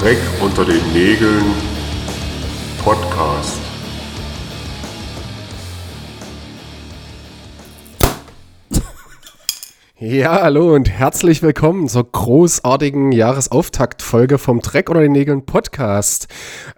Dreck unter den Nägeln Podcast. Ja, hallo und herzlich willkommen zur großartigen Jahresauftaktfolge vom Dreck oder den Nägeln Podcast.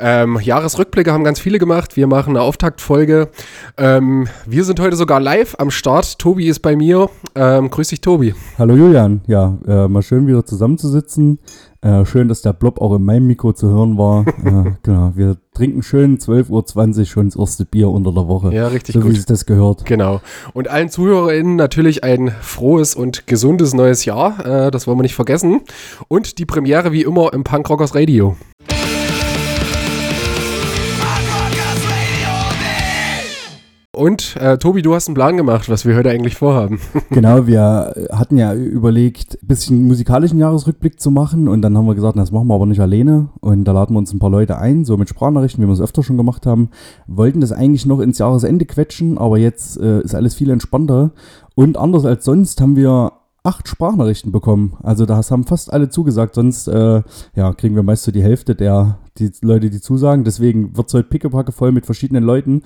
Ähm, Jahresrückblicke haben ganz viele gemacht. Wir machen eine Auftaktfolge. Ähm, wir sind heute sogar live am Start. Tobi ist bei mir. Ähm, grüß dich, Tobi. Hallo Julian. Ja, äh, mal schön wieder zusammenzusitzen. Äh, schön, dass der Blob auch in meinem Mikro zu hören war. äh, genau, wir trinken schön 12.20 Uhr schon das erste Bier unter der Woche. Ja, richtig so gut. wie sich das gehört. Genau. Und allen ZuhörerInnen natürlich ein frohes und gesundes neues Jahr. Äh, das wollen wir nicht vergessen. Und die Premiere wie immer im Punkrockers Radio. Und äh, Tobi, du hast einen Plan gemacht, was wir heute eigentlich vorhaben. Genau, wir hatten ja überlegt, ein bisschen musikalischen Jahresrückblick zu machen und dann haben wir gesagt, das machen wir aber nicht alleine und da laden wir uns ein paar Leute ein, so mit Sprachnachrichten, wie wir es öfter schon gemacht haben. Wollten das eigentlich noch ins Jahresende quetschen, aber jetzt äh, ist alles viel entspannter und anders als sonst haben wir acht Sprachnachrichten bekommen. Also da haben fast alle zugesagt, sonst äh, ja, kriegen wir meist so die Hälfte der die Leute, die zusagen. Deswegen wird es heute pickepacke voll mit verschiedenen Leuten.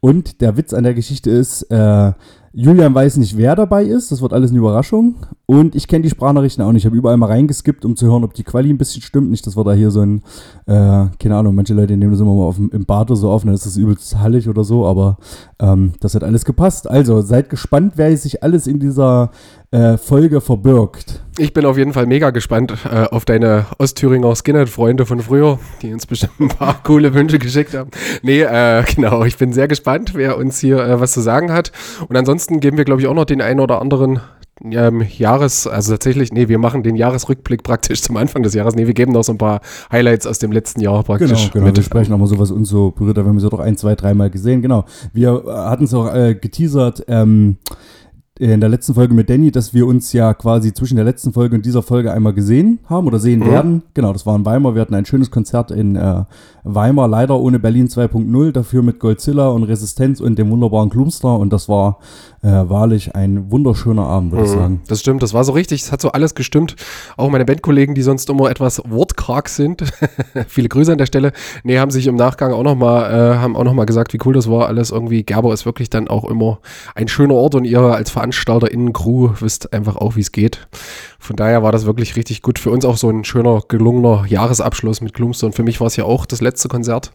Und der Witz an der Geschichte ist, äh, Julian weiß nicht, wer dabei ist. Das wird alles eine Überraschung. Und ich kenne die Sprachnachrichten auch nicht. Ich habe überall mal reingeskippt, um zu hören, ob die Quali ein bisschen stimmt. Nicht, dass wir da hier so ein, äh, keine Ahnung, manche Leute nehmen das immer mal auf, im Bad oder so auf, dann ist das übelst hallig oder so. Aber ähm, das hat alles gepasst. Also seid gespannt, wer sich alles in dieser äh, Folge verbirgt. Ich bin auf jeden Fall mega gespannt äh, auf deine Ostthüringer Skinhead-Freunde von früher, die uns bestimmt ein paar coole Wünsche geschickt haben. Nee, äh, genau, ich bin sehr gespannt, wer uns hier äh, was zu sagen hat. Und ansonsten geben wir, glaube ich, auch noch den einen oder anderen ähm, Jahres, also tatsächlich, nee, wir machen den Jahresrückblick praktisch zum Anfang des Jahres. Nee, wir geben noch so ein paar Highlights aus dem letzten Jahr Genau, praktisch genau. mit. Wir sprechen auch mal sowas uns so berührt, da haben wir sie doch ein, zwei, dreimal gesehen. Genau. Wir äh, hatten es auch äh, geteasert, ähm, in der letzten Folge mit Danny, dass wir uns ja quasi zwischen der letzten Folge und dieser Folge einmal gesehen haben oder sehen werden. Genau, das war in Weimar. Wir hatten ein schönes Konzert in äh, Weimar, leider ohne Berlin 2.0, dafür mit Godzilla und Resistenz und dem wunderbaren Klumster. Und das war äh, wahrlich ein wunderschöner Abend, würde ich sagen. Das stimmt, das war so richtig, es hat so alles gestimmt. Auch meine Bandkollegen, die sonst immer etwas wortkarg sind, viele Grüße an der Stelle, nee, haben sich im Nachgang auch nochmal, äh, haben auch nochmal gesagt, wie cool das war, alles irgendwie. Gerber ist wirklich dann auch immer ein schöner Ort und ihr als VeranstalterInnen, Crew, wisst einfach auch, wie es geht. Von daher war das wirklich richtig gut. Für uns auch so ein schöner, gelungener Jahresabschluss mit und für mich war es ja auch das letzte Konzert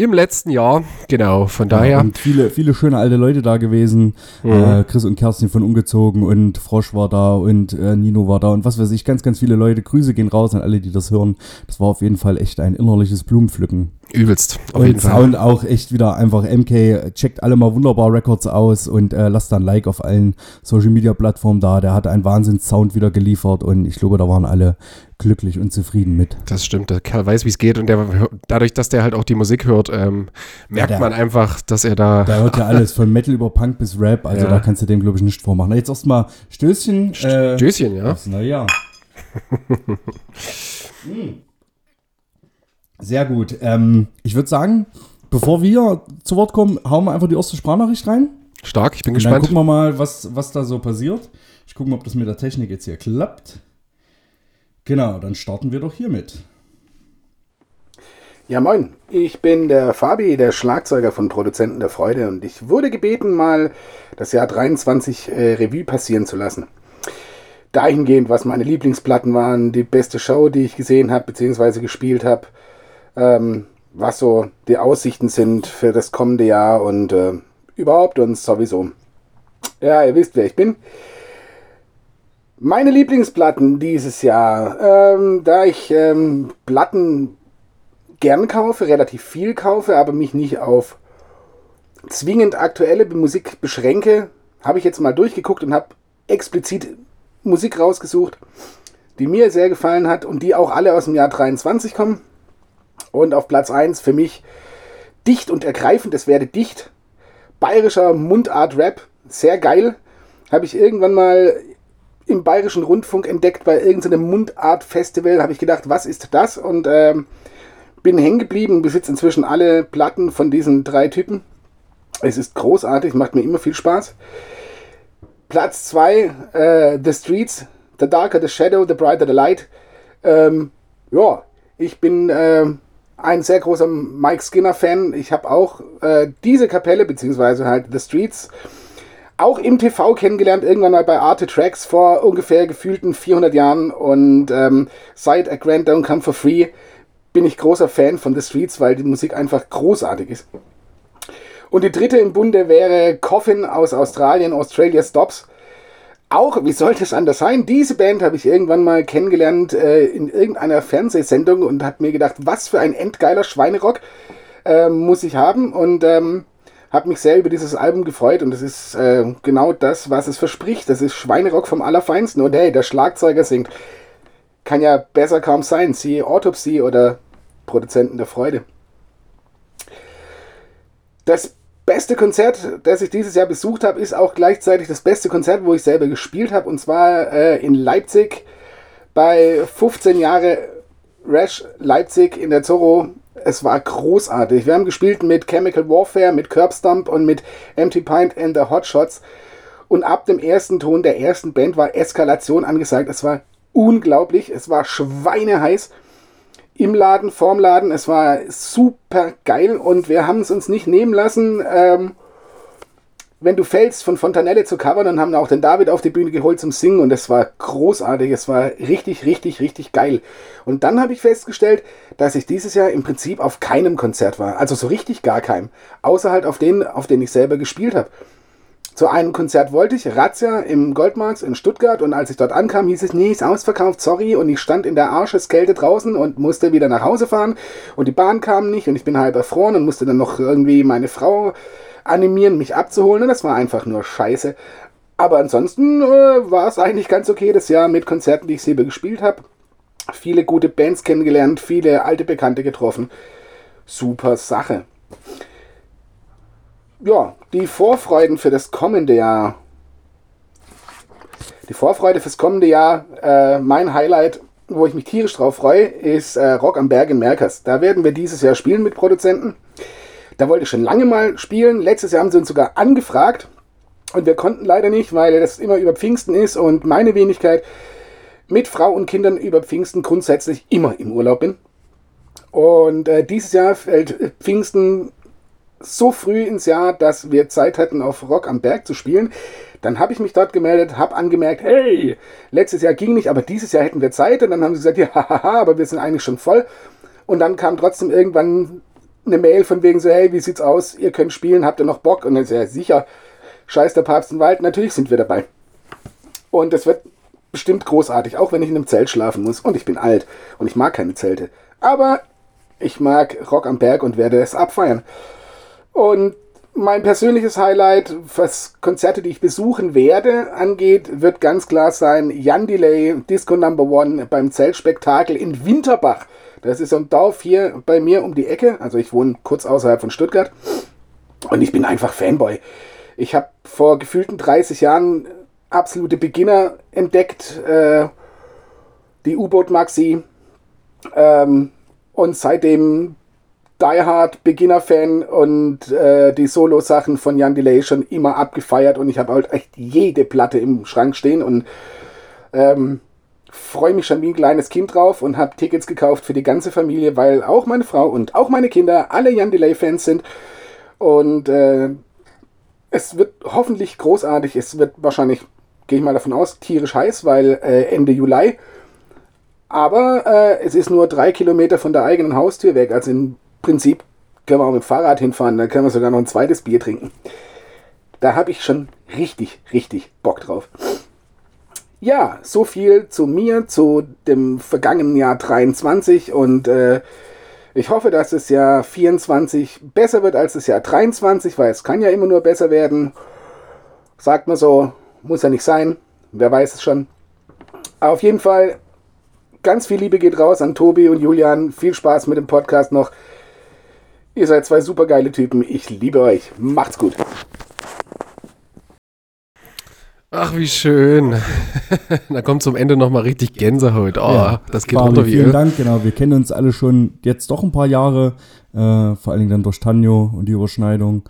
im letzten Jahr. Genau, von daher. Und viele, viele schöne alte Leute da gewesen. Äh, Chris und Kerstin von Umgezogen und Frosch war da und äh, Nino war da und was weiß ich, ganz, ganz viele Leute. Grüße gehen raus an alle, die das hören. Das war auf jeden Fall echt ein innerliches Blumenpflücken. Übelst, auf jeden und Fall. Sound auch echt wieder einfach MK, checkt alle mal wunderbar Records aus und äh, lasst dann Like auf allen Social Media Plattformen da. Der hat einen Wahnsinns-Sound wieder geliefert und ich glaube, da waren alle glücklich und zufrieden mit. Das stimmt, der Kerl weiß, wie es geht und der, dadurch, dass der halt auch die Musik hört, ähm, merkt der- man einfach, dass er da. Da hört ja alles von Metal über Punk bis Rap, also Ja. da kannst du dem, glaube ich, nicht vormachen. Jetzt erstmal Stößchen. äh, Stößchen, ja. Aufs neue Jahr. Mm. Sehr gut. Ähm, ich würde sagen, bevor wir zu Wort kommen, hauen wir einfach die erste Sprachnachricht rein. Stark, ich bin Und dann gespannt. gucken wir mal, was, was da so passiert. Ich gucke mal, ob das mit der Technik jetzt hier klappt. Genau, dann starten wir doch hiermit. Ja, moin. Ich bin der Fabi, der Schlagzeuger von Produzenten der Freude und ich wurde gebeten, mal das Jahr 23 äh, Revue passieren zu lassen. Dahingehend, was meine Lieblingsplatten waren, die beste Show, die ich gesehen habe bzw. gespielt habe, ähm, was so die Aussichten sind für das kommende Jahr und äh, überhaupt und sowieso. Ja, ihr wisst, wer ich bin. Meine Lieblingsplatten dieses Jahr, ähm, da ich ähm, Platten gern kaufe, relativ viel kaufe, aber mich nicht auf zwingend aktuelle Musik beschränke, habe ich jetzt mal durchgeguckt und habe explizit Musik rausgesucht, die mir sehr gefallen hat und die auch alle aus dem Jahr 23 kommen. Und auf Platz 1 für mich dicht und ergreifend, es werde dicht. Bayerischer Mundart-Rap, sehr geil. Habe ich irgendwann mal im Bayerischen Rundfunk entdeckt bei irgendeinem Mundart-Festival. Habe ich gedacht, was ist das? Und ähm, bin hängen geblieben, besitze inzwischen alle Platten von diesen drei Typen. Es ist großartig, macht mir immer viel Spaß. Platz 2, äh, The Streets, The Darker the Shadow, The Brighter the Light. Ähm, ja, Ich bin äh, ein sehr großer Mike Skinner-Fan. Ich habe auch äh, diese Kapelle, beziehungsweise halt The Streets, auch im TV kennengelernt, irgendwann mal bei Arte Tracks vor ungefähr gefühlten 400 Jahren. Und ähm, seit A Grand Don't Come For Free bin ich großer Fan von The Streets, weil die Musik einfach großartig ist. Und die dritte im Bunde wäre Coffin aus Australien, Australia Stops. Auch, wie sollte es anders sein? Diese Band habe ich irgendwann mal kennengelernt äh, in irgendeiner Fernsehsendung und habe mir gedacht, was für ein endgeiler Schweinerock äh, muss ich haben. Und ähm, habe mich sehr über dieses Album gefreut und es ist äh, genau das, was es verspricht. Das ist Schweinerock vom Allerfeinsten. Und hey, der Schlagzeuger singt. Kann ja besser kaum sein. Siehe Autopsie oder Produzenten der Freude. Das beste Konzert, das ich dieses Jahr besucht habe, ist auch gleichzeitig das beste Konzert, wo ich selber gespielt habe. Und zwar äh, in Leipzig bei 15 Jahre Rash Leipzig in der Zorro. Es war großartig. Wir haben gespielt mit Chemical Warfare, mit Curbstomp und mit Empty Pint and the Hotshots. Und ab dem ersten Ton der ersten Band war Eskalation angesagt. Es war unglaublich. Es war schweineheiß im Laden, vorm Laden. Es war super geil und wir haben es uns nicht nehmen lassen. Ähm, wenn du fällst, von Fontanelle zu covern und haben auch den David auf die Bühne geholt zum Singen und es war großartig, es war richtig, richtig, richtig geil. Und dann habe ich festgestellt, dass ich dieses Jahr im Prinzip auf keinem Konzert war, also so richtig gar keinem, außer halt auf den, auf den ich selber gespielt habe. Zu einem Konzert wollte ich, Razzia im Goldmarks in Stuttgart und als ich dort ankam, hieß es, nee, ist ausverkauft, sorry und ich stand in der Arscheskälte draußen und musste wieder nach Hause fahren und die Bahn kam nicht und ich bin halb erfroren und musste dann noch irgendwie meine Frau animieren, mich abzuholen und das war einfach nur scheiße. Aber ansonsten äh, war es eigentlich ganz okay das Jahr mit Konzerten, die ich selber gespielt habe. Viele gute Bands kennengelernt, viele alte Bekannte getroffen. Super Sache ja, die Vorfreuden für das kommende Jahr. Die Vorfreude fürs kommende Jahr, äh, mein Highlight, wo ich mich tierisch drauf freue, ist äh, Rock am Berg in Merkers. Da werden wir dieses Jahr spielen mit Produzenten. Da wollte ich schon lange mal spielen. Letztes Jahr haben sie uns sogar angefragt. Und wir konnten leider nicht, weil das immer über Pfingsten ist und meine Wenigkeit mit Frau und Kindern über Pfingsten grundsätzlich immer im Urlaub bin. Und äh, dieses Jahr fällt Pfingsten so früh ins Jahr, dass wir Zeit hatten, auf Rock am Berg zu spielen. Dann habe ich mich dort gemeldet, habe angemerkt, hey, letztes Jahr ging nicht, aber dieses Jahr hätten wir Zeit. Und dann haben sie gesagt, ja, haha, aber wir sind eigentlich schon voll. Und dann kam trotzdem irgendwann eine Mail von wegen so, hey, wie sieht's aus? Ihr könnt spielen, habt ihr noch Bock? Und dann ist ja sicher, scheiß der Papst im Wald, natürlich sind wir dabei. Und es wird bestimmt großartig, auch wenn ich in einem Zelt schlafen muss. Und ich bin alt und ich mag keine Zelte. Aber ich mag Rock am Berg und werde es abfeiern. Und mein persönliches Highlight, was Konzerte, die ich besuchen werde, angeht, wird ganz klar sein Jan Delay, Disco Number One beim Zeltspektakel in Winterbach. Das ist so ein Dorf hier bei mir um die Ecke. Also ich wohne kurz außerhalb von Stuttgart. Und ich bin einfach Fanboy. Ich habe vor gefühlten 30 Jahren absolute Beginner entdeckt. Äh, die U-Boot Maxi. Ähm, und seitdem Die Hard Beginner-Fan und äh, die Solo-Sachen von Jan Delay schon immer abgefeiert und ich habe halt echt jede Platte im Schrank stehen und ähm, freue mich schon wie ein kleines Kind drauf und habe Tickets gekauft für die ganze Familie, weil auch meine Frau und auch meine Kinder alle Jan Delay-Fans sind und äh, es wird hoffentlich großartig, es wird wahrscheinlich, gehe ich mal davon aus, tierisch heiß, weil äh, Ende Juli aber äh, es ist nur drei Kilometer von der eigenen Haustür weg. Also im Prinzip können wir auch mit dem Fahrrad hinfahren, dann können wir sogar noch ein zweites Bier trinken. Da habe ich schon richtig, richtig Bock drauf. Ja, so viel zu mir, zu dem vergangenen Jahr 23 und äh, ich hoffe, dass das Jahr 24 besser wird als das Jahr 23, weil es kann ja immer nur besser werden. Sagt man so, muss ja nicht sein, wer weiß es schon. Auf jeden Fall, ganz viel Liebe geht raus an Tobi und Julian. Viel Spaß mit dem Podcast noch. Ihr seid zwei super geile Typen. Ich liebe euch. Macht's gut. Ach, wie schön. da kommt zum Ende nochmal richtig Gänsehaut. Oh, Ja, das geht Barney, runter wie Vielen Öl. Dank, genau. Wir kennen uns alle schon jetzt doch ein paar Jahre, äh, vor allen Dingen dann durch Tanjo und die Überschneidung.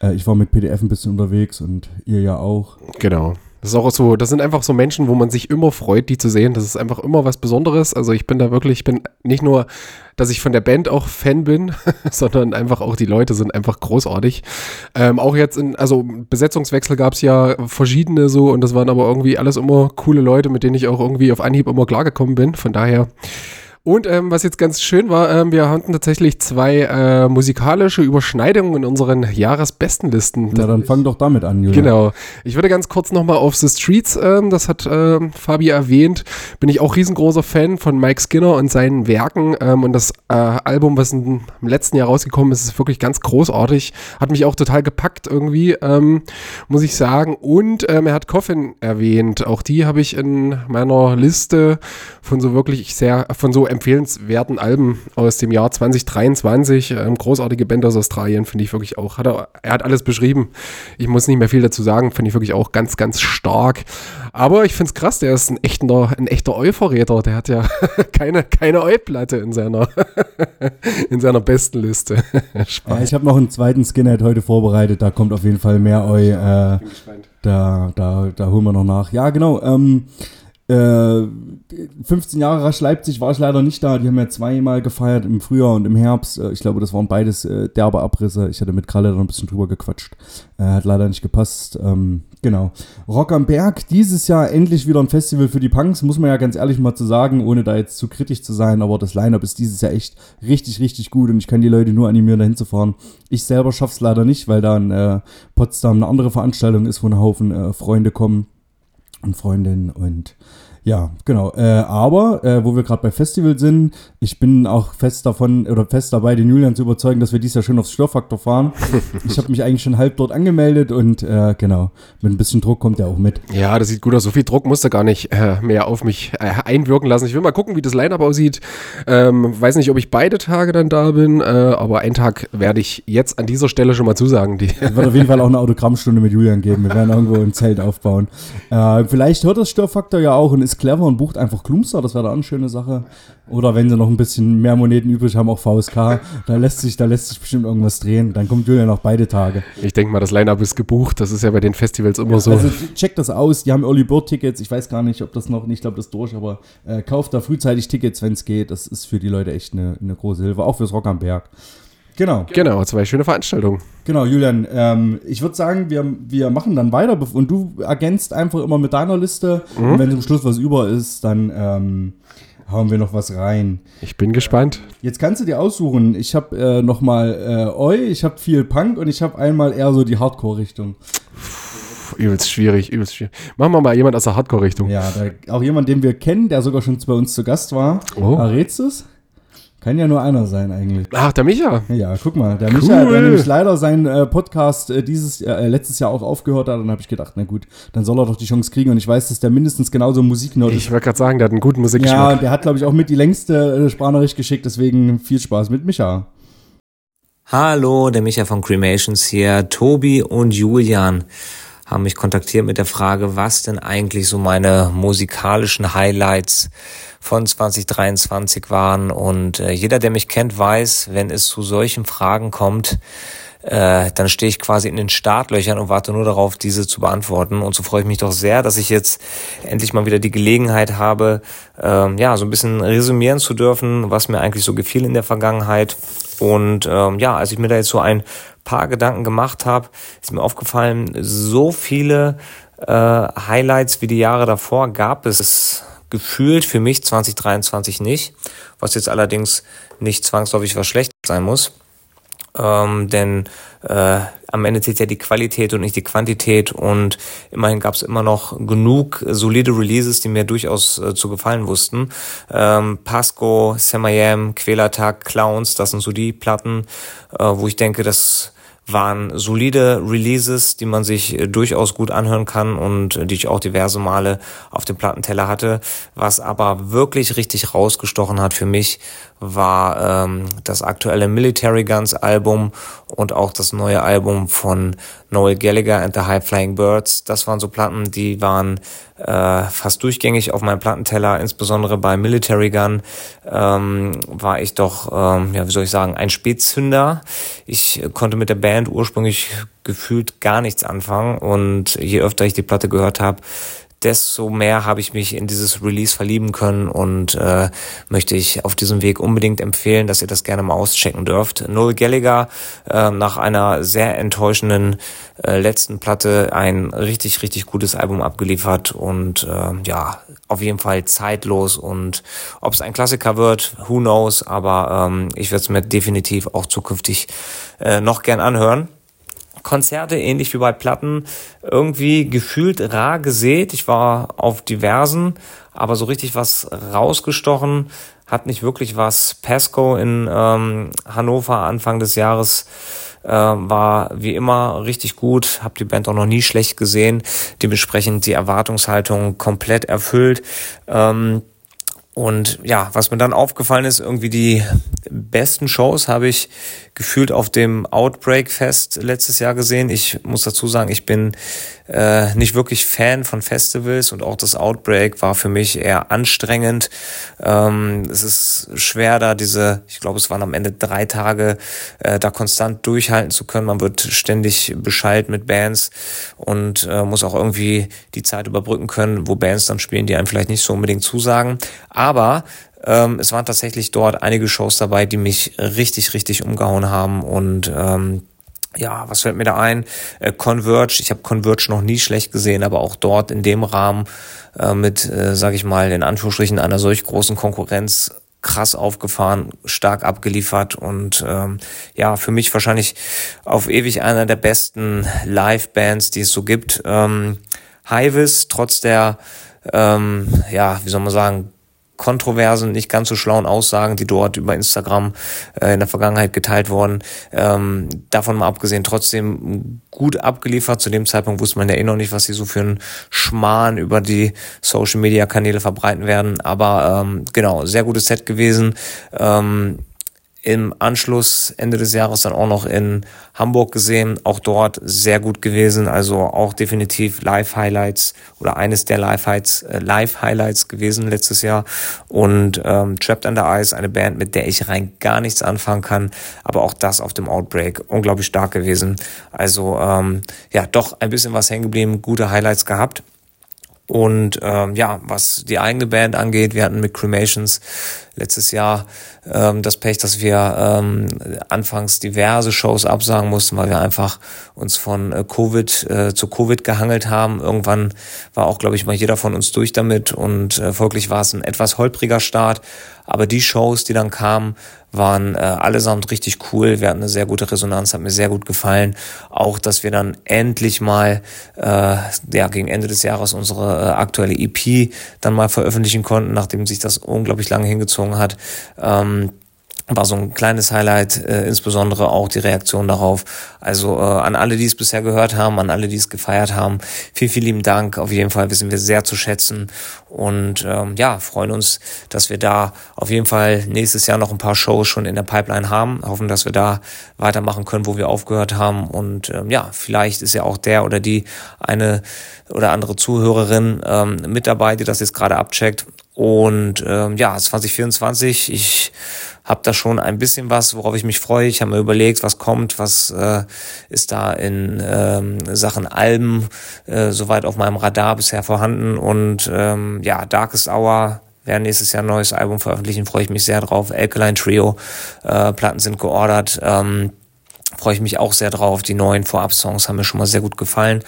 Äh, ich war mit PDF ein bisschen unterwegs und ihr ja auch. Genau. Das ist auch so, das sind einfach so Menschen, wo man sich immer freut, die zu sehen. Das ist einfach immer was Besonderes. Also ich bin da wirklich, ich bin nicht nur, dass ich von der Band auch Fan bin, sondern einfach auch die Leute sind einfach großartig. Ähm, auch jetzt in, also Besetzungswechsel gab es ja verschiedene so und das waren aber irgendwie alles immer coole Leute, mit denen ich auch irgendwie auf Anhieb immer klargekommen bin. Von daher und ähm, was jetzt ganz schön war, ähm, wir hatten tatsächlich zwei äh, musikalische Überschneidungen in unseren Jahresbestenlisten. Na, dann fang doch damit an, Julia. Genau. Ich würde ganz kurz nochmal auf The Streets, ähm, das hat ähm, Fabi erwähnt, bin ich auch riesengroßer Fan von Mike Skinner und seinen Werken. Ähm, und das äh, Album, was im letzten Jahr rausgekommen ist, ist wirklich ganz großartig. Hat mich auch total gepackt irgendwie, ähm, muss ich sagen. Und er hat Coffin erwähnt. Auch die habe ich in meiner Liste von so wirklich sehr, von so empfehlenswerten Alben aus dem Jahr 2023. Ähm, großartige Band aus Australien, finde ich wirklich auch. Hat er, er, hat alles beschrieben. Ich muss nicht mehr viel dazu sagen, finde ich wirklich auch ganz, ganz stark. Aber ich finde es krass, der ist ein echter, ein echter Eu-Verräter. Der hat ja keine, keine Eu-Platte in seiner, in seiner besten Liste. ja, ich habe noch einen zweiten Skinhead heute vorbereitet, da kommt auf jeden Fall mehr Eu. Äh, da, da, da holen wir noch nach. Ja, genau. Ähm, äh, 15 Jahre Rasch Leipzig war ich leider nicht da. Die haben ja zweimal gefeiert im Frühjahr und im Herbst. Äh, ich glaube, das waren beides äh, derbe Abrisse. Ich hatte mit Kralle da ein bisschen drüber gequatscht. Äh, hat leider nicht gepasst. Ähm, genau. Rock am Berg, dieses Jahr endlich wieder ein Festival für die Punks, muss man ja ganz ehrlich mal zu sagen, ohne da jetzt zu kritisch zu sein. Aber das Line-Up ist dieses Jahr echt richtig, richtig gut und ich kann die Leute nur animieren, da hinzufahren. Ich selber schaff's leider nicht, weil da in äh, Potsdam eine andere Veranstaltung ist, wo ein Haufen äh, Freunde kommen und Freundinnen und ja, genau. Äh, aber, äh, wo wir gerade bei Festival sind, ich bin auch fest davon oder fest dabei, den Julian zu überzeugen, dass wir dies Jahr schön aufs Störfaktor fahren. ich habe mich eigentlich schon halb dort angemeldet und äh, genau, mit ein bisschen Druck kommt er auch mit. Ja, das sieht gut aus. So viel Druck musste gar nicht äh, mehr auf mich äh, einwirken lassen. Ich will mal gucken, wie das Line-Up aussieht. Ähm, weiß nicht, ob ich beide Tage dann da bin, äh, aber einen Tag werde ich jetzt an dieser Stelle schon mal zusagen. Die es wird auf jeden Fall auch eine Autogrammstunde mit Julian geben. Wir werden irgendwo ein Zelt aufbauen. vielleicht hört das Störfaktor ja auch und ist ist clever und bucht einfach Klumster, das wäre da eine schöne Sache. Oder wenn sie noch ein bisschen mehr Moneten übrig haben, auch VSK, da lässt sich, da lässt sich bestimmt irgendwas drehen. Dann kommt Julian noch beide Tage. Ich denke mal, das Line-Up ist gebucht, das ist ja bei den Festivals immer ja, so. Also checkt das aus, die haben Early Bird Tickets, ich weiß gar nicht, ob das noch, ich glaube, das ist durch, aber äh, kauft da frühzeitig Tickets, wenn es geht. Das ist für die Leute echt eine, eine große Hilfe, auch fürs Rock am Berg. Genau. Genau, zwei schöne Veranstaltungen. Genau, Julian, ähm, ich würde sagen, wir, wir machen dann weiter und du ergänzt einfach immer mit deiner Liste. Mhm. Und wenn zum Schluss was über ist, dann ähm, hauen wir noch was rein. Ich bin gespannt. Jetzt kannst du dir aussuchen. Ich habe äh, nochmal äh, Oi, ich habe viel Punk und ich habe einmal eher so die Hardcore-Richtung. Übelst schwierig, übelst schwierig. Machen wir mal jemand aus der Hardcore-Richtung. Ja, da, auch jemand, den wir kennen, der sogar schon bei uns zu Gast war. Oh. Errätst du es? Kann ja nur einer sein eigentlich. Ach, der Micha. Ja, guck mal, der cool. Micha, der nämlich leider seinen äh, Podcast äh, dieses äh, letztes Jahr auch aufgehört hat, dann habe ich gedacht, na gut, dann soll er doch die Chance kriegen und ich weiß, dass der mindestens genauso Musiknerd ist. Ich wollte gerade sagen, der hat einen guten Musikgeschmack. Ja, der hat glaube ich auch mit die längste äh, Sprachnachricht geschickt, deswegen viel Spaß mit Micha. Hallo, der Micha von Cremations hier. Tobi und Julian haben mich kontaktiert mit der Frage, was denn eigentlich so meine musikalischen Highlights von 2023 waren. Und äh, jeder, der mich kennt, weiß, wenn es zu solchen Fragen kommt, äh, dann stehe ich quasi in den Startlöchern und warte nur darauf, diese zu beantworten. Und so freue ich mich doch sehr, dass ich jetzt endlich mal wieder die Gelegenheit habe, ähm, ja, so ein bisschen resümieren zu dürfen, was mir eigentlich so gefiel in der Vergangenheit. Und ähm, ja, als ich mir da jetzt so ein paar Gedanken gemacht habe, ist mir aufgefallen, so viele äh, Highlights wie die Jahre davor gab es gefühlt für mich 2023 nicht, was jetzt allerdings nicht zwangsläufig was Schlechtes sein muss. Ähm, denn äh, am Ende zählt ja die Qualität und nicht die Quantität und immerhin gab es immer noch genug solide Releases, die mir durchaus äh, zu gefallen wussten. Ähm, Pasco, Samayam, Quälertag, Clowns, das sind so die Platten, äh, wo ich denke, dass waren solide Releases, die man sich äh, durchaus gut anhören kann und äh, die ich auch diverse Male auf dem Plattenteller hatte. Was aber wirklich richtig rausgestochen hat für mich, war ähm, das aktuelle Military Guns Album und auch das neue Album von Noel Gallagher and the High Flying Birds. Das waren so Platten, die waren äh, fast durchgängig auf meinem Plattenteller, insbesondere bei Military Gun ähm, war ich doch, ähm, ja, wie soll ich sagen, ein Spätzünder. Ich konnte mit der Band Band ursprünglich gefühlt gar nichts anfangen. Und je öfter ich die Platte gehört habe, desto mehr habe ich mich in dieses Release verlieben können und äh, möchte ich auf diesem Weg unbedingt empfehlen, dass ihr das gerne mal auschecken dürft. Noel Gallagher äh, nach einer sehr enttäuschenden äh, letzten Platte ein richtig, richtig gutes Album abgeliefert und äh, ja, auf jeden Fall zeitlos und ob es ein Klassiker wird, who knows, aber ähm, ich werde es mir definitiv auch zukünftig äh, noch gern anhören. Konzerte, ähnlich wie bei Platten, irgendwie gefühlt rar gesät. Ich war auf diversen, aber so richtig was rausgestochen hat nicht wirklich was. Pasco in ähm, Hannover Anfang des Jahres äh, war wie immer richtig gut, habe die Band auch noch nie schlecht gesehen, dementsprechend die Erwartungshaltung komplett erfüllt. Ähm, und ja, was mir dann aufgefallen ist, irgendwie die besten Shows habe ich gefühlt auf dem Outbreak Fest letztes Jahr gesehen. Ich muss dazu sagen, ich bin äh, nicht wirklich Fan von Festivals und auch das Outbreak war für mich eher anstrengend. Ähm, es ist schwer, da diese, ich glaube, es waren am Ende drei Tage, äh, da konstant durchhalten zu können. Man wird ständig beschallt mit Bands und äh, muss auch irgendwie die Zeit überbrücken können, wo Bands dann spielen, die einem vielleicht nicht so unbedingt zusagen. Aber ähm, es waren tatsächlich dort einige Shows dabei, die mich richtig, richtig umgehauen haben und ähm, ja, was fällt mir da ein? Äh, Converge, ich habe Converge noch nie schlecht gesehen, aber auch dort in dem Rahmen äh, mit, äh, sage ich mal, in Anführungsstrichen einer solch großen Konkurrenz krass aufgefahren, stark abgeliefert und ähm, ja, für mich wahrscheinlich auf ewig einer der besten Live-Bands, die es so gibt. Ähm, Hivis, trotz der, ähm, ja, wie soll man sagen, kontroversen, nicht ganz so schlauen Aussagen, die dort über Instagram äh, in der Vergangenheit geteilt wurden. Ähm, davon mal abgesehen, trotzdem gut abgeliefert. Zu dem Zeitpunkt wusste man ja eh noch nicht, was sie so für einen Schmarrn über die Social Media Kanäle verbreiten werden. Aber ähm, genau, sehr gutes Set gewesen. Ähm, im Anschluss Ende des Jahres dann auch noch in Hamburg gesehen, auch dort sehr gut gewesen, also auch definitiv Live-Highlights oder eines der Live-Highlights äh, Live -Highlights gewesen letztes Jahr. Und ähm, Trapped Under Ice, eine Band, mit der ich rein gar nichts anfangen kann, aber auch das auf dem Outbreak unglaublich stark gewesen, also ähm, ja, doch ein bisschen was hängen geblieben, gute Highlights gehabt und ähm, ja, was die eigene Band angeht, wir hatten mit Cremations letztes Jahr ähm, das Pech, dass wir ähm, anfangs diverse Shows absagen mussten, weil wir einfach uns von äh, Covid äh, zu Covid gehangelt haben. Irgendwann war auch, glaube ich, mal jeder von uns durch damit und äh, folglich war es ein etwas holpriger Start. Aber die Shows, die dann kamen, waren äh, allesamt richtig cool. Wir hatten eine sehr gute Resonanz, hat mir sehr gut gefallen. Auch, dass wir dann endlich mal äh, ja, gegen Ende des Jahres unsere äh, aktuelle EP dann mal veröffentlichen konnten, nachdem sich das unglaublich lange hingezogen hat. Ähm, war so ein kleines Highlight, äh, insbesondere auch die Reaktion darauf. Also äh, an alle, die es bisher gehört haben, an alle, die es gefeiert haben, vielen, vielen lieben Dank. Auf jeden Fall wissen wir sehr zu schätzen und ähm, ja, freuen uns, dass wir da auf jeden Fall nächstes Jahr noch ein paar Shows schon in der Pipeline haben. Hoffen, dass wir da weitermachen können, wo wir aufgehört haben. Und ähm, ja, vielleicht ist ja auch der oder die eine oder andere Zuhörerin ähm, mit dabei, die das jetzt gerade abcheckt. Und ähm, ja, 2024, ich habe da schon ein bisschen was, worauf ich mich freue. Ich habe mir überlegt, was kommt, was äh, ist da in ähm, Sachen Alben äh, soweit auf meinem Radar bisher vorhanden. Und ähm, ja, Darkest Hour werden nächstes Jahr ein neues Album veröffentlichen, freue ich mich sehr drauf. Alkaline Trio, äh, Platten sind geordert. Ähm, freue ich mich auch sehr drauf. Die neuen Vorab-Songs haben mir schon mal sehr gut gefallen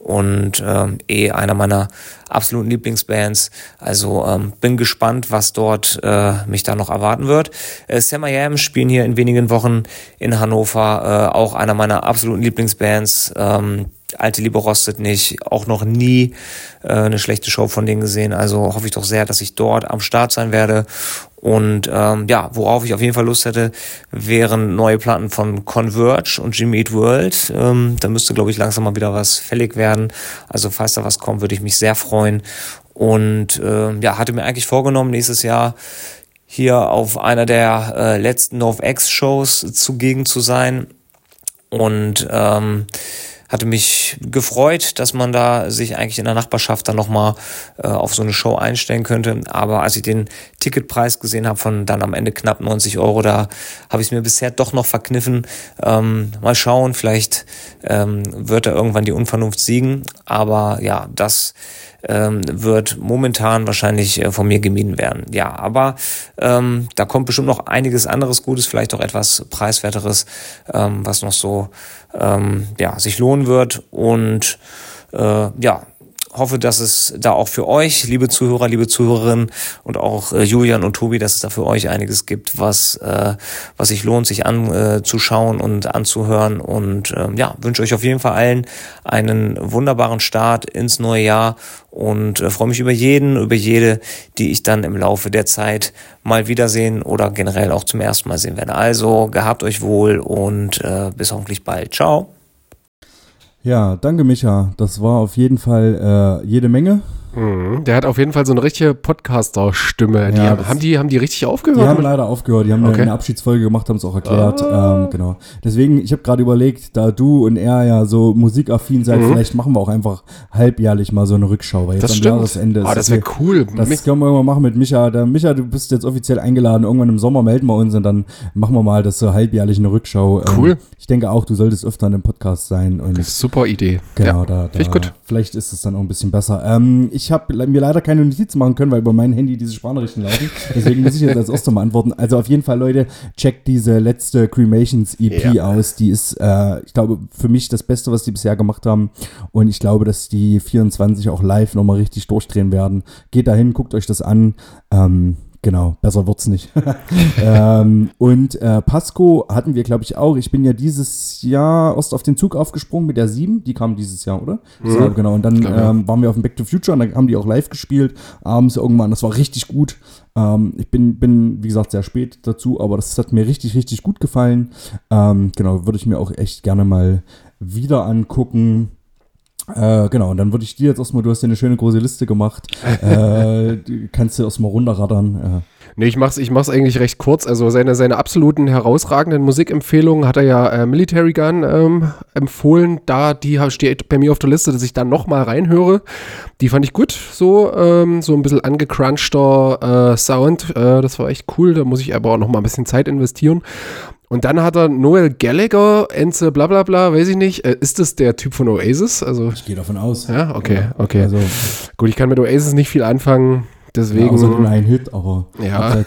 und ähm, eh einer meiner absoluten Lieblingsbands. Also ähm, bin gespannt, was dort äh, mich da noch erwarten wird. Äh, Sam I Am spielen hier in wenigen Wochen in Hannover, äh, auch einer meiner absoluten Lieblingsbands. Ähm, Alte Liebe rostet nicht, auch noch nie äh, eine schlechte Show von denen gesehen. Also hoffe ich doch sehr, dass ich dort am Start sein werde. Und ähm, ja, worauf ich auf jeden Fall Lust hätte, wären neue Platten von Converge und Jimmy Eat World. Ähm, da müsste, glaube ich, langsam mal wieder was fällig werden. Also falls da was kommt, würde ich mich sehr freuen. Und äh, ja, hatte mir eigentlich vorgenommen, nächstes Jahr hier auf einer der äh, letzten NoveX-Shows zugegen zu sein. Und ähm, hatte mich gefreut, dass man da sich eigentlich in der Nachbarschaft dann nochmal äh, auf so eine Show einstellen könnte. Aber als ich den Ticketpreis gesehen habe von dann am Ende knapp 90 Euro, da habe ich es mir bisher doch noch verkniffen. Ähm, mal schauen, vielleicht ähm, wird da irgendwann die Unvernunft siegen. Aber ja, das ähm, wird momentan wahrscheinlich äh, von mir gemieden werden. Ja, aber ähm, da kommt bestimmt noch einiges anderes Gutes, vielleicht auch etwas preiswerteres, ähm, was noch so ähm, ja, sich lohnen wird. Und äh, ja, hoffe, dass es da auch für euch, liebe Zuhörer, liebe Zuhörerinnen und auch äh, Julian und Tobi, dass es da für euch einiges gibt, was, äh, was sich lohnt, sich anzuschauen äh, und anzuhören. Und äh, ja, wünsche euch auf jeden Fall allen einen wunderbaren Start ins neue Jahr und äh, freue mich über jeden, über jede, die ich dann im Laufe der Zeit mal wiedersehen oder generell auch zum ersten Mal sehen werde. Also gehabt euch wohl und äh, bis hoffentlich bald. Ciao. Ja, danke Micha. Das war auf jeden Fall äh, jede Menge. Mhm. Der hat auf jeden Fall so eine richtige Podcaster-Stimme. Ja, haben, haben, die, haben die richtig aufgehört? Die haben leider aufgehört, die haben Okay. eine Abschiedsfolge gemacht, haben es auch erklärt. Ah. Ähm, genau. Deswegen, ich habe gerade überlegt, da du und er ja so musikaffin seid, Mhm. vielleicht machen wir auch einfach halbjährlich mal so eine Rückschau. Weil jetzt das am stimmt. Jahresende ist das wäre cool. Das Mich- können wir irgendwann machen mit Micha. Der, Micha, du bist jetzt offiziell eingeladen. Irgendwann im Sommer melden wir uns und dann machen wir mal das so halbjährlich eine Rückschau. Cool. Ähm, ich denke auch, du solltest öfter in einem Podcast sein. Und Das ist super Idee. Genau, ja. da, da Finde ich gut. vielleicht ist es dann auch ein bisschen besser. Ähm, ich habe mir leider keine Notizen machen können, weil über mein Handy diese Sprachnachrichten laufen. Deswegen muss ich jetzt als erstes mal antworten. Also auf jeden Fall, Leute, checkt diese letzte Cremations EP Ja. aus. Die ist, äh, ich glaube, für mich das Beste, was die bisher gemacht haben. Und ich glaube, dass die 24 auch live nochmal richtig durchdrehen werden. Geht dahin, guckt euch das an. Ähm, Genau, besser wird's nicht. ähm, und äh, Pasco hatten wir, glaube ich, auch. Ich bin ja dieses Jahr erst auf den Zug aufgesprungen mit der 7. Die kam dieses Jahr, oder? Ja, genau. Und dann Mhm. ja. ähm, waren wir auf dem Back to Future und dann haben die auch live gespielt. Abends irgendwann. Das war richtig gut. Ähm, ich bin, bin, wie gesagt, sehr spät dazu, aber das hat mir richtig, richtig gut gefallen. Ähm, genau, würde ich mir auch echt gerne mal wieder angucken. Äh, genau, und dann würde ich dir jetzt erstmal, du hast ja eine schöne große Liste gemacht, äh, kannst du erstmal runterraddern. Äh. Nee, ich mach's, ich mach's eigentlich recht kurz. Also seine, seine absoluten herausragenden Musikempfehlungen hat er ja äh, Military Gun ähm, empfohlen. Da, die steht bei mir auf der Liste, dass ich da nochmal reinhöre. Die fand ich gut. So, ähm, so ein bisschen angecrunchter äh, Sound. Äh, das war echt cool. Da muss ich aber auch nochmal ein bisschen Zeit investieren. Und dann hat er Noel Gallagher, Enze, bla bla bla, weiß ich nicht. Äh, ist das der Typ von Oasis? Also, Ich gehe davon aus. ja, okay, okay. Also, Gut, ich kann mit Oasis nicht viel anfangen. Ja, Deswegen. außer den einen Hit, aber Ja.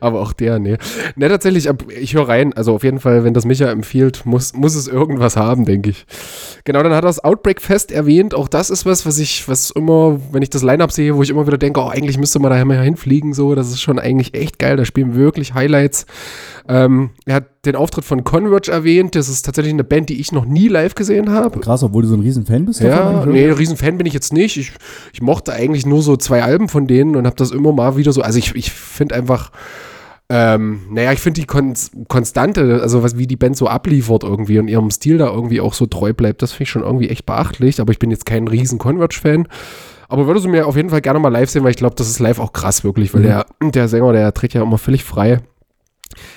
Aber auch der, nee. Ne, tatsächlich, ich höre rein. Also auf jeden Fall, wenn das Micha empfiehlt, muss, muss es irgendwas haben, denke ich. Genau, dann hat er das Outbreak Fest erwähnt. Auch das ist was, was ich, was immer, wenn ich das Line-Up sehe, wo ich immer wieder denke, oh, eigentlich müsste man da mal hinfliegen, so. Das ist schon eigentlich echt geil. Da spielen wirklich Highlights. Ähm, er hat den Auftritt von Converge erwähnt. Das ist tatsächlich eine Band, die ich noch nie live gesehen habe. Krass, obwohl du so ein riesen Fan bist. Ja, nee, Riesenfan bin ich jetzt nicht. Ich, ich mochte eigentlich nur so zwei Alben von denen und habe das immer mal wieder so. Also ich, ich finde einfach, ähm, naja, ich finde die Kon Konstante, also was, wie die Band so abliefert irgendwie und ihrem Stil da irgendwie auch so treu bleibt, das finde ich schon irgendwie echt beachtlich. Aber ich bin jetzt kein riesen Converge-Fan. Aber würde sie mir auf jeden Fall gerne mal live sehen, weil ich glaube, das ist live auch krass wirklich, weil der, der Sänger, der tritt ja immer völlig frei.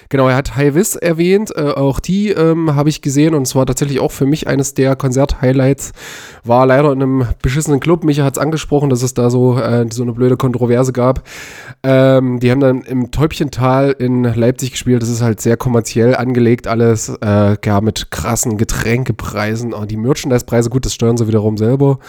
Genau, er hat High Vis erwähnt, äh, auch die ähm, habe ich gesehen und es war tatsächlich auch für mich eines der Konzert-Highlights. War leider in einem beschissenen Club. Micha hat es angesprochen, dass es da so, äh, so eine blöde Kontroverse gab. Ähm, die haben dann im Täubchental in Leipzig gespielt. Das ist halt sehr kommerziell angelegt alles, äh, ja, mit krassen Getränkepreisen. Und die Merchandise-Preise, gut, das steuern sie wiederum selber.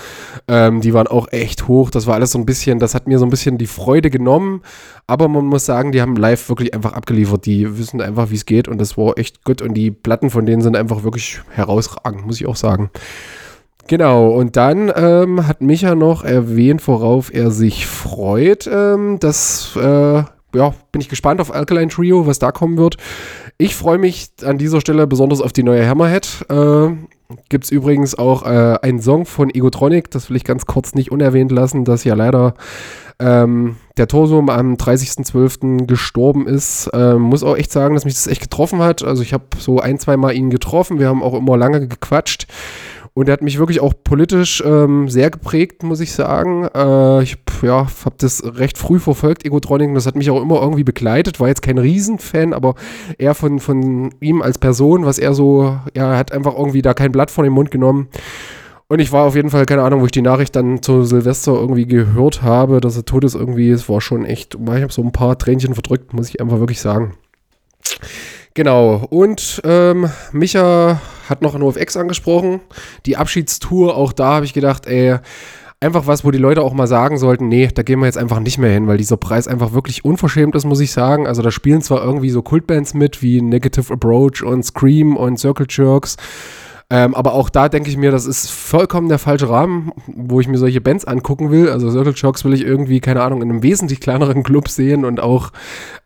Ähm, die waren auch echt hoch. Das war alles so ein bisschen, das hat mir so ein bisschen die Freude genommen. Aber man muss sagen, die haben live wirklich einfach abgeliefert. Die wissen einfach, wie es geht und das war echt gut. Und die Platten von denen sind einfach wirklich herausragend, muss ich auch sagen. Genau, und dann ähm, hat Micha noch erwähnt, worauf er sich freut. Ähm, das, äh, ja, bin ich gespannt auf Alkaline Trio, was da kommen wird. Ich freue mich an dieser Stelle besonders auf die neue Hammerhead. Äh, Gibt es übrigens auch äh, einen Song von Egotronic, das will ich ganz kurz nicht unerwähnt lassen, dass ja leider ähm, der Torsum am 30.12. gestorben ist. Ähm, muss auch echt sagen, dass mich das echt getroffen hat. Also ich habe so ein, zwei Mal ihn getroffen. Wir haben auch immer lange gequatscht. Und er hat mich wirklich auch politisch ähm, sehr geprägt, muss ich sagen. Äh, ich ja, habe das recht früh verfolgt, Egotronic. Das hat mich auch immer irgendwie begleitet. War jetzt kein Riesenfan, aber eher von, von ihm als Person, was er so, ja, hat einfach irgendwie da kein Blatt von den Mund genommen. Und ich war auf jeden Fall, keine Ahnung, wo ich die Nachricht dann zu Silvester irgendwie gehört habe, dass er tot ist irgendwie. Es war schon echt, ich habe so ein paar Tränchen verdrückt, muss ich einfach wirklich sagen. Genau, und ähm, Micha hat noch NoFX angesprochen. Die Abschiedstour, auch da habe ich gedacht, ey, einfach was, wo die Leute auch mal sagen sollten, nee, da gehen wir jetzt einfach nicht mehr hin, weil dieser Preis einfach wirklich unverschämt ist, muss ich sagen. Also da spielen zwar irgendwie so Kultbands mit, wie Negative Approach und Scream und Circle Jerks, ähm, aber auch da denke ich mir, das ist vollkommen der falsche Rahmen, wo ich mir solche Bands angucken will. Also Circle Shocks will ich irgendwie, keine Ahnung, in einem wesentlich kleineren Club sehen und auch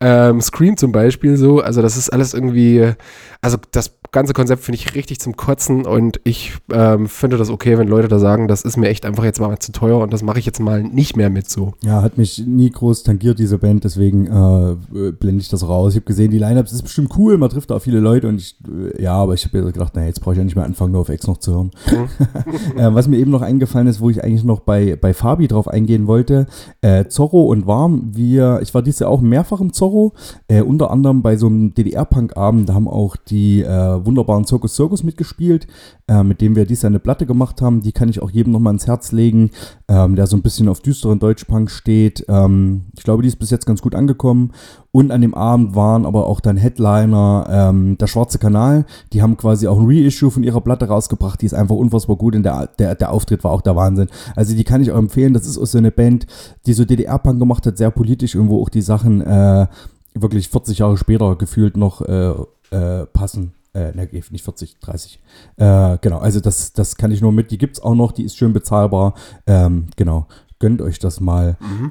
ähm, Scream zum Beispiel so. Also das ist alles irgendwie, also das ganze Konzept finde ich richtig zum Kotzen und ich ähm, finde das okay, wenn Leute da sagen, das ist mir echt einfach jetzt mal zu teuer und das mache ich jetzt mal nicht mehr mit so. Ja, hat mich nie groß tangiert, diese Band, deswegen äh, blende ich das raus. Ich habe gesehen, die Lineups ist bestimmt cool, man trifft da auch viele Leute und ich, äh, ja, aber ich habe mir gedacht, naja, jetzt brauche ich ja nicht mehr anfangen, nur auf X noch zu hören. Mhm. äh, was mir eben noch eingefallen ist, wo ich eigentlich noch bei, bei Fabi drauf eingehen wollte, äh, Zorro und Warm, wir, ich war dieses Jahr auch mehrfach im Zorro, äh, unter anderem bei so einem DDR-Punk-Abend, da haben auch die äh, wunderbaren Circus Circus mitgespielt, äh, mit dem wir dies eine Platte gemacht haben. Die kann ich auch jedem nochmal ins Herz legen, ähm, der so ein bisschen auf düsteren Deutschpunk steht. Ähm, ich glaube, die ist bis jetzt ganz gut angekommen. Und an dem Abend waren aber auch dann Headliner ähm, der Schwarze Kanal. Die haben quasi auch ein Reissue von ihrer Platte rausgebracht. Die ist einfach unfassbar gut und der, der, der Auftritt war auch der Wahnsinn. Also die kann ich auch empfehlen. Das ist auch so eine Band, die so DDR-Punk gemacht hat, sehr politisch und wo auch die Sachen äh, wirklich 40 Jahre später gefühlt noch äh, äh, passen. Äh, ne, nicht 40, 30. Äh, genau, also das, das kann ich nur mit. Die gibt es auch noch, die ist schön bezahlbar. Ähm, genau, gönnt euch das mal. Mhm.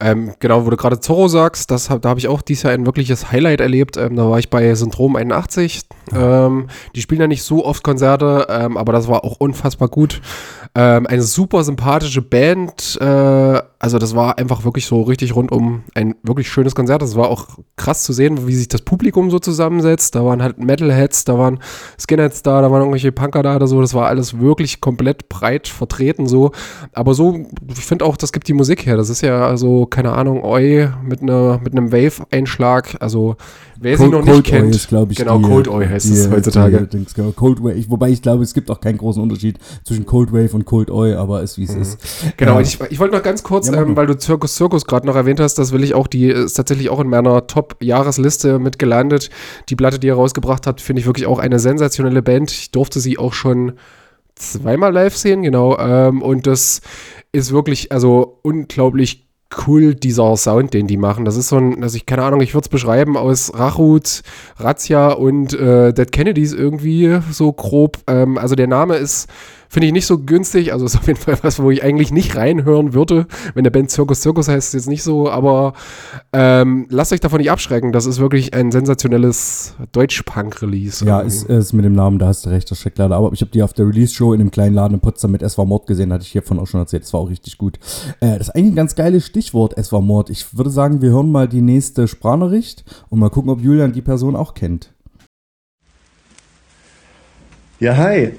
Ähm, genau, wo du gerade Zorro sagst, das, da habe ich auch dieses Jahr ein wirkliches Highlight erlebt. Ähm, da war ich bei Syndrom 81. Ähm, die spielen ja nicht so oft Konzerte, ähm, aber das war auch unfassbar gut. Ähm, eine super sympathische Band. Äh, also das war einfach wirklich so richtig rundum ein wirklich schönes Konzert. Das war auch krass zu sehen, wie sich das Publikum so zusammensetzt. Da waren halt Metalheads, da waren Skinheads da, da waren irgendwelche Punker da oder so. Das war alles wirklich komplett breit vertreten so. Aber so, ich finde auch, das gibt die Musik her. Das ist ja so, keine Ahnung, Oi mit, einer mit einem Wave-Einschlag. Also Wer Cold, sie noch nicht kennt, ist, ich, genau, die, Cold Oi heißt die, es heutzutage. Die, genau, Cold Wave, wobei ich glaube, es gibt auch keinen großen Unterschied zwischen Cold Wave und Cold Oi, aber ist wie es mhm. ist. Genau, äh, ich, ich wollte noch ganz kurz, ja, ähm, weil du Circus Circus gerade noch erwähnt hast, das will ich auch, die ist tatsächlich auch in meiner Top-Jahresliste mit gelandet. Die Platte, die ihr rausgebracht habt, finde ich wirklich auch eine sensationelle Band. Ich durfte sie auch schon zweimal live sehen, genau. Ähm, und das ist wirklich, also unglaublich cool, dieser Sound, den die machen. Das ist so ein, also ich keine Ahnung, ich würde es beschreiben aus Rachut, Razzia und äh, Dead Kennedys irgendwie so grob. Ähm, also der Name ist Finde ich nicht so günstig. Also ist auf jeden Fall was, wo ich eigentlich nicht reinhören würde. Wenn der Band Circus Circus heißt, ist jetzt nicht so. Aber ähm, lasst euch davon nicht abschrecken. Das ist wirklich ein sensationelles Deutsch-Punk-Release. Ja, ist, ist mit dem Namen, da hast du recht, das steckt leider. Aber ich habe die auf der Release-Show in dem kleinen Laden in Potsdam mit Es war Mord gesehen. Hatte ich hiervon auch schon erzählt. Das war auch richtig gut. Äh, das ist eigentlich ein ganz geiles Stichwort, Es war Mord. Ich würde sagen, wir hören mal die nächste Sprachnachricht und mal gucken, ob Julian die Person auch kennt. Ja, hi.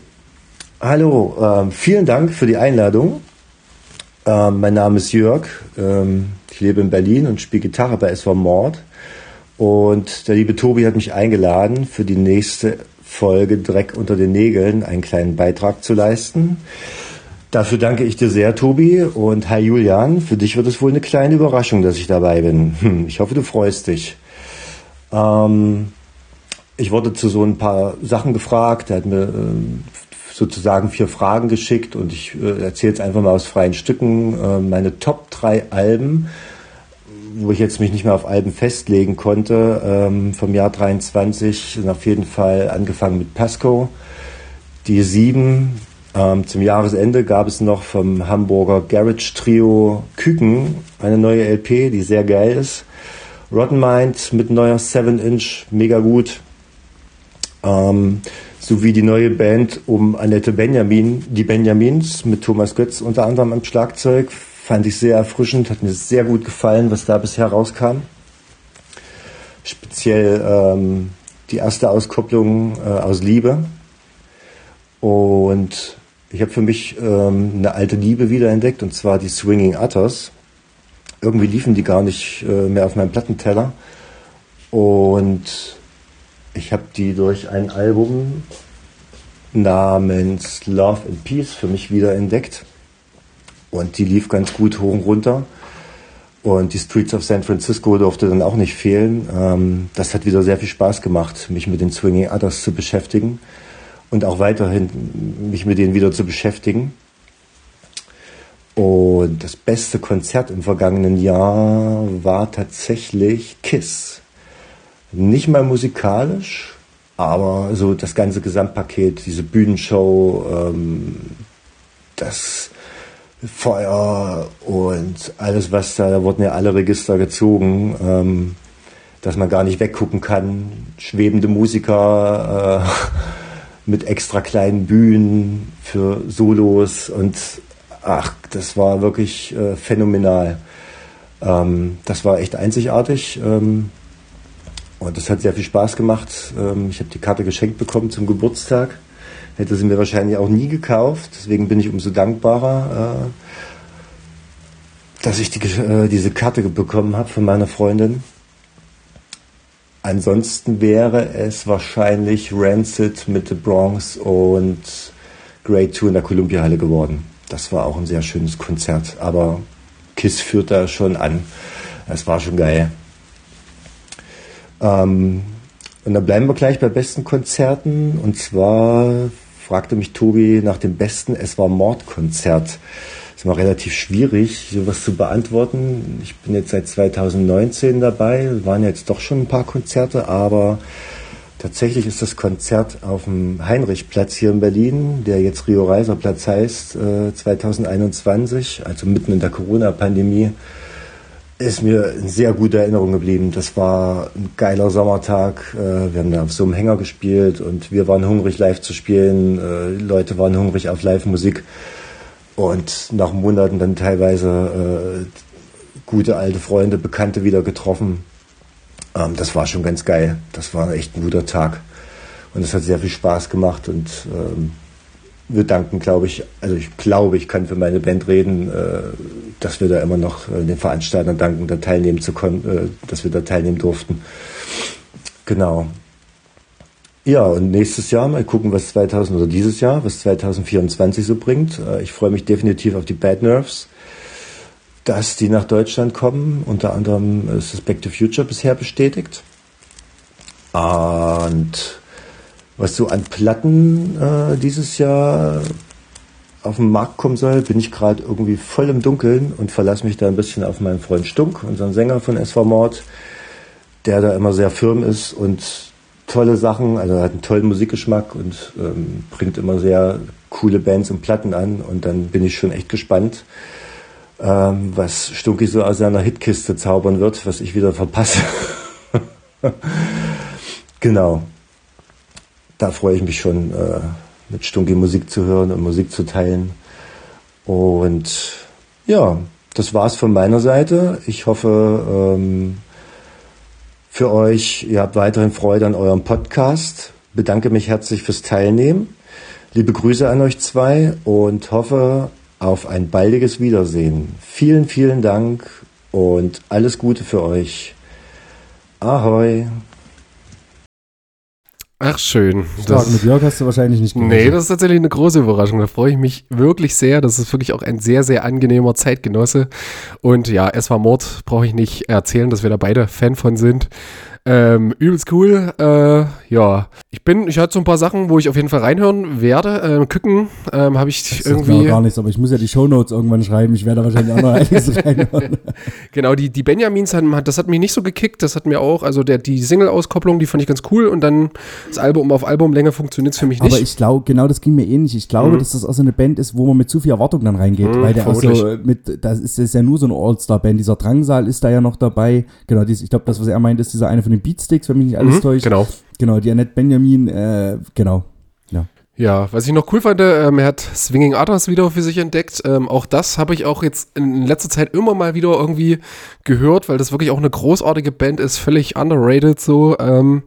Hallo, ähm, vielen Dank für die Einladung. Ähm, mein Name ist Jörg. Ähm, ich lebe in Berlin und spiele Gitarre bei SV Mord. Und der liebe Tobi hat mich eingeladen, für die nächste Folge Dreck unter den Nägeln einen kleinen Beitrag zu leisten. Dafür danke ich dir sehr, Tobi. Und hi Julian, für dich wird es wohl eine kleine Überraschung, dass ich dabei bin. Hm, ich hoffe, du freust dich. Ähm, ich wurde zu so ein paar Sachen gefragt. Er hat mir ähm, sozusagen vier Fragen geschickt und ich äh, erzähle jetzt einfach mal aus freien Stücken äh, meine Top drei Alben, wo ich jetzt mich nicht mehr auf Alben festlegen konnte, ähm, vom Jahr 23 sind auf jeden Fall angefangen mit Pasco, die sieben. Ähm, zum Jahresende gab es noch vom Hamburger Garage Trio Küken eine neue LP, die sehr geil ist. Rotten Mind mit neuer 7-Inch, mega gut. Ähm, sowie die neue Band um Annette Benjamin, die Benjamins mit Thomas Götz unter anderem am Schlagzeug. Fand ich sehr erfrischend, hat mir sehr gut gefallen, was da bisher rauskam. Speziell ähm, die erste Auskopplung äh, aus Liebe. Und ich habe für mich ähm, eine alte Liebe wiederentdeckt und zwar die Swinging Utters. Irgendwie liefen die gar nicht äh, mehr auf meinem Plattenteller. Und ich habe die durch ein Album namens Love and Peace für mich wiederentdeckt. Und die lief ganz gut hoch und runter. Und die Streets of San Francisco durfte dann auch nicht fehlen. Ähm, das hat wieder sehr viel Spaß gemacht, mich mit den Swinging Others zu beschäftigen und auch weiterhin mich mit denen wieder zu beschäftigen. Und das beste Konzert im vergangenen Jahr war tatsächlich Kiss. Nicht mal musikalisch, aber so das ganze Gesamtpaket, diese Bühnenshow, ähm, das Feuer und alles, was da, da wurden ja alle Register gezogen, ähm, dass man gar nicht weggucken kann. Schwebende Musiker äh, mit extra kleinen Bühnen für Solos und ach, das war wirklich äh, phänomenal. Ähm, das war echt einzigartig. Ähm, und das hat sehr viel Spaß gemacht. Ähm, ich habe die Karte geschenkt bekommen zum Geburtstag. Hätte sie mir wahrscheinlich auch nie gekauft. Deswegen bin ich umso dankbarer, äh, dass ich die, äh, diese Karte bekommen habe von meiner Freundin. Ansonsten wäre es wahrscheinlich Rancid mit The Bronx und Great Tour in der Columbia-Halle geworden. Das war auch ein sehr schönes Konzert. Aber Kiss führt da schon an. Es war schon geil. Ähm, und dann bleiben wir gleich bei besten Konzerten. Und zwar fragte mich Tobi nach dem besten Es war Mordkonzert. Ist immer relativ schwierig, sowas zu beantworten. Ich bin jetzt seit 2019 dabei. Waren jetzt doch schon ein paar Konzerte, aber tatsächlich ist das Konzert auf dem Heinrichplatz hier in Berlin, der jetzt Rio Reiser Platz heißt, 2021, äh, also mitten in der Corona-Pandemie ist mir in sehr guter Erinnerung geblieben. Das war ein geiler Sommertag. Äh, wir haben da auf so einem Hänger gespielt und wir waren hungrig, live zu spielen. Äh, die Leute waren hungrig auf Live-Musik. Und nach Monaten dann teilweise äh, gute alte Freunde, Bekannte wieder getroffen. Ähm, das war schon ganz geil. Das war echt ein guter Tag. Und es hat sehr viel Spaß gemacht und ähm, wir danken, glaube ich, also ich glaube, ich kann für meine Band reden, äh, dass wir da immer noch äh, den Veranstaltern danken, da teilnehmen zu können, äh, dass wir da teilnehmen durften. Genau. Ja, und nächstes Jahr mal gucken, was 2000 oder dieses Jahr, was 2024 so bringt. Ich freue mich definitiv auf die Bad Nerves, dass die nach Deutschland kommen. Unter anderem ist das Back Future bisher bestätigt. Und was so an Platten äh, dieses Jahr auf den Markt kommen soll, bin ich gerade irgendwie voll im Dunkeln und verlasse mich da ein bisschen auf meinen Freund Stunk, unseren Sänger von SV Mord, der da immer sehr firm ist und tolle Sachen, also hat einen tollen Musikgeschmack und ähm, bringt immer sehr coole Bands und Platten an und dann bin ich schon echt gespannt, ähm, was Stunki so aus seiner Hitkiste zaubern wird, was ich wieder verpasse. genau da freue ich mich schon, äh, mit Stunki Musik zu hören und Musik zu teilen. Und ja, das war's von meiner Seite. Ich hoffe, ähm, für euch, ihr habt weiterhin Freude an eurem Podcast. Bedanke mich herzlich fürs Teilnehmen. Liebe Grüße an euch zwei und hoffe auf ein baldiges Wiedersehen. Vielen, vielen Dank und alles Gute für euch. Ahoi! Ach, schön. Stark, mit Jörg hast du wahrscheinlich nicht gerechnet. Nee, das ist tatsächlich eine große Überraschung. Da freue ich mich wirklich sehr. Das ist wirklich auch ein sehr, sehr angenehmer Zeitgenosse. Und ja, es war Mord, brauche ich nicht erzählen, dass wir da beide Fan von sind. Ähm, übelst cool. Äh, ja, ich bin, ich hatte so ein paar Sachen, wo ich auf jeden Fall reinhören werde. Ähm, Küken ähm, habe ich das irgendwie. Gar nichts, aber ich muss ja die Shownotes irgendwann schreiben. Ich werde wahrscheinlich auch noch einiges reinhören. genau, die, die Benjamins, haben, das hat mich nicht so gekickt. Das hat mir auch, also der, die Single-Auskopplung, die fand ich ganz cool. Und dann das Album auf Albumlänge funktioniert es für mich nicht. Aber ich glaube, genau das ging mir ähnlich. Ich glaube, mhm. dass das auch so eine Band ist, wo man mit zu viel Erwartung dann reingeht. Mhm, weil der auch so mit, das ist, das ist ja nur so eine All-Star-Band. Dieser Drangsal ist da ja noch dabei. Genau, dies, ich glaube, das, was er meint, ist dieser eine von den Beatsticks, wenn mich nicht alles mhm, täuscht. Genau. Genau, die Annette Benjamin, äh, genau. Ja. Ja, was ich noch cool fand, ähm, er hat Swinging Others wieder für sich entdeckt. Ähm, auch das habe ich auch jetzt in letzter Zeit immer mal wieder irgendwie gehört, weil das wirklich auch eine großartige Band ist, völlig underrated so. Ähm,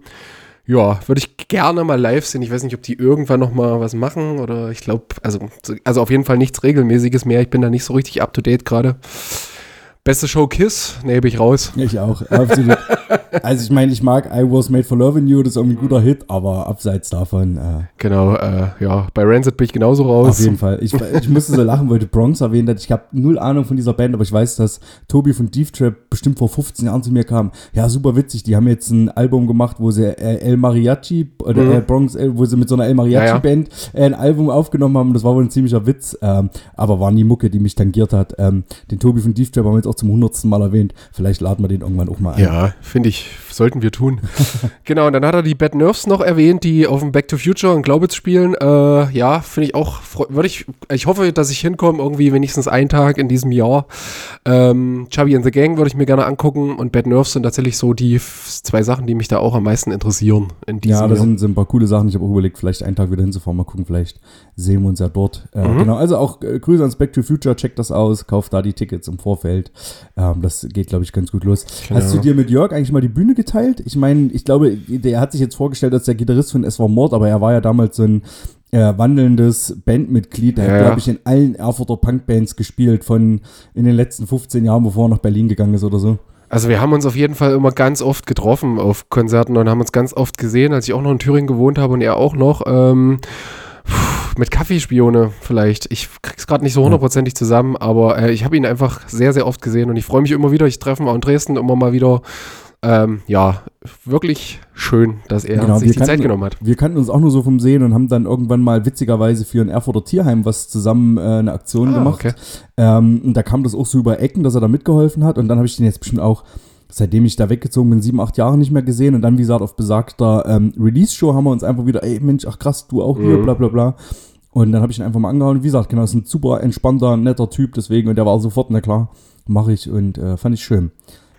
Ja, würde ich gerne mal live sehen. Ich weiß nicht, ob die irgendwann noch mal was machen oder ich glaube, also, also auf jeden Fall nichts Regelmäßiges mehr. Ich bin da nicht so richtig up to date gerade. Beste Show Kiss? Nee, bin ich raus. Ich auch, absolut. also ich meine, ich mag I Was Made for Loving You, das ist irgendwie ein guter Hit, aber abseits davon. Äh, genau, äh, ja, bei Rancid bin ich genauso raus. Auf jeden Fall. Ich, ich musste so lachen, weil du Bronx erwähnt hat. Ich habe null Ahnung von dieser Band, aber ich weiß, dass Tobi von Deep Trap bestimmt vor 15 Jahren zu mir kam. Ja, super witzig. Die haben jetzt ein Album gemacht, wo sie äh, El Mariachi oder mhm. äh, Bronx, äh, wo sie mit so einer El Mariachi-Band ja, ja. Ein Album aufgenommen haben. Das war wohl ein ziemlicher Witz, ähm, aber war nie Mucke, die mich tangiert hat. Ähm, den Tobi von Deep Trap haben wir jetzt auch zum hundertsten Mal erwähnt. Vielleicht laden wir den irgendwann auch mal ein. Ja, finde ich, sollten wir tun. genau, und dann hat er die Bad Nerves noch erwähnt, die auf dem Back to Future und Glaubitz spielen. Äh, ja, finde ich auch, würde ich, ich hoffe, dass ich hinkomme, irgendwie wenigstens einen Tag in diesem Jahr. Ähm, Chubby and the Gang würde ich mir gerne angucken und Bad Nerves sind tatsächlich so die zwei Sachen, die mich da auch am meisten interessieren in diesem Ja, das sind, sind, ein paar coole Sachen. Ich habe auch überlegt, vielleicht einen Tag wieder hinzufahren, mal gucken, vielleicht sehen wir uns ja dort. Äh, mhm. Genau, also auch äh, Grüße ans Back to Future, checkt das aus, kauft da die Tickets im Vorfeld. Ähm, das geht, glaube ich, ganz gut los. Genau. Hast du dir mit Jörg eigentlich mal die Bühne geteilt? Ich meine, ich glaube, der hat sich jetzt vorgestellt als der Gitarrist von Es war Mord, aber er war ja damals so ein äh, wandelndes Bandmitglied. Er ja, hat, glaube ich, in allen Erfurter Punkbands gespielt von in den letzten 15 Jahren, bevor er nach Berlin gegangen ist oder so. Also wir haben uns auf jeden Fall immer ganz oft getroffen auf Konzerten und haben uns ganz oft gesehen, als ich auch noch in Thüringen gewohnt habe und er auch noch. Ähm, mit Kaffeespione vielleicht. Ich krieg's gerade nicht so hundertprozentig zusammen, aber äh, ich habe ihn einfach sehr, sehr oft gesehen und ich freue mich immer wieder. Ich treffe ihn auch in Dresden immer mal wieder. Ähm, ja, wirklich schön, dass er genau, sich die kannten, Zeit genommen hat. Wir kannten uns auch nur so vom Sehen und haben dann irgendwann mal witzigerweise für ein Erfurter Tierheim was zusammen äh, eine Aktion ah, gemacht. Okay. Ähm, und da kam das auch so über Ecken, dass er da mitgeholfen hat und dann habe ich den jetzt bestimmt auch seitdem ich da weggezogen bin, sieben, acht Jahre nicht mehr gesehen. Und dann, wie gesagt, auf besagter ähm, Release-Show haben wir uns einfach wieder, ey Mensch, ach krass, du auch hier, mhm. bla bla bla. Und dann habe ich ihn einfach mal angehauen. Wie gesagt, genau, ist ein super entspannter, netter Typ, deswegen, und der war sofort, na klar, mache ich und äh, fand ich schön.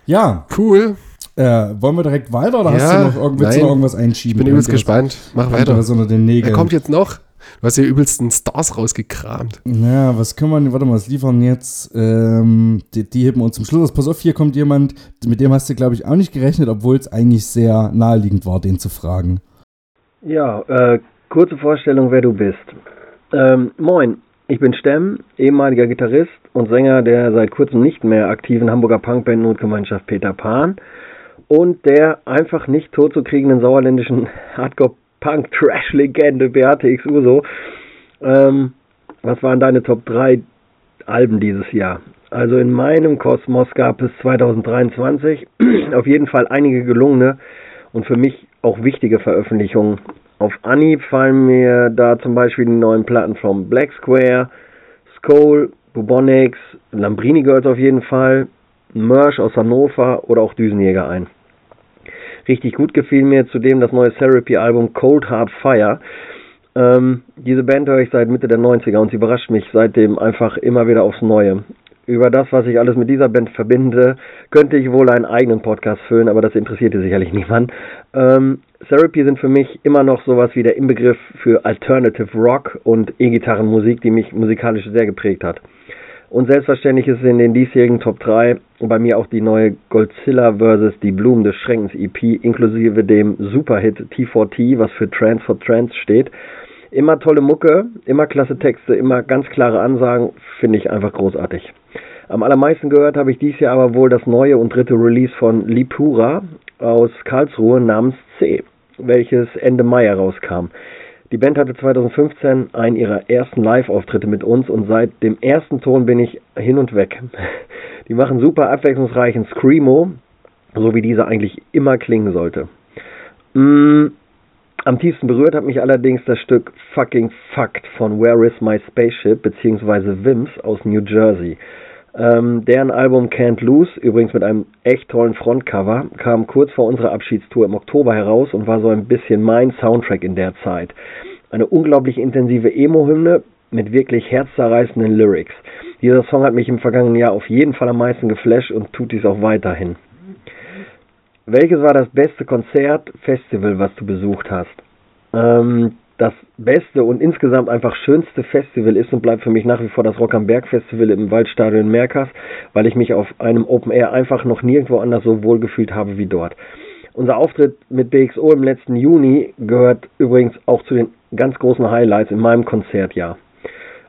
Ja. Cool. Äh, wollen wir direkt weiter oder ja, hast du noch, irgend, willst du noch irgendwas einschieben? Ich bin übelst gespannt. Mach weiter. Unter den Nägeln. Er kommt jetzt noch. Du hast ja übelsten Stars rausgekramt. Ja, was können wir, warte mal, was liefern jetzt? Ähm, die, die heben wir uns zum Schluss. Pass auf, hier kommt jemand, mit dem hast du, glaube ich, auch nicht gerechnet, obwohl es eigentlich sehr naheliegend war, den zu fragen. Ja, äh, kurze Vorstellung, wer du bist. Ähm, moin, ich bin Stemm, ehemaliger Gitarrist und Sänger der seit kurzem nicht mehr aktiven Hamburger Punkband Notgemeinschaft Peter Pan und der einfach nicht totzukriegenden sauerländischen Hardcore Punk-Trash-Legende Beate X Uso. Ähm, was waren deine Top 3 Alben dieses Jahr? Also in meinem Kosmos gab es 2023 auf jeden Fall einige gelungene und für mich auch wichtige Veröffentlichungen. Auf Anhieb fallen mir da zum Beispiel die neuen Platten von Black Square, Skull, Bubonics, Lambrini Girls auf jeden Fall, Mersch aus Hannover oder auch Düsenjäger ein. Richtig gut gefiel mir zudem das neue Therapy-Album Cold Hard Fire. Ähm, diese Band höre ich seit Mitte der 90er und sie überrascht mich seitdem einfach immer wieder aufs Neue. Über das, was ich alles mit dieser Band verbinde, könnte ich wohl einen eigenen Podcast füllen, aber das interessierte sicherlich niemand. Ähm, Therapy sind für mich immer noch sowas wie der Inbegriff für Alternative Rock und E-Gitarrenmusik, die mich musikalisch sehr geprägt hat. Und selbstverständlich ist es in den diesjährigen Top 3 bei mir auch die neue Godzilla vs. Die Blumen des Schreckens EP inklusive dem Superhit T4T, was für Trans for Trans steht. Immer tolle Mucke, immer klasse Texte, immer ganz klare Ansagen, finde ich einfach großartig. Am allermeisten gehört habe ich dies Jahr aber wohl das neue und dritte Release von Lipura aus Karlsruhe namens Welches Ende Mai herauskam. Die Band hatte 2015 einen ihrer ersten Live-Auftritte mit uns und seit dem ersten Ton bin ich hin und weg. Die machen super abwechslungsreichen Screamo, so wie dieser eigentlich immer klingen sollte. Mm, am tiefsten berührt hat mich allerdings das Stück Fucking Fucked von Where Is My Spaceship bzw. Wims aus New Jersey. Ähm, deren Album Can't Lose, übrigens mit einem echt tollen Frontcover, kam kurz vor unserer Abschiedstour im Oktober heraus und war so ein bisschen mein Soundtrack in der Zeit. Eine unglaublich intensive Emo-Hymne mit wirklich herzzerreißenden Lyrics. Dieser Song hat mich im vergangenen Jahr auf jeden Fall am meisten geflasht und tut dies auch weiterhin. Welches war das beste Konzert, Festival, was du besucht hast? Ähm, das beste und insgesamt einfach schönste Festival ist und bleibt für mich nach wie vor das Rock am Berg Festival im Waldstadion Merkers, weil ich mich auf einem Open Air einfach noch nirgendwo anders so wohl gefühlt habe wie dort. unser Auftritt mit DXO im letzten Juni gehört übrigens auch zu den ganz großen Highlights in meinem Konzertjahr.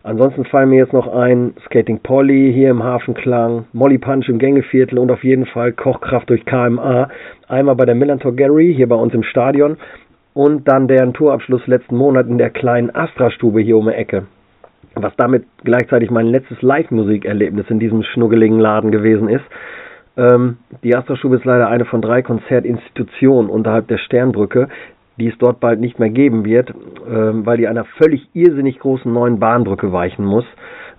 Ansonsten fallen mir jetzt noch ein Skating Polly hier im Hafenklang, Molly Punch im Gängeviertel und auf jeden Fall Kochkraft durch KMA. Einmal bei der Millantor Gallery hier bei uns im Stadion und dann deren Tourabschluss letzten Monat in der kleinen Astra-Stube hier um die Ecke. Was damit gleichzeitig mein letztes Live-Musikerlebnis in diesem schnuggeligen Laden gewesen ist. Ähm, die Astra-Stube ist leider eine von drei Konzertinstitutionen unterhalb der Sternbrücke, die es dort bald nicht mehr geben wird, ähm, weil die einer völlig irrsinnig großen neuen Bahnbrücke weichen muss,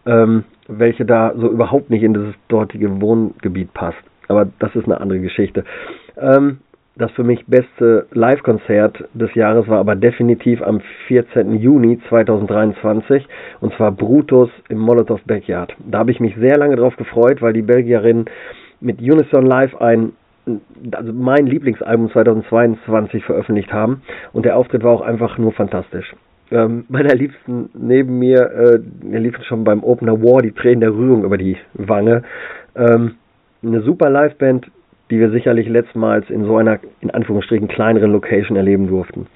ähm, welche da so überhaupt nicht in das dortige Wohngebiet passt. Aber das ist eine andere Geschichte. Ähm, das für mich beste Live-Konzert des Jahres war aber definitiv am 14. Juni 2023 und zwar Brutus im Molotov Backyard. Da habe ich mich sehr lange drauf gefreut, weil die Belgierinnen mit Unison Live ein also mein Lieblingsalbum 2022 veröffentlicht haben und der Auftritt war auch einfach nur fantastisch. Ähm, meiner Liebsten neben mir, äh, mir liefen schon beim Opener War die Tränen der Rührung über die Wange. Ähm, eine super Liveband, die wir sicherlich letztmals in so einer, in Anführungsstrichen, kleineren Location erleben durften.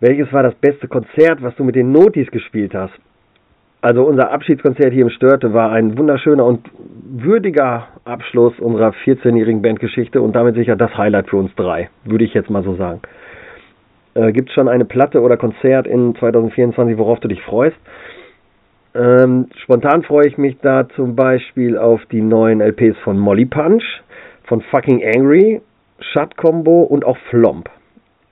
Welches war das beste Konzert, was du mit den Notis gespielt hast? Also unser Abschiedskonzert hier im Störte war ein wunderschöner und würdiger Abschluss unserer 14-jährigen Bandgeschichte und damit sicher das Highlight für uns drei, würde ich jetzt mal so sagen. Äh, Gibt es schon eine Platte oder Konzert in 2024, worauf du dich freust? Ähm, spontan freue ich mich da zum Beispiel auf die neuen LPs von Molly Punch, von Fucking Angry, Shut Combo und auch Flomp.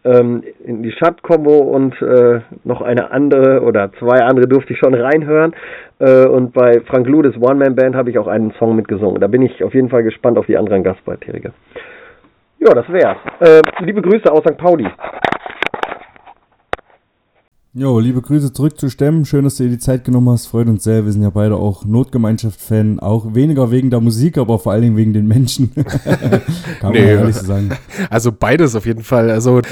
Ähm, in die Shut Combo und äh, noch eine andere oder zwei andere durfte ich schon reinhören. Äh, und bei Frank Ludes One-Man-Band habe ich auch einen Song mitgesungen. Da bin ich auf jeden Fall gespannt auf die anderen Gastbeiträge. Ja, das wär's. Äh, liebe Grüße aus St. Pauli. Jo, liebe Grüße zurück zu Stemmen. Schön, dass du dir die Zeit genommen hast. Freut uns sehr. Wir sind ja beide auch Notgemeinschaft-Fan. Auch weniger wegen der Musik, aber vor allen Dingen wegen den Menschen. Kann Nee, man ehrlich so sagen. Also beides auf jeden Fall. Also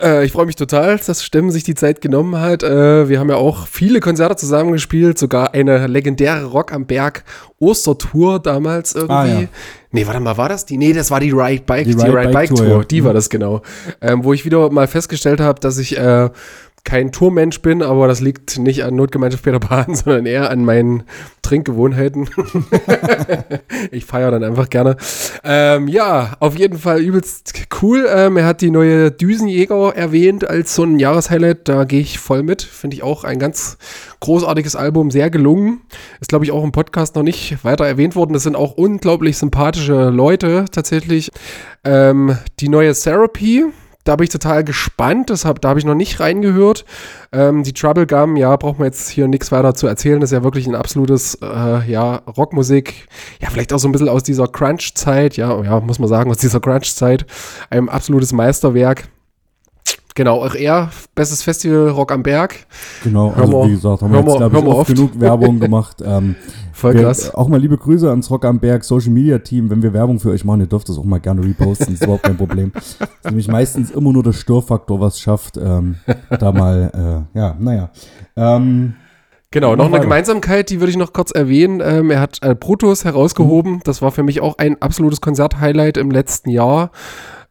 äh, ich freue mich total, dass Stemmen sich die Zeit genommen hat. Äh, wir haben ja auch viele Konzerte zusammengespielt, sogar eine legendäre Rock am Berg Ostertour damals irgendwie. Ah, ja. Nee, warte mal, war das die? Nee, das war die Ride Bike, Die die, Ride Ride Bike Bike, Tour, Tour, ja. die war das genau. Ähm, wo ich wieder mal festgestellt habe, dass ich äh, kein Tourmensch bin, aber das liegt nicht an Notgemeinschaft Peter Pan, sondern eher an meinen Trinkgewohnheiten. ich feiere dann einfach gerne. Ähm, ja, auf jeden Fall übelst cool. Ähm, er hat die neue Düsenjäger erwähnt als so ein Jahreshighlight. Da gehe ich voll mit. Finde ich auch ein ganz großartiges Album, sehr gelungen. Ist, glaube ich, auch im Podcast noch nicht weiter erwähnt worden. Das sind auch unglaublich sympathische Leute tatsächlich. Ähm, die neue Therapy. Da bin ich total gespannt, deshalb, da habe ich noch nicht reingehört. Ähm, die Trouble Gum, ja, braucht man jetzt hier nichts weiter zu erzählen. Das ist ja wirklich ein absolutes, äh, ja, Rockmusik. Ja, vielleicht auch so ein bisschen aus dieser Crunch-Zeit, ja, ja, muss man sagen, aus dieser Crunch-Zeit. Ein absolutes Meisterwerk. Genau, auch er, bestes Festival Rock am Berg. Genau, Hör also mal- wie gesagt, haben wir jetzt, glaube ich, oft oft. genug Werbung gemacht. Ähm, Voll wir, krass. Auch mal liebe Grüße ans Rock am Berg Social Media Team. Wenn wir Werbung für euch machen, ihr dürft das auch mal gerne reposten, ist überhaupt kein Problem. Das ist nämlich meistens immer nur der Störfaktor, was schafft, ähm, da mal, äh, ja, naja. Ähm, Genau, noch eine. Gemeinsamkeit, die würde ich noch kurz erwähnen. Ähm, er hat äh, Brutus herausgehoben. Das war für mich auch ein absolutes Konzerthighlight im letzten Jahr.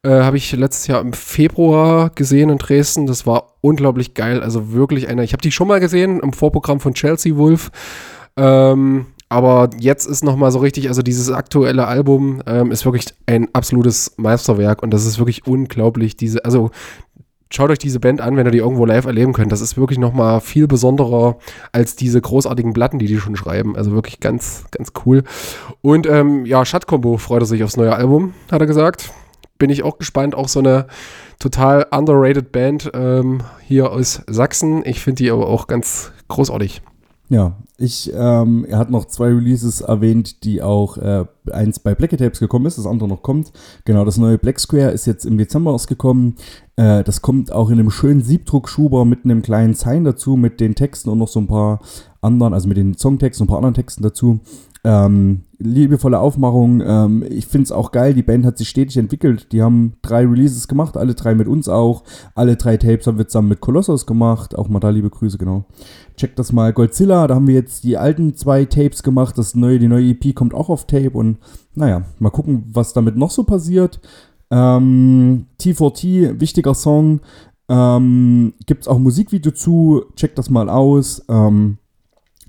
Äh, Habe ich letztes Jahr im Februar gesehen in Dresden. Das war unglaublich geil. Also wirklich einer. Ich habe die schon mal gesehen im Vorprogramm von Chelsea Wolf. Ähm, aber jetzt ist noch mal so richtig, also dieses aktuelle Album ähm, ist wirklich ein absolutes Meisterwerk und das ist wirklich unglaublich. Diese, also schaut euch diese Band an, wenn ihr die irgendwo live erleben könnt. Das ist wirklich noch mal viel besonderer als diese großartigen Platten, die die schon schreiben. Also wirklich ganz, ganz cool. Und ähm, ja, Shut-Combo freut er sich aufs neue Album, hat er gesagt. Bin ich auch gespannt. Auch so eine total underrated Band ähm, hier aus Sachsen. Ich finde die aber auch ganz großartig. Ja, ich, ähm, er hat noch zwei Releases erwähnt, die auch äh, eins bei Black Tapes gekommen ist, das andere noch kommt. Genau, das neue Black Square ist jetzt im Dezember ausgekommen. Äh, das kommt auch in einem schönen Siebdruckschuber mit einem kleinen Sign dazu, mit den Texten und noch so ein paar anderen, also mit den Songtexten und ein paar anderen Texten dazu. Ähm, liebevolle Aufmachung. Ähm, ich finde es auch geil. Die Band hat sich stetig entwickelt. Die haben drei Releases gemacht, alle drei mit uns auch. Alle drei Tapes haben wir zusammen mit Colossus gemacht. Auch mal da liebe Grüße, genau. Checkt das mal. Godzilla, da haben wir jetzt die alten zwei Tapes gemacht. Das neue, die neue EP kommt auch auf Tape und naja, mal gucken, was damit noch so passiert. Ähm, T4T, wichtiger Song. Ähm, Gibt es auch Musikvideo zu, checkt das mal aus. Ähm,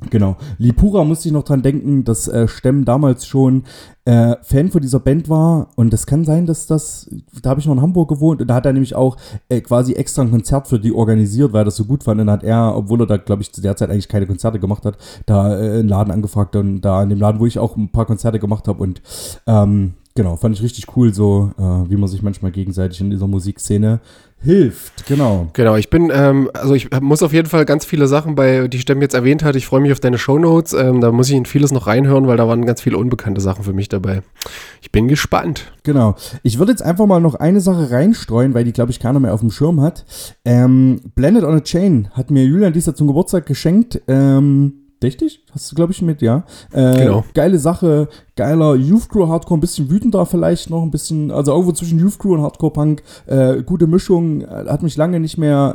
Genau. Lipura musste ich noch dran denken, dass äh, Stemm damals schon äh, Fan von dieser Band war. Und das kann sein, dass das, da habe ich noch in Hamburg gewohnt und da hat er nämlich auch äh, quasi extra ein Konzert für die organisiert, weil er das so gut fand. Und dann hat er, obwohl er da, glaube ich, zu der Zeit eigentlich keine Konzerte gemacht hat, da äh, einen Laden angefragt und da in dem Laden, wo ich auch ein paar Konzerte gemacht habe. Und ähm, genau, fand ich richtig cool, so äh, wie man sich manchmal gegenseitig in dieser Musikszene hilft, genau. Genau, ich bin, ähm, also ich muss auf jeden Fall ganz viele Sachen bei, die Stemm jetzt erwähnt hat. Ich freue mich auf deine Shownotes. Ähm, da muss ich in vieles noch reinhören, weil da waren ganz viele unbekannte Sachen für mich dabei. Ich bin gespannt. Genau. Ich würde jetzt einfach mal noch eine Sache reinstreuen, weil die, glaube ich, keiner mehr auf dem Schirm hat. Ähm, Blended on a Chain hat mir Julian dieser zum Geburtstag geschenkt. Ähm, Richtig? Hast du, glaube ich, mit, ja. Äh, Genau. Geile Sache, geiler Youth Crew Hardcore, ein bisschen wütender vielleicht noch, ein bisschen, also irgendwo zwischen Youth Crew und Hardcore Punk. Äh, gute Mischung, äh, hat mich lange nicht mehr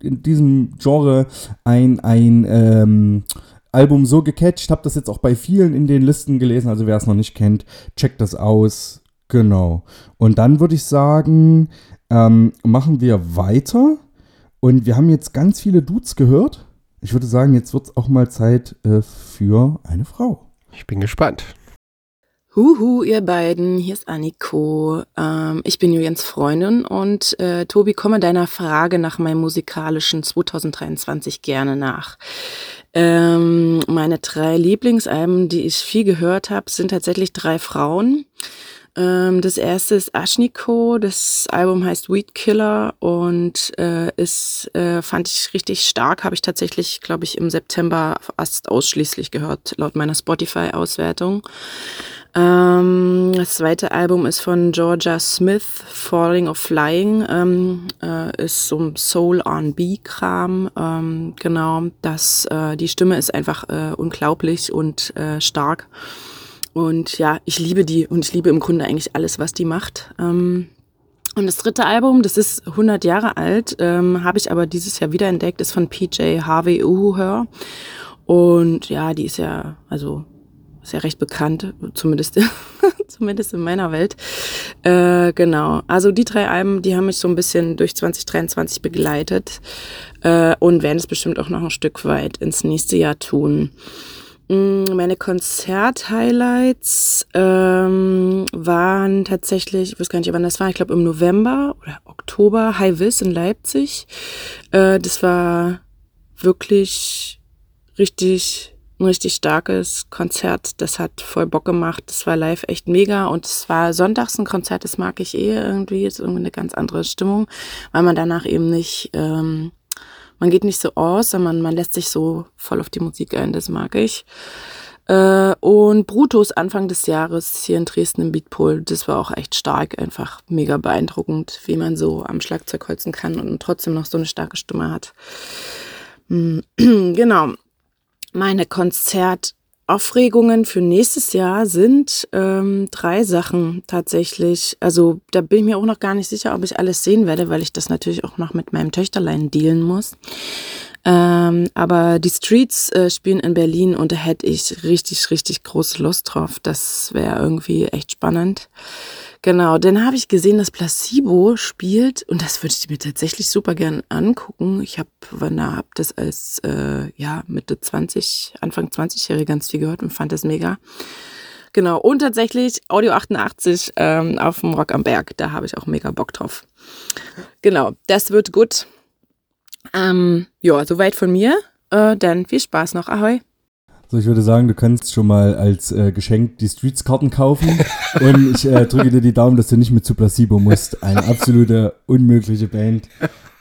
äh, in diesem Genre ein, ein ähm, Album so gecatcht. Hab das jetzt auch bei vielen in den Listen gelesen, also wer es noch nicht kennt, checkt das aus. Genau. Und dann würde ich sagen, ähm, machen wir weiter. Und wir haben jetzt ganz viele Dudes gehört. Ich würde sagen, jetzt wird es auch mal Zeit äh, für eine Frau. Ich bin gespannt. Huhu, ihr beiden, hier ist Anniko. Ähm, ich bin Julians Freundin und äh, Tobi, komme deiner Frage nach meinem musikalischen 2023 gerne nach. Ähm, meine drei Lieblingsalben, die ich viel gehört habe, sind tatsächlich drei Frauen. Ähm, das erste ist Ashniko, das Album heißt Weed Killer und äh, ist, äh, fand ich richtig stark, habe ich tatsächlich, glaube ich, im September fast ausschließlich gehört, laut meiner Spotify-Auswertung. Ähm, das zweite Album ist von Georgia Smith, Falling of Flying, ähm, äh, ist so ein Soul R&B-Kram, ähm, genau, das, äh, die Stimme ist einfach äh, unglaublich und äh, stark. Und ja, ich liebe die und ich liebe im Grunde eigentlich alles, was die macht. Ähm, und das dritte Album, das ist 100 Jahre alt, ähm, habe ich aber dieses Jahr wiederentdeckt, ist von PJ Harvey Uhuher. Und ja, die ist ja, also ist ja recht bekannt, zumindest, zumindest in meiner Welt. Äh, genau. Also die drei Alben, die haben mich so ein bisschen durch 2023 begleitet äh, und werden es bestimmt auch noch ein Stück weit ins nächste Jahr tun. Mm, Meine Konzert-Highlights ähm, waren tatsächlich, ich weiß gar nicht, wann das war, ich glaube im November oder Oktober, High Vis in Leipzig. Äh, das war wirklich richtig, ein richtig starkes Konzert. Das hat voll Bock gemacht. Das war live echt mega und es war sonntags ein Konzert, das mag ich eh irgendwie. Ist irgendwie eine ganz andere Stimmung, weil man danach eben nicht, ähm, man geht nicht so aus, sondern man lässt sich so voll auf die Musik ein, das mag ich. Äh, und Brutus Anfang des Jahres hier in Dresden im Beatpool, das war auch echt stark, einfach mega beeindruckend, wie man so am Schlagzeug holzen kann und trotzdem noch so eine starke Stimme hat. Mm, genau. Meine Konzertaufregungen für nächstes Jahr sind ähm, drei Sachen tatsächlich. Also da bin ich mir auch noch gar nicht sicher, ob ich alles sehen werde, weil ich das natürlich auch noch mit meinem Töchterlein dealen muss. Ähm, aber die Streets äh, spielen in Berlin und da hätte ich richtig, richtig große Lust drauf. Das wäre irgendwie echt spannend. Genau, dann habe ich gesehen, dass Placebo spielt und das würde ich mir tatsächlich super gern angucken. Ich habe hab das als äh, ja Mitte 20, Anfang 20-Jährige ganz viel gehört und fand das mega. Genau, und tatsächlich Audio 88 ähm, auf dem Rock am Berg, da habe ich auch mega Bock drauf. Genau, das wird gut. Ähm, ja, soweit von mir. Äh, dann viel Spaß noch. Ahoi. So, ich würde sagen, du kannst schon mal als äh, Geschenk die Streets-Karten kaufen. und ich äh, drücke dir die Daumen, dass du nicht mit zu Placebo musst. Eine absolute unmögliche Band.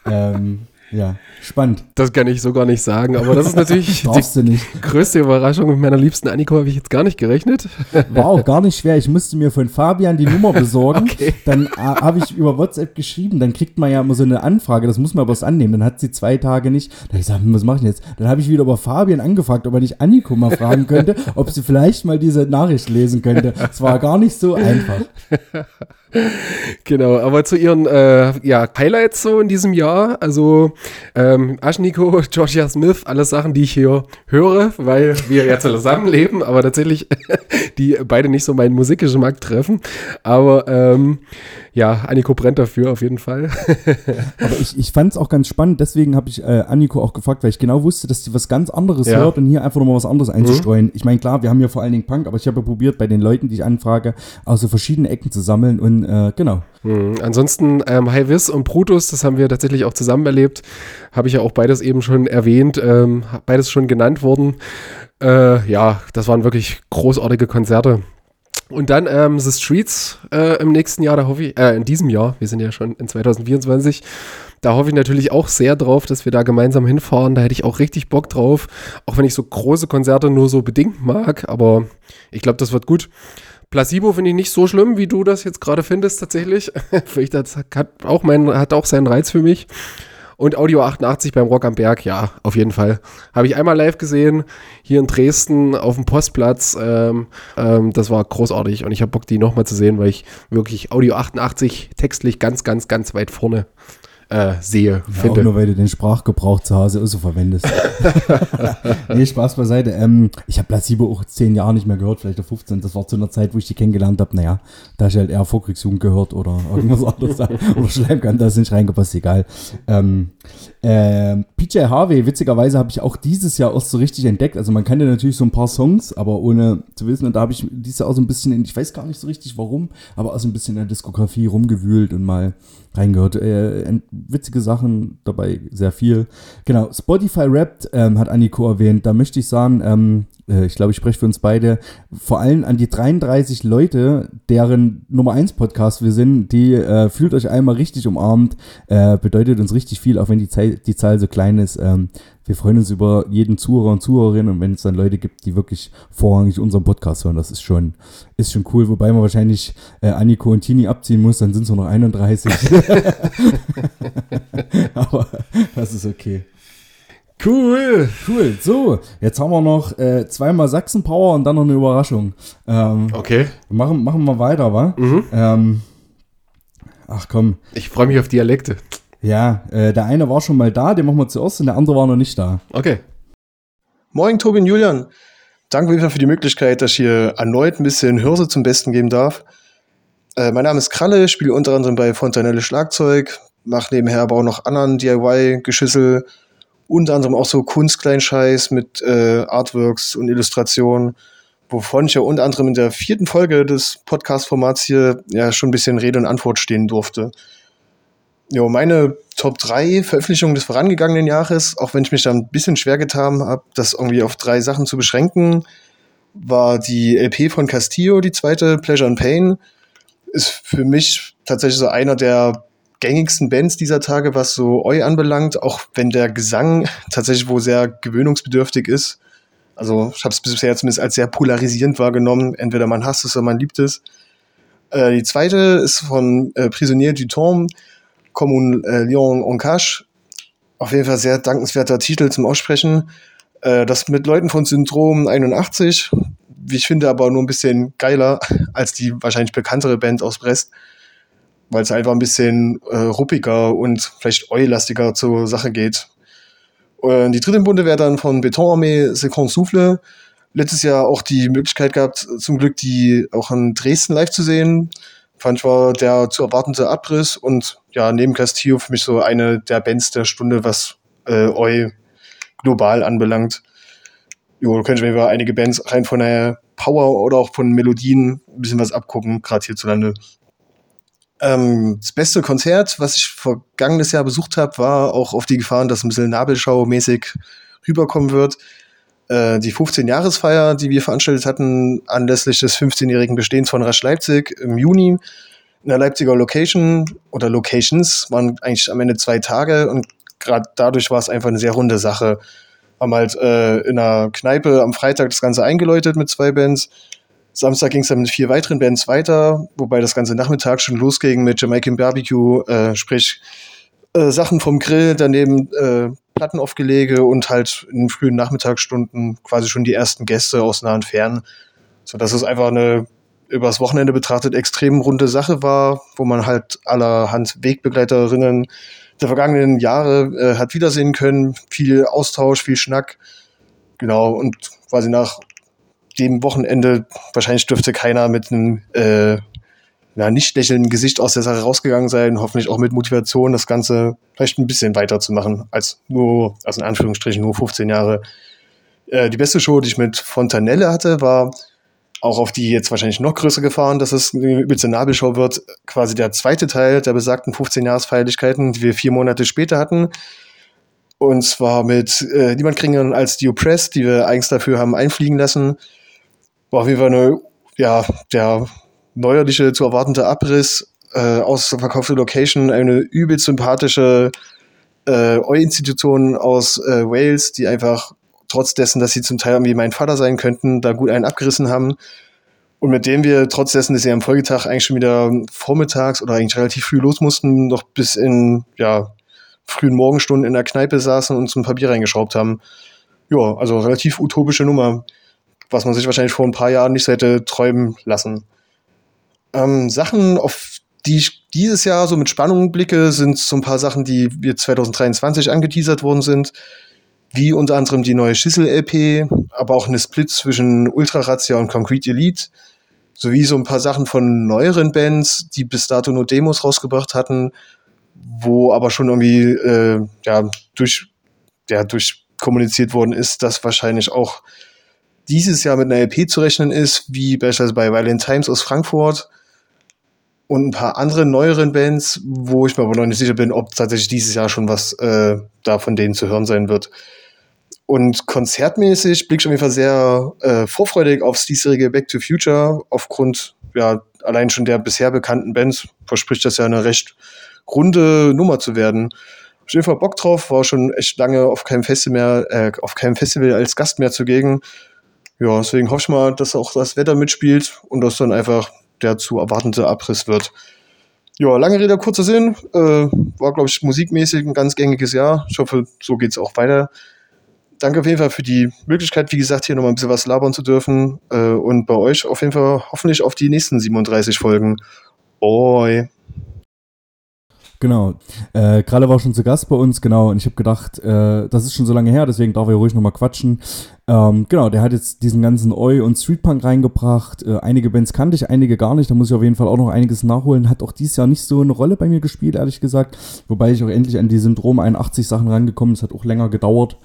Ähm, ja, spannend. Das kann ich so gar nicht sagen, aber das ist natürlich die größte Überraschung. Mit meiner liebsten Anniko habe ich jetzt gar nicht gerechnet. War auch gar nicht schwer. Ich musste mir von Fabian die Nummer besorgen. Okay. Dann äh, habe ich über WhatsApp geschrieben. Dann kriegt man ja immer so eine Anfrage. Das muss man aber erst annehmen. Dann hat sie zwei Tage nicht. Da hab ich gesagt, hm, was mache ich jetzt? Dann habe ich wieder über Fabian angefragt, ob er nicht Anniko mal fragen könnte, ob sie vielleicht mal diese Nachricht lesen könnte. Es war gar nicht so einfach. Genau, aber zu ihren äh, ja, Highlights so in diesem Jahr. Also ähm, Ashniko, Georgia Smith, alles Sachen, die ich hier höre, weil wir ja zusammenleben, aber tatsächlich die beide nicht so meinen Musikgeschmack treffen. Aber ähm, ja, Anniko brennt dafür auf jeden Fall. Aber ich, ich fand es auch ganz spannend, deswegen habe ich äh, Anniko auch gefragt, weil ich genau wusste, dass sie was ganz anderes Ja. hört und hier einfach nochmal was anderes einzustreuen. Ich meine, klar, wir haben ja vor allen Dingen Punk, aber ich habe ja probiert, bei den Leuten, die ich anfrage, aus so verschiedenen Ecken zu sammeln und äh, genau. Mhm. Ansonsten ähm, High Vis und Brutus, das haben wir tatsächlich auch zusammen erlebt. Habe ich ja auch beides eben schon erwähnt, ähm, beides schon genannt worden. Äh, ja, das waren wirklich großartige Konzerte. Und dann ähm, The Streets äh, im nächsten Jahr, da hoffe ich, äh, in diesem Jahr, wir sind ja schon in 2024, da hoffe ich natürlich auch sehr drauf, dass wir da gemeinsam hinfahren. Da hätte ich auch richtig Bock drauf, auch wenn ich so große Konzerte nur so bedingt mag, aber ich glaube, das wird gut. Placebo finde ich nicht so schlimm, wie du das jetzt gerade findest, tatsächlich. Das hat auch, mein, hat auch seinen Reiz für mich. Und Audio 88 beim Rock am Berg, ja, auf jeden Fall. Habe ich einmal live gesehen, hier in Dresden auf dem Postplatz. Ähm, ähm, das war großartig und ich habe Bock, die nochmal zu sehen, weil ich wirklich Audio 88 textlich ganz, ganz, ganz weit vorne äh, sehe, Ja, auch finde. nur, weil du den Sprachgebrauch zu Hause auch so verwendest. nee, Spaß beiseite. Ähm, ich habe Placebo auch zehn Jahre nicht mehr gehört, vielleicht auch 15. Das war zu einer Zeit, wo ich die kennengelernt habe. Naja, da ich halt eher Vorkriegsjugend gehört oder irgendwas anderes. oder Schleimkant, da ist nicht reingepasst, egal. Ähm, ähm, PJ Harvey, witzigerweise habe ich auch dieses Jahr erst so richtig entdeckt. Also man kannte natürlich so ein paar Songs, aber ohne zu wissen. Und da habe ich dieses Jahr auch so ein bisschen, in, ich weiß gar nicht so richtig warum, aber auch so ein bisschen in der Diskografie rumgewühlt und mal reingehört. Äh, witzige Sachen dabei, sehr viel. Genau, Spotify Rapped ähm, hat Anniko erwähnt. Da möchte ich sagen, ähm, äh, ich glaube, ich spreche für uns beide, vor allem an die 33 Leute, deren Nummer 1 Podcast wir sind, die äh, fühlt euch einmal richtig umarmt, äh, bedeutet uns richtig viel, auch wenn die, Zei- die Zahl so klein ist. Ähm, wir freuen uns über jeden Zuhörer und Zuhörerin und wenn es dann Leute gibt, die wirklich vorrangig unseren Podcast hören, das ist schon, ist schon cool. Wobei man wahrscheinlich äh, Anniko und Tini abziehen muss, dann sind es nur noch 31. Aber das ist okay. Cool. Cool. So, jetzt haben wir noch äh, zweimal Sachsen-Power und dann noch eine Überraschung. Ähm, Okay, machen, machen wir weiter, wa? Ähm, ach komm. ich freue mich auf Dialekte. Ja, äh, der eine war schon mal da, den machen wir zuerst und der andere war noch nicht da. Okay. Moin, Tobi und Julian. Danke wieder für die Möglichkeit, dass ich hier erneut ein bisschen Hörse zum Besten geben darf. Äh, mein Name ist Kralle, spiele unter anderem bei Fontanelle Schlagzeug, mache nebenher aber auch noch anderen DIY-Geschüssel, unter anderem auch so Kunstkleinscheiß mit äh, Artworks und Illustrationen, wovon ich ja unter anderem in der vierten Folge des Podcast-Formats hier ja schon ein bisschen Rede und Antwort stehen durfte. Jo, meine Top 3 Veröffentlichungen des vorangegangenen Jahres, auch wenn ich mich da ein bisschen schwer getan habe, das irgendwie auf drei Sachen zu beschränken, war die LP von Castillo, die zweite, Pleasure and Pain. Ist für mich tatsächlich so einer der gängigsten Bands dieser Tage, was so Oi anbelangt, auch wenn der Gesang tatsächlich wohl sehr gewöhnungsbedürftig ist. Also ich habe es bisher zumindest als sehr polarisierend wahrgenommen. Entweder man hasst es oder man liebt es. Äh, die zweite ist von äh, Prisonnier du Temps, Commun äh, Lyon en Cache. Auf jeden Fall sehr dankenswerter Titel zum Aussprechen. Äh, das mit Leuten von Syndrom 81, wie ich finde, aber nur ein bisschen geiler als die wahrscheinlich bekanntere Band aus Brest, weil es einfach ein bisschen äh, ruppiger und vielleicht eulastiger zur Sache geht. Und die dritte Bunde wäre dann von Betonarmee Second Souffle. Letztes Jahr auch die Möglichkeit gehabt, zum Glück die auch in Dresden live zu sehen. Fand ich war der zu erwartende Abriss und ja, neben Castillo für mich so eine der Bands der Stunde, was äh, Eu global anbelangt. Jo, da könnte ich mir einige Bands rein von der Power oder auch von Melodien ein bisschen was abgucken, gerade hierzulande. Ähm, das beste Konzert, was ich vergangenes Jahr besucht habe, war auch auf die Gefahren, dass ein bisschen Nabelschau-mäßig rüberkommen wird. Äh, die 15-Jahresfeier, die wir veranstaltet hatten, anlässlich des 15-jährigen Bestehens von Rasch Leipzig im Juni in der Leipziger Location oder Locations, waren eigentlich am Ende zwei Tage und gerade dadurch war es einfach eine sehr runde Sache. Haben halt äh, in einer Kneipe am Freitag das Ganze eingeläutet mit zwei Bands. Samstag ging es dann mit vier weiteren Bands weiter, wobei das ganze Nachmittag schon losging mit Jamaican Barbecue, äh, sprich äh, Sachen vom Grill, daneben äh, Plattenaufgelege und halt in frühen Nachmittagsstunden quasi schon die ersten Gäste aus nah und fern. So dass es einfach eine übers Wochenende betrachtet extrem runde Sache war, wo man halt allerhand Wegbegleiterinnen der vergangenen Jahre äh, hat wiedersehen können. Viel Austausch, viel Schnack. Genau, und quasi nach dem Wochenende wahrscheinlich dürfte keiner mit einem äh, ja, nicht lächelnden Gesicht aus der Sache rausgegangen sein, hoffentlich auch mit Motivation, das Ganze vielleicht ein bisschen weiterzumachen, als nur, also in Anführungsstrichen nur 15 Jahre. Äh, die beste Show, die ich mit Fontanelle hatte, war auch auf die jetzt wahrscheinlich noch größere Gefahren, dass es eine übelste Nabelshow wird, quasi der zweite Teil der besagten 15-Jahres-Feierlichkeiten, die wir vier Monate später hatten. Und zwar mit äh, niemand geringeren als die Oppress, die wir eigens dafür haben einfliegen lassen. War auf jeden Fall eine, ja, der neuerliche zu erwartende Abriss, äh, ausverkaufte Location, eine übel sympathische äh, institution aus äh, Wales, die einfach trotz dessen, dass sie zum Teil irgendwie mein Vater sein könnten, da gut einen abgerissen haben. Und mit dem wir trotz dessen, dass sie am Folgetag eigentlich schon wieder vormittags oder eigentlich relativ früh los mussten, noch bis in ja, frühen Morgenstunden in der Kneipe saßen und zum Papier reingeschraubt haben. Ja, also relativ utopische Nummer, was man sich wahrscheinlich vor ein paar Jahren nicht so hätte träumen lassen. Ähm, Sachen, auf die ich dieses Jahr so mit Spannung blicke, sind so ein paar Sachen, die wir 2023 angeteasert worden sind, wie unter anderem die neue Schissel-LP, aber auch eine Split zwischen Ultra Razzia und Concrete Elite, sowie so ein paar Sachen von neueren Bands, die bis dato nur Demos rausgebracht hatten, wo aber schon irgendwie äh, ja, durch, ja, durch kommuniziert worden ist, dass wahrscheinlich auch dieses Jahr mit einer LP zu rechnen ist, wie beispielsweise bei Violent Times aus Frankfurt und ein paar andere neueren Bands, wo ich mir aber noch nicht sicher bin, ob tatsächlich dieses Jahr schon was äh, da von denen zu hören sein wird. Und konzertmäßig blicke ich auf jeden Fall sehr äh, vorfreudig aufs diesjährige Back to Future. Aufgrund ja allein schon der bisher bekannten Bands verspricht das ja eine recht runde Nummer zu werden. Auf jeden Fall Bock drauf, war schon echt lange auf keinem Festival mehr, äh, auf keinem Festival als Gast mehr zugegen. Ja, deswegen hoffe ich mal, dass auch das Wetter mitspielt und dass dann einfach der zu erwartende Abriss wird. Ja, lange Rede, kurzer Sinn. Äh, war, glaube ich, musikmäßig ein ganz gängiges Jahr. Ich hoffe, so geht es auch weiter. Danke auf jeden Fall für die Möglichkeit, wie gesagt, hier nochmal ein bisschen was labern zu dürfen. Äh, und bei euch auf jeden Fall hoffentlich auf die nächsten 37 Folgen. Oi. Genau. Äh, Kralle war schon zu Gast bei uns, genau. Und ich habe gedacht, äh, das ist schon so lange her, deswegen darf er ruhig nochmal quatschen. Ähm, genau, der hat jetzt diesen ganzen Oi und Streetpunk reingebracht. Äh, einige Bands kannte ich, einige gar nicht. Da muss ich auf jeden Fall auch noch einiges nachholen. Hat auch dieses Jahr nicht so eine Rolle bei mir gespielt, ehrlich gesagt. Wobei ich auch endlich an die Syndrom 81 Sachen rangekommen. Es hat auch länger gedauert.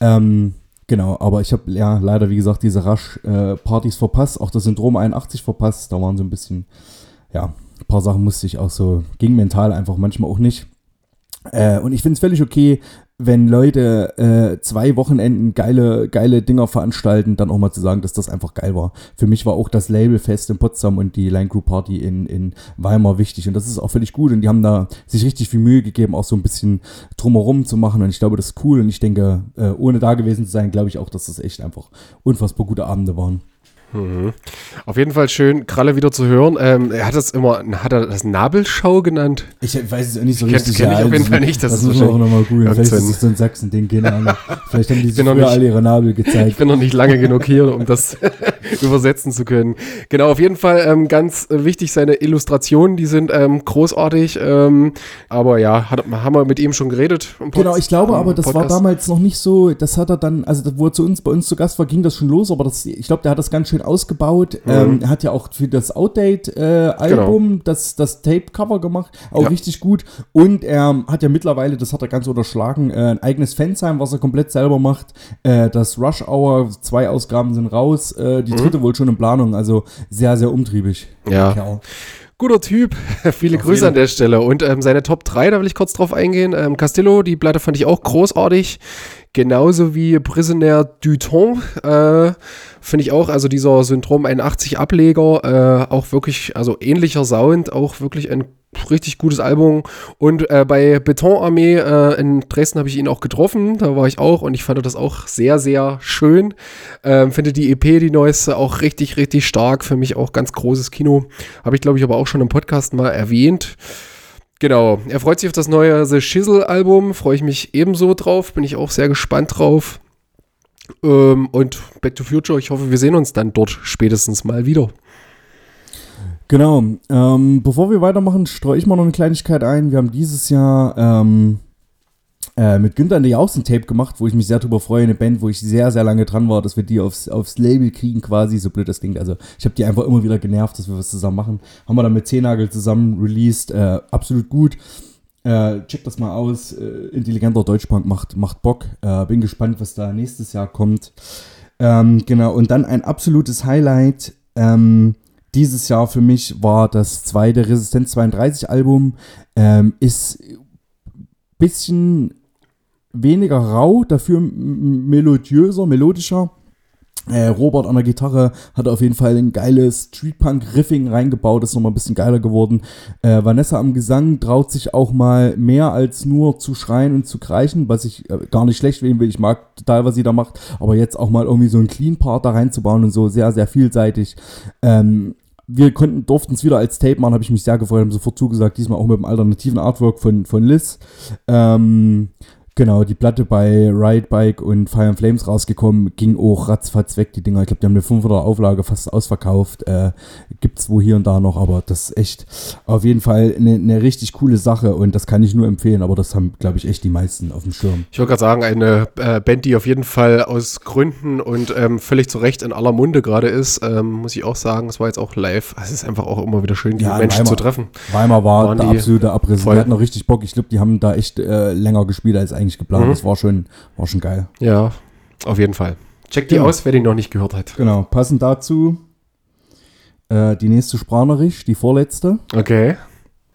Ähm, Genau, aber ich habe ja leider, wie gesagt, diese Rasch-Partys äh, verpasst, auch das Syndrom 81 verpasst. Da waren so ein bisschen, ja, ein paar Sachen musste ich auch so, ging mental einfach manchmal auch nicht. Äh, und ich finde es völlig okay, wenn Leute äh, zwei Wochenenden geile, geile Dinger veranstalten, dann auch mal zu sagen, dass das einfach geil war. Für mich war auch das Labelfest in Potsdam und die Line Group Party in, in Weimar wichtig. Und das ist auch völlig gut. Und die haben da sich richtig viel Mühe gegeben, auch so ein bisschen drumherum zu machen. Und ich glaube, das ist cool. Und ich denke, äh, ohne da gewesen zu sein, glaube ich auch, dass das echt einfach unfassbar gute Abende waren. Mhm. Auf jeden Fall schön, Kralle wieder zu hören. Ähm, er hat das immer, hat er das Nabelschau genannt? Ich weiß es nicht so ich richtig. Kenne ich auf jeden Fall nicht. Das, das muss man auch nochmal googeln. Vielleicht ist es so ein Sachsen-Ding, keine Ahnung. Vielleicht haben die sich früher nicht, alle ihre Nabel gezeigt. Ich bin noch nicht lange genug hier, um das übersetzen zu können. Genau, auf jeden Fall ähm, ganz wichtig, seine Illustrationen, die sind ähm, großartig. Ähm, aber ja, hat, haben wir mit ihm schon geredet. Genau, ich glaube aber, das war damals noch nicht so, das hat er dann, also wo er zu uns, bei uns zu Gast war, ging das schon los, aber das, ich glaube, der hat das ganz schön ausgebaut. Mhm. Ähm, er hat ja auch für das Outdate-Album genau. das, das Tape-Cover gemacht, auch ja. richtig gut. Und er hat ja mittlerweile, das hat er ganz unterschlagen, äh, ein eigenes Fansheim, was er komplett selber macht. Äh, das Rush Hour, zwei Ausgaben sind raus, äh, die mhm. dritte wohl schon in Planung, also sehr, sehr umtriebig. Ja. Kerl. Guter Typ. Viele Auf Grüße jeden. an der Stelle. Und ähm, seine Top 3, da will ich kurz drauf eingehen. Ähm, Castillo, die Platte fand ich auch großartig. Genauso wie Prisoner du Temps. Äh, Finde ich auch, also dieser Syndrom 81 Ableger, äh, auch wirklich, also ähnlicher Sound, auch wirklich ein richtig gutes Album. Und äh, bei Betonarmee äh, in Dresden habe ich ihn auch getroffen. Da war ich auch und ich fand das auch sehr, sehr schön. Ähm, finde die EP, die neueste, auch richtig, richtig stark. Für mich auch ganz großes Kino. Habe ich, glaube ich, aber auch schon im Podcast mal erwähnt. Genau, er freut sich auf das neue The Shizzle-Album. Freue ich mich ebenso drauf. Bin ich auch sehr gespannt drauf. Ähm, und Back to Future, ich hoffe, wir sehen uns dann dort spätestens mal wieder. Genau. Ähm, bevor wir weitermachen, streue ich mal noch eine Kleinigkeit ein. Wir haben dieses Jahr ähm, äh, mit Günther und auch so ein Tape gemacht, wo ich mich sehr drüber freue, eine Band, wo ich sehr, sehr lange dran war, dass wir die aufs, aufs Label kriegen quasi, so blöd das klingt. Also ich habe die einfach immer wieder genervt, dass wir was zusammen machen. Haben wir dann mit Zehnagel zusammen released, äh, absolut gut. Äh, checkt das mal aus. Äh, intelligenter Deutschpunk macht, macht Bock. Äh, bin gespannt, was da nächstes Jahr kommt. Ähm, genau, und dann ein absolutes Highlight. Ähm, dieses Jahr für mich war das zweite Resistance 32 Album. Ähm, ist bisschen weniger rau, dafür melodiöser, melodischer. Äh, Robert an der Gitarre hat auf jeden Fall ein geiles Streetpunk-Riffing reingebaut, ist nochmal ein bisschen geiler geworden. Äh, Vanessa am Gesang traut sich auch mal mehr als nur zu schreien und zu kreischen, was ich äh, gar nicht schlecht wählen will. Ich mag total, was sie da macht, aber jetzt auch mal irgendwie so einen Clean-Part da reinzubauen und so sehr, sehr vielseitig. Ähm, wir konnten, durften es wieder als Tape machen, habe ich mich sehr gefreut, haben sofort zugesagt, diesmal auch mit dem alternativen Artwork von, von Liz. Ähm, Genau, die Platte bei Ride Bike und Fire and Flames rausgekommen, ging auch ratzfatz weg, die Dinger. Ich glaube, die haben eine 500er Auflage fast ausverkauft. Äh, es wo hier und da noch, aber das ist echt auf jeden Fall eine, eine richtig coole Sache und das kann ich nur empfehlen, aber das haben, glaube ich, echt die meisten auf dem Schirm. Ich wollte gerade sagen, eine äh, Band, die auf jeden Fall aus Gründen und ähm, völlig zu Recht in aller Munde gerade ist, ähm, muss ich auch sagen, es war jetzt auch live. Es ist einfach auch immer wieder schön, die ja, Menschen Weimar, zu treffen. Weimar war der absolute Abriss. Die hatten noch richtig Bock. Ich glaube, die haben da echt äh, länger gespielt als eigentlich eigentlich geplant. Mhm. Das war schon, war schon geil. Ja, auf jeden Fall. Check die ja. aus, wer die noch nicht gehört hat. Genau, passend dazu äh, die nächste Sprachnachricht, die vorletzte. Okay.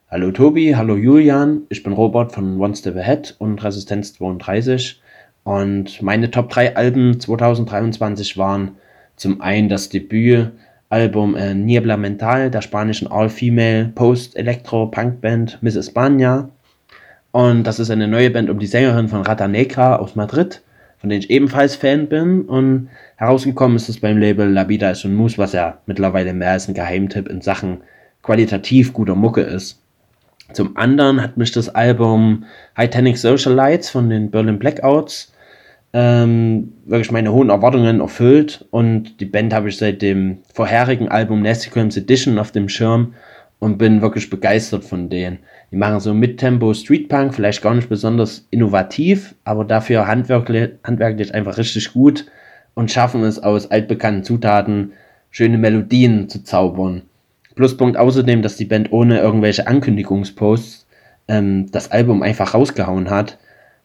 Hallo Tobi, hallo Julian, ich bin Robert von One Step Ahead und Resistenz 32 und meine Top 3 Alben 2023 waren zum einen das Debütalbum äh, Niebla Mental der spanischen All-Female Post-Elektro-Punk-Band Miss España und das ist eine neue Band um die Sängerin von Rata Negra aus Madrid, von denen ich ebenfalls Fan bin. Und herausgekommen ist es beim Label La Vida es un Mus, was ja mittlerweile mehr als ein Geheimtipp in Sachen qualitativ guter Mucke ist. Zum anderen hat mich das Album Titanic Socialites von den Berlin Blackouts ähm, wirklich meine hohen Erwartungen erfüllt und die Band habe ich seit dem vorherigen Album Nasty Crimes Edition auf dem Schirm und bin wirklich begeistert von denen. Die machen so Mittempo Streetpunk, vielleicht gar nicht besonders innovativ, aber dafür handwerklich, handwerklich einfach richtig gut und schaffen es aus altbekannten Zutaten schöne Melodien zu zaubern. Pluspunkt außerdem, dass die Band ohne irgendwelche Ankündigungsposts ähm, das Album einfach rausgehauen hat,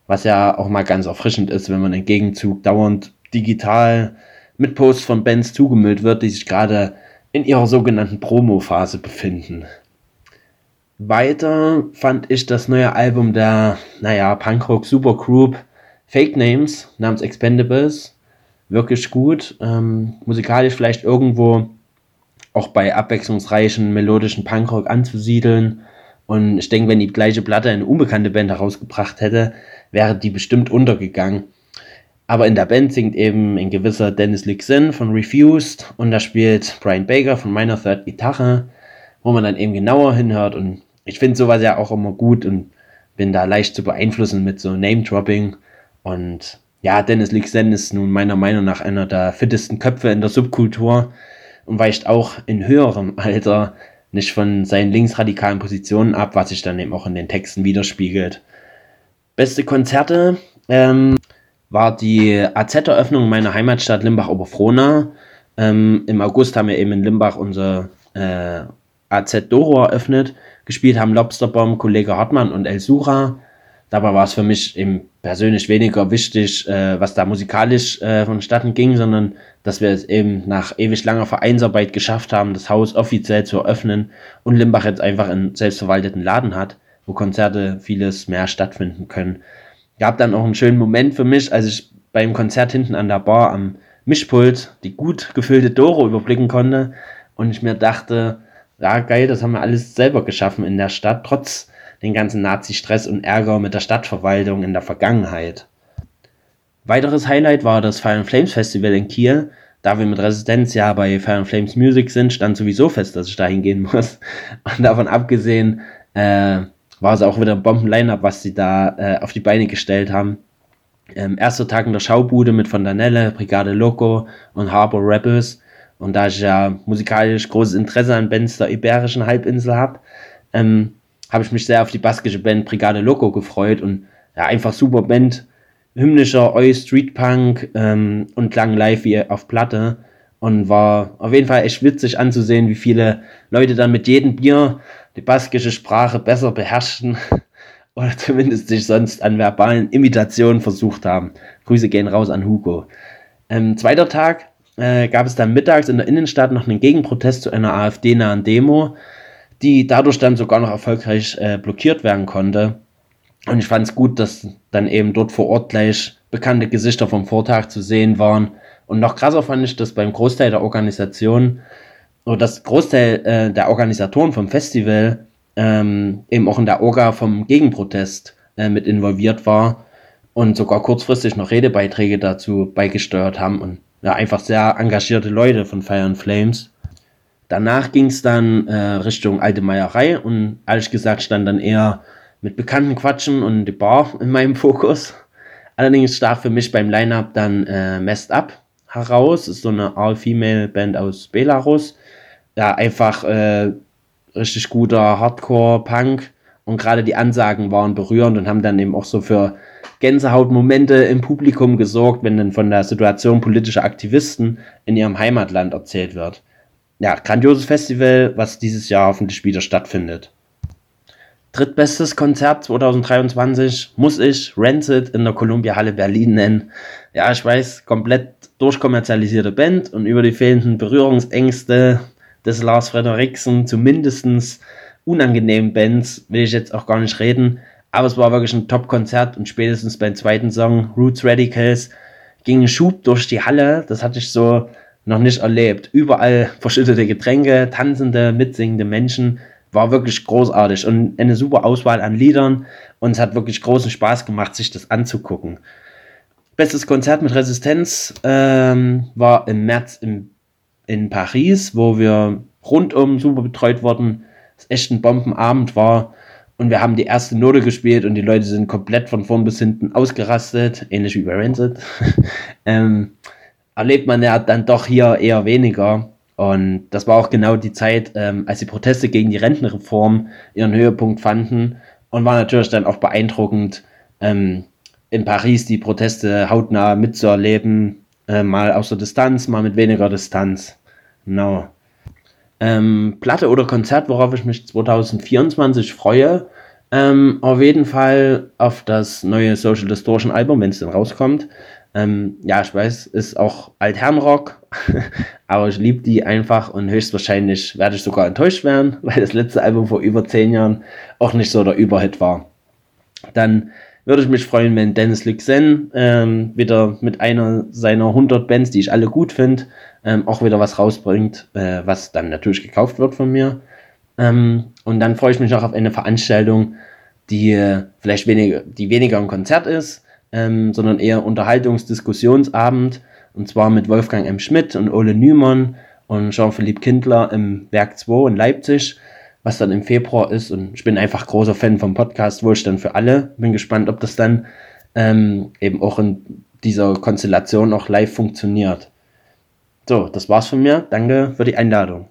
was ja auch mal ganz erfrischend ist, wenn man im Gegenzug dauernd digital mit Posts von Bands zugemüllt wird, die sich gerade in ihrer sogenannten Promo-Phase befinden. Weiter fand ich das neue Album der, naja, Punkrock Supergroup Fake Names namens Expendables wirklich gut. Ähm, musikalisch vielleicht irgendwo auch bei abwechslungsreichen melodischen Punkrock anzusiedeln. Und ich denke, wenn die gleiche Platte eine unbekannte Band herausgebracht hätte, wäre die bestimmt untergegangen. Aber in der Band singt eben ein gewisser Dennis Lixin von Refused und da spielt Brian Baker von Minor Third Gitarre, wo man dann eben genauer hinhört und ich finde sowas ja auch immer gut und bin da leicht zu beeinflussen mit so Name-Dropping. Und ja, Dennis Lixen ist nun meiner Meinung nach einer der fittesten Köpfe in der Subkultur und weicht auch in höherem Alter nicht von seinen linksradikalen Positionen ab, was sich dann eben auch in den Texten widerspiegelt. Beste Konzerte ähm, war die AZ-Eröffnung meiner Heimatstadt Limbach-Oberfrohna. Ähm, Im August haben wir eben in Limbach unser äh, AZ Doro eröffnet gespielt haben Lobsterbomb, Kollege Hartmann und El Sura. Dabei war es für mich eben persönlich weniger wichtig, äh, was da musikalisch äh, vonstatten ging, sondern dass wir es eben nach ewig langer Vereinsarbeit geschafft haben, das Haus offiziell zu eröffnen und Limbach jetzt einfach einen selbstverwalteten Laden hat, wo Konzerte vieles mehr stattfinden können. Gab dann auch einen schönen Moment für mich, als ich beim Konzert hinten an der Bar am Mischpult die gut gefüllte Doro überblicken konnte und ich mir dachte, ja, geil, das haben wir alles selber geschaffen in der Stadt, trotz den ganzen Nazi-Stress und Ärger mit der Stadtverwaltung in der Vergangenheit. Weiteres Highlight war das Fire and Flames Festival in Kiel. Da wir mit Residenz ja bei Fire and Flames Music sind, stand sowieso fest, dass ich da hingehen muss. Und davon abgesehen äh, war es auch wieder ein Bomben-Line-Up, was sie da äh, auf die Beine gestellt haben. Ähm, erster Tag in der Schaubude mit Fontanelle, Brigade Loco und Harbor Rebels und da ich ja musikalisch großes Interesse an Bands der Iberischen Halbinsel habe, ähm, habe ich mich sehr auf die baskische Band Brigade Loco gefreut und ja, einfach super Band, hymnischer Oi Street Punk ähm, und klang live wie auf Platte und war auf jeden Fall echt witzig anzusehen, wie viele Leute dann mit jedem Bier die baskische Sprache besser beherrschten oder zumindest sich sonst an verbalen Imitationen versucht haben. Grüße gehen raus an Hugo. Ähm, zweiter Tag äh, gab es dann mittags in der Innenstadt noch einen Gegenprotest zu einer AfD-nahen Demo, die dadurch dann sogar noch erfolgreich äh, blockiert werden konnte. Und ich fand es gut, dass dann eben dort vor Ort gleich bekannte Gesichter vom Vortag zu sehen waren. Und noch krasser fand ich, dass beim Großteil der Organisation oder das Großteil äh, der Organisatoren vom Festival ähm, eben auch in der Orga vom Gegenprotest äh, mit involviert war und sogar kurzfristig noch Redebeiträge dazu beigesteuert haben und ja, einfach sehr engagierte Leute von Fire and Flames. Danach ging es dann äh, Richtung Alte Meierei und ehrlich gesagt stand dann eher mit Bekannten quatschen und die Bar in meinem Fokus. Allerdings stach für mich beim Line-Up dann äh, Messed Up heraus. Ist so eine All-Female-Band aus Belarus. Ja, einfach äh, richtig guter Hardcore-Punk und gerade die Ansagen waren berührend und haben dann eben auch so für Gänsehautmomente im Publikum gesorgt, wenn dann von der Situation politischer Aktivisten in ihrem Heimatland erzählt wird. Ja, grandioses Festival, was dieses Jahr hoffentlich wieder stattfindet. Drittbestes Konzert 2023 muss ich Rancid in der Columbia Halle Berlin nennen. Ja, ich weiß, komplett durchkommerzialisierte Band und über die fehlenden Berührungsängste des Lars Frederiksen zumindest unangenehmen Bands will ich jetzt auch gar nicht reden. Aber es war wirklich ein Top-Konzert und spätestens beim zweiten Song, Roots Radicals, ging ein Schub durch die Halle. Das hatte ich so noch nicht erlebt. Überall verschüttete Getränke, tanzende, mitsingende Menschen. War wirklich großartig und eine super Auswahl an Liedern. Und es hat wirklich großen Spaß gemacht, sich das anzugucken. Bestes Konzert mit Resistenz ähm, war im März im in Paris, wo wir rundum super betreut wurden. Es echt ein Bombenabend war. Und wir haben die erste Note gespielt und die Leute sind komplett von vorn bis hinten ausgerastet, ähnlich wie bei Rancid. ähm, erlebt man ja dann doch hier eher weniger. Und das war auch genau die Zeit, ähm, als die Proteste gegen die Rentenreform ihren Höhepunkt fanden. Und war natürlich dann auch beeindruckend, ähm, in Paris die Proteste hautnah mitzuerleben, äh, mal aus der Distanz, mal mit weniger Distanz. Genau. Ähm, Platte oder Konzert, worauf ich mich 2024 freue. Ähm, auf jeden Fall auf das neue Social Distortion Album, wenn es denn rauskommt. Ähm, ja, ich weiß, ist auch Altherrenrock, aber ich liebe die einfach und höchstwahrscheinlich werde ich sogar enttäuscht werden, weil das letzte Album vor über zehn Jahren auch nicht so der Überhit war. Dann würde ich mich freuen, wenn Dennis Lixen ähm, wieder mit einer seiner 100 Bands, die ich alle gut finde, ähm, auch wieder was rausbringt, äh, was dann natürlich gekauft wird von mir. Ähm, und dann freue ich mich auch auf eine Veranstaltung, die äh, vielleicht weniger, die weniger ein Konzert ist, ähm, sondern eher Unterhaltungsdiskussionsabend. Und zwar mit Wolfgang M. Schmidt und Ole Nümann und Jean-Philippe Kindler im Werk 2 in Leipzig was dann im Februar ist. Und ich bin einfach großer Fan vom Podcast Wohlstand für alle. Bin gespannt, ob das dann ähm, eben auch in dieser Konstellation auch live funktioniert. So, das war's von mir. Danke für die Einladung.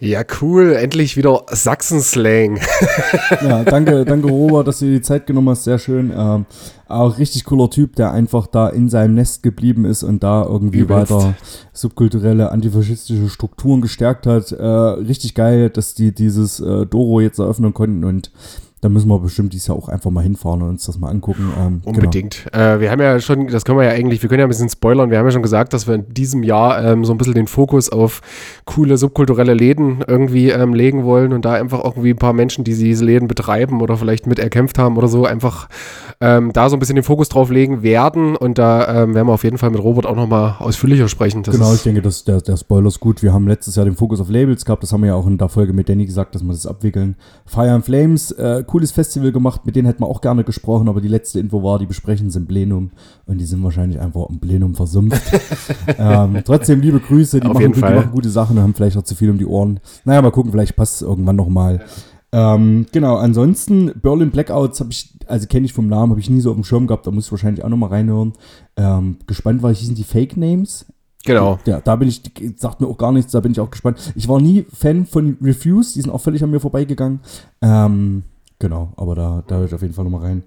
Ja, cool. Endlich wieder Sachsen-Slang. ja, danke, danke Robert, dass du dir die Zeit genommen hast. Sehr schön. Ähm, auch richtig cooler Typ, der einfach da in seinem Nest geblieben ist und da irgendwie Übelst. weiter subkulturelle, antifaschistische Strukturen gestärkt hat. Äh, richtig geil, dass die dieses äh, Doro jetzt eröffnen konnten und da müssen wir bestimmt dieses Jahr auch einfach mal hinfahren und uns das mal angucken. Ähm, genau. Unbedingt. Genau. Äh, wir haben ja schon, das können wir ja eigentlich, wir können ja ein bisschen spoilern, wir haben ja schon gesagt, dass wir in diesem Jahr ähm, so ein bisschen den Fokus auf coole subkulturelle Läden irgendwie ähm, legen wollen und da einfach irgendwie ein paar Menschen, die diese Läden betreiben oder vielleicht mit erkämpft haben oder so, einfach ähm, da so ein bisschen den Fokus drauf legen werden und da ähm, werden wir auf jeden Fall mit Robert auch nochmal ausführlicher sprechen. Das genau, ich denke, dass der, der Spoiler ist gut. Wir haben letztes Jahr den Fokus auf Labels gehabt, das haben wir ja auch in der Folge mit Danny gesagt, dass wir das abwickeln. Fire and Flames, äh, cooles Festival gemacht, mit denen hätten wir auch gerne gesprochen, aber die letzte Info war, die besprechen sind Plenum und die sind wahrscheinlich einfach im Plenum versumpft. ähm, trotzdem liebe Grüße, die, machen, die machen, gute Sachen, haben vielleicht auch zu viel um die Ohren. Naja, mal gucken, vielleicht passt es irgendwann nochmal. Ähm, genau, ansonsten Berlin Blackouts habe ich, also kenne ich vom Namen, habe ich nie so auf dem Schirm gehabt, da muss ich wahrscheinlich auch nochmal reinhören. Ähm, gespannt war, hießen die Fake Names. Genau. Ja, da bin ich, sagt mir auch gar nichts, da bin ich auch gespannt. Ich war nie Fan von Refuse, die sind auch völlig an mir vorbeigegangen. Ähm, Genau, aber da, da höre ich auf jeden Fall nochmal rein.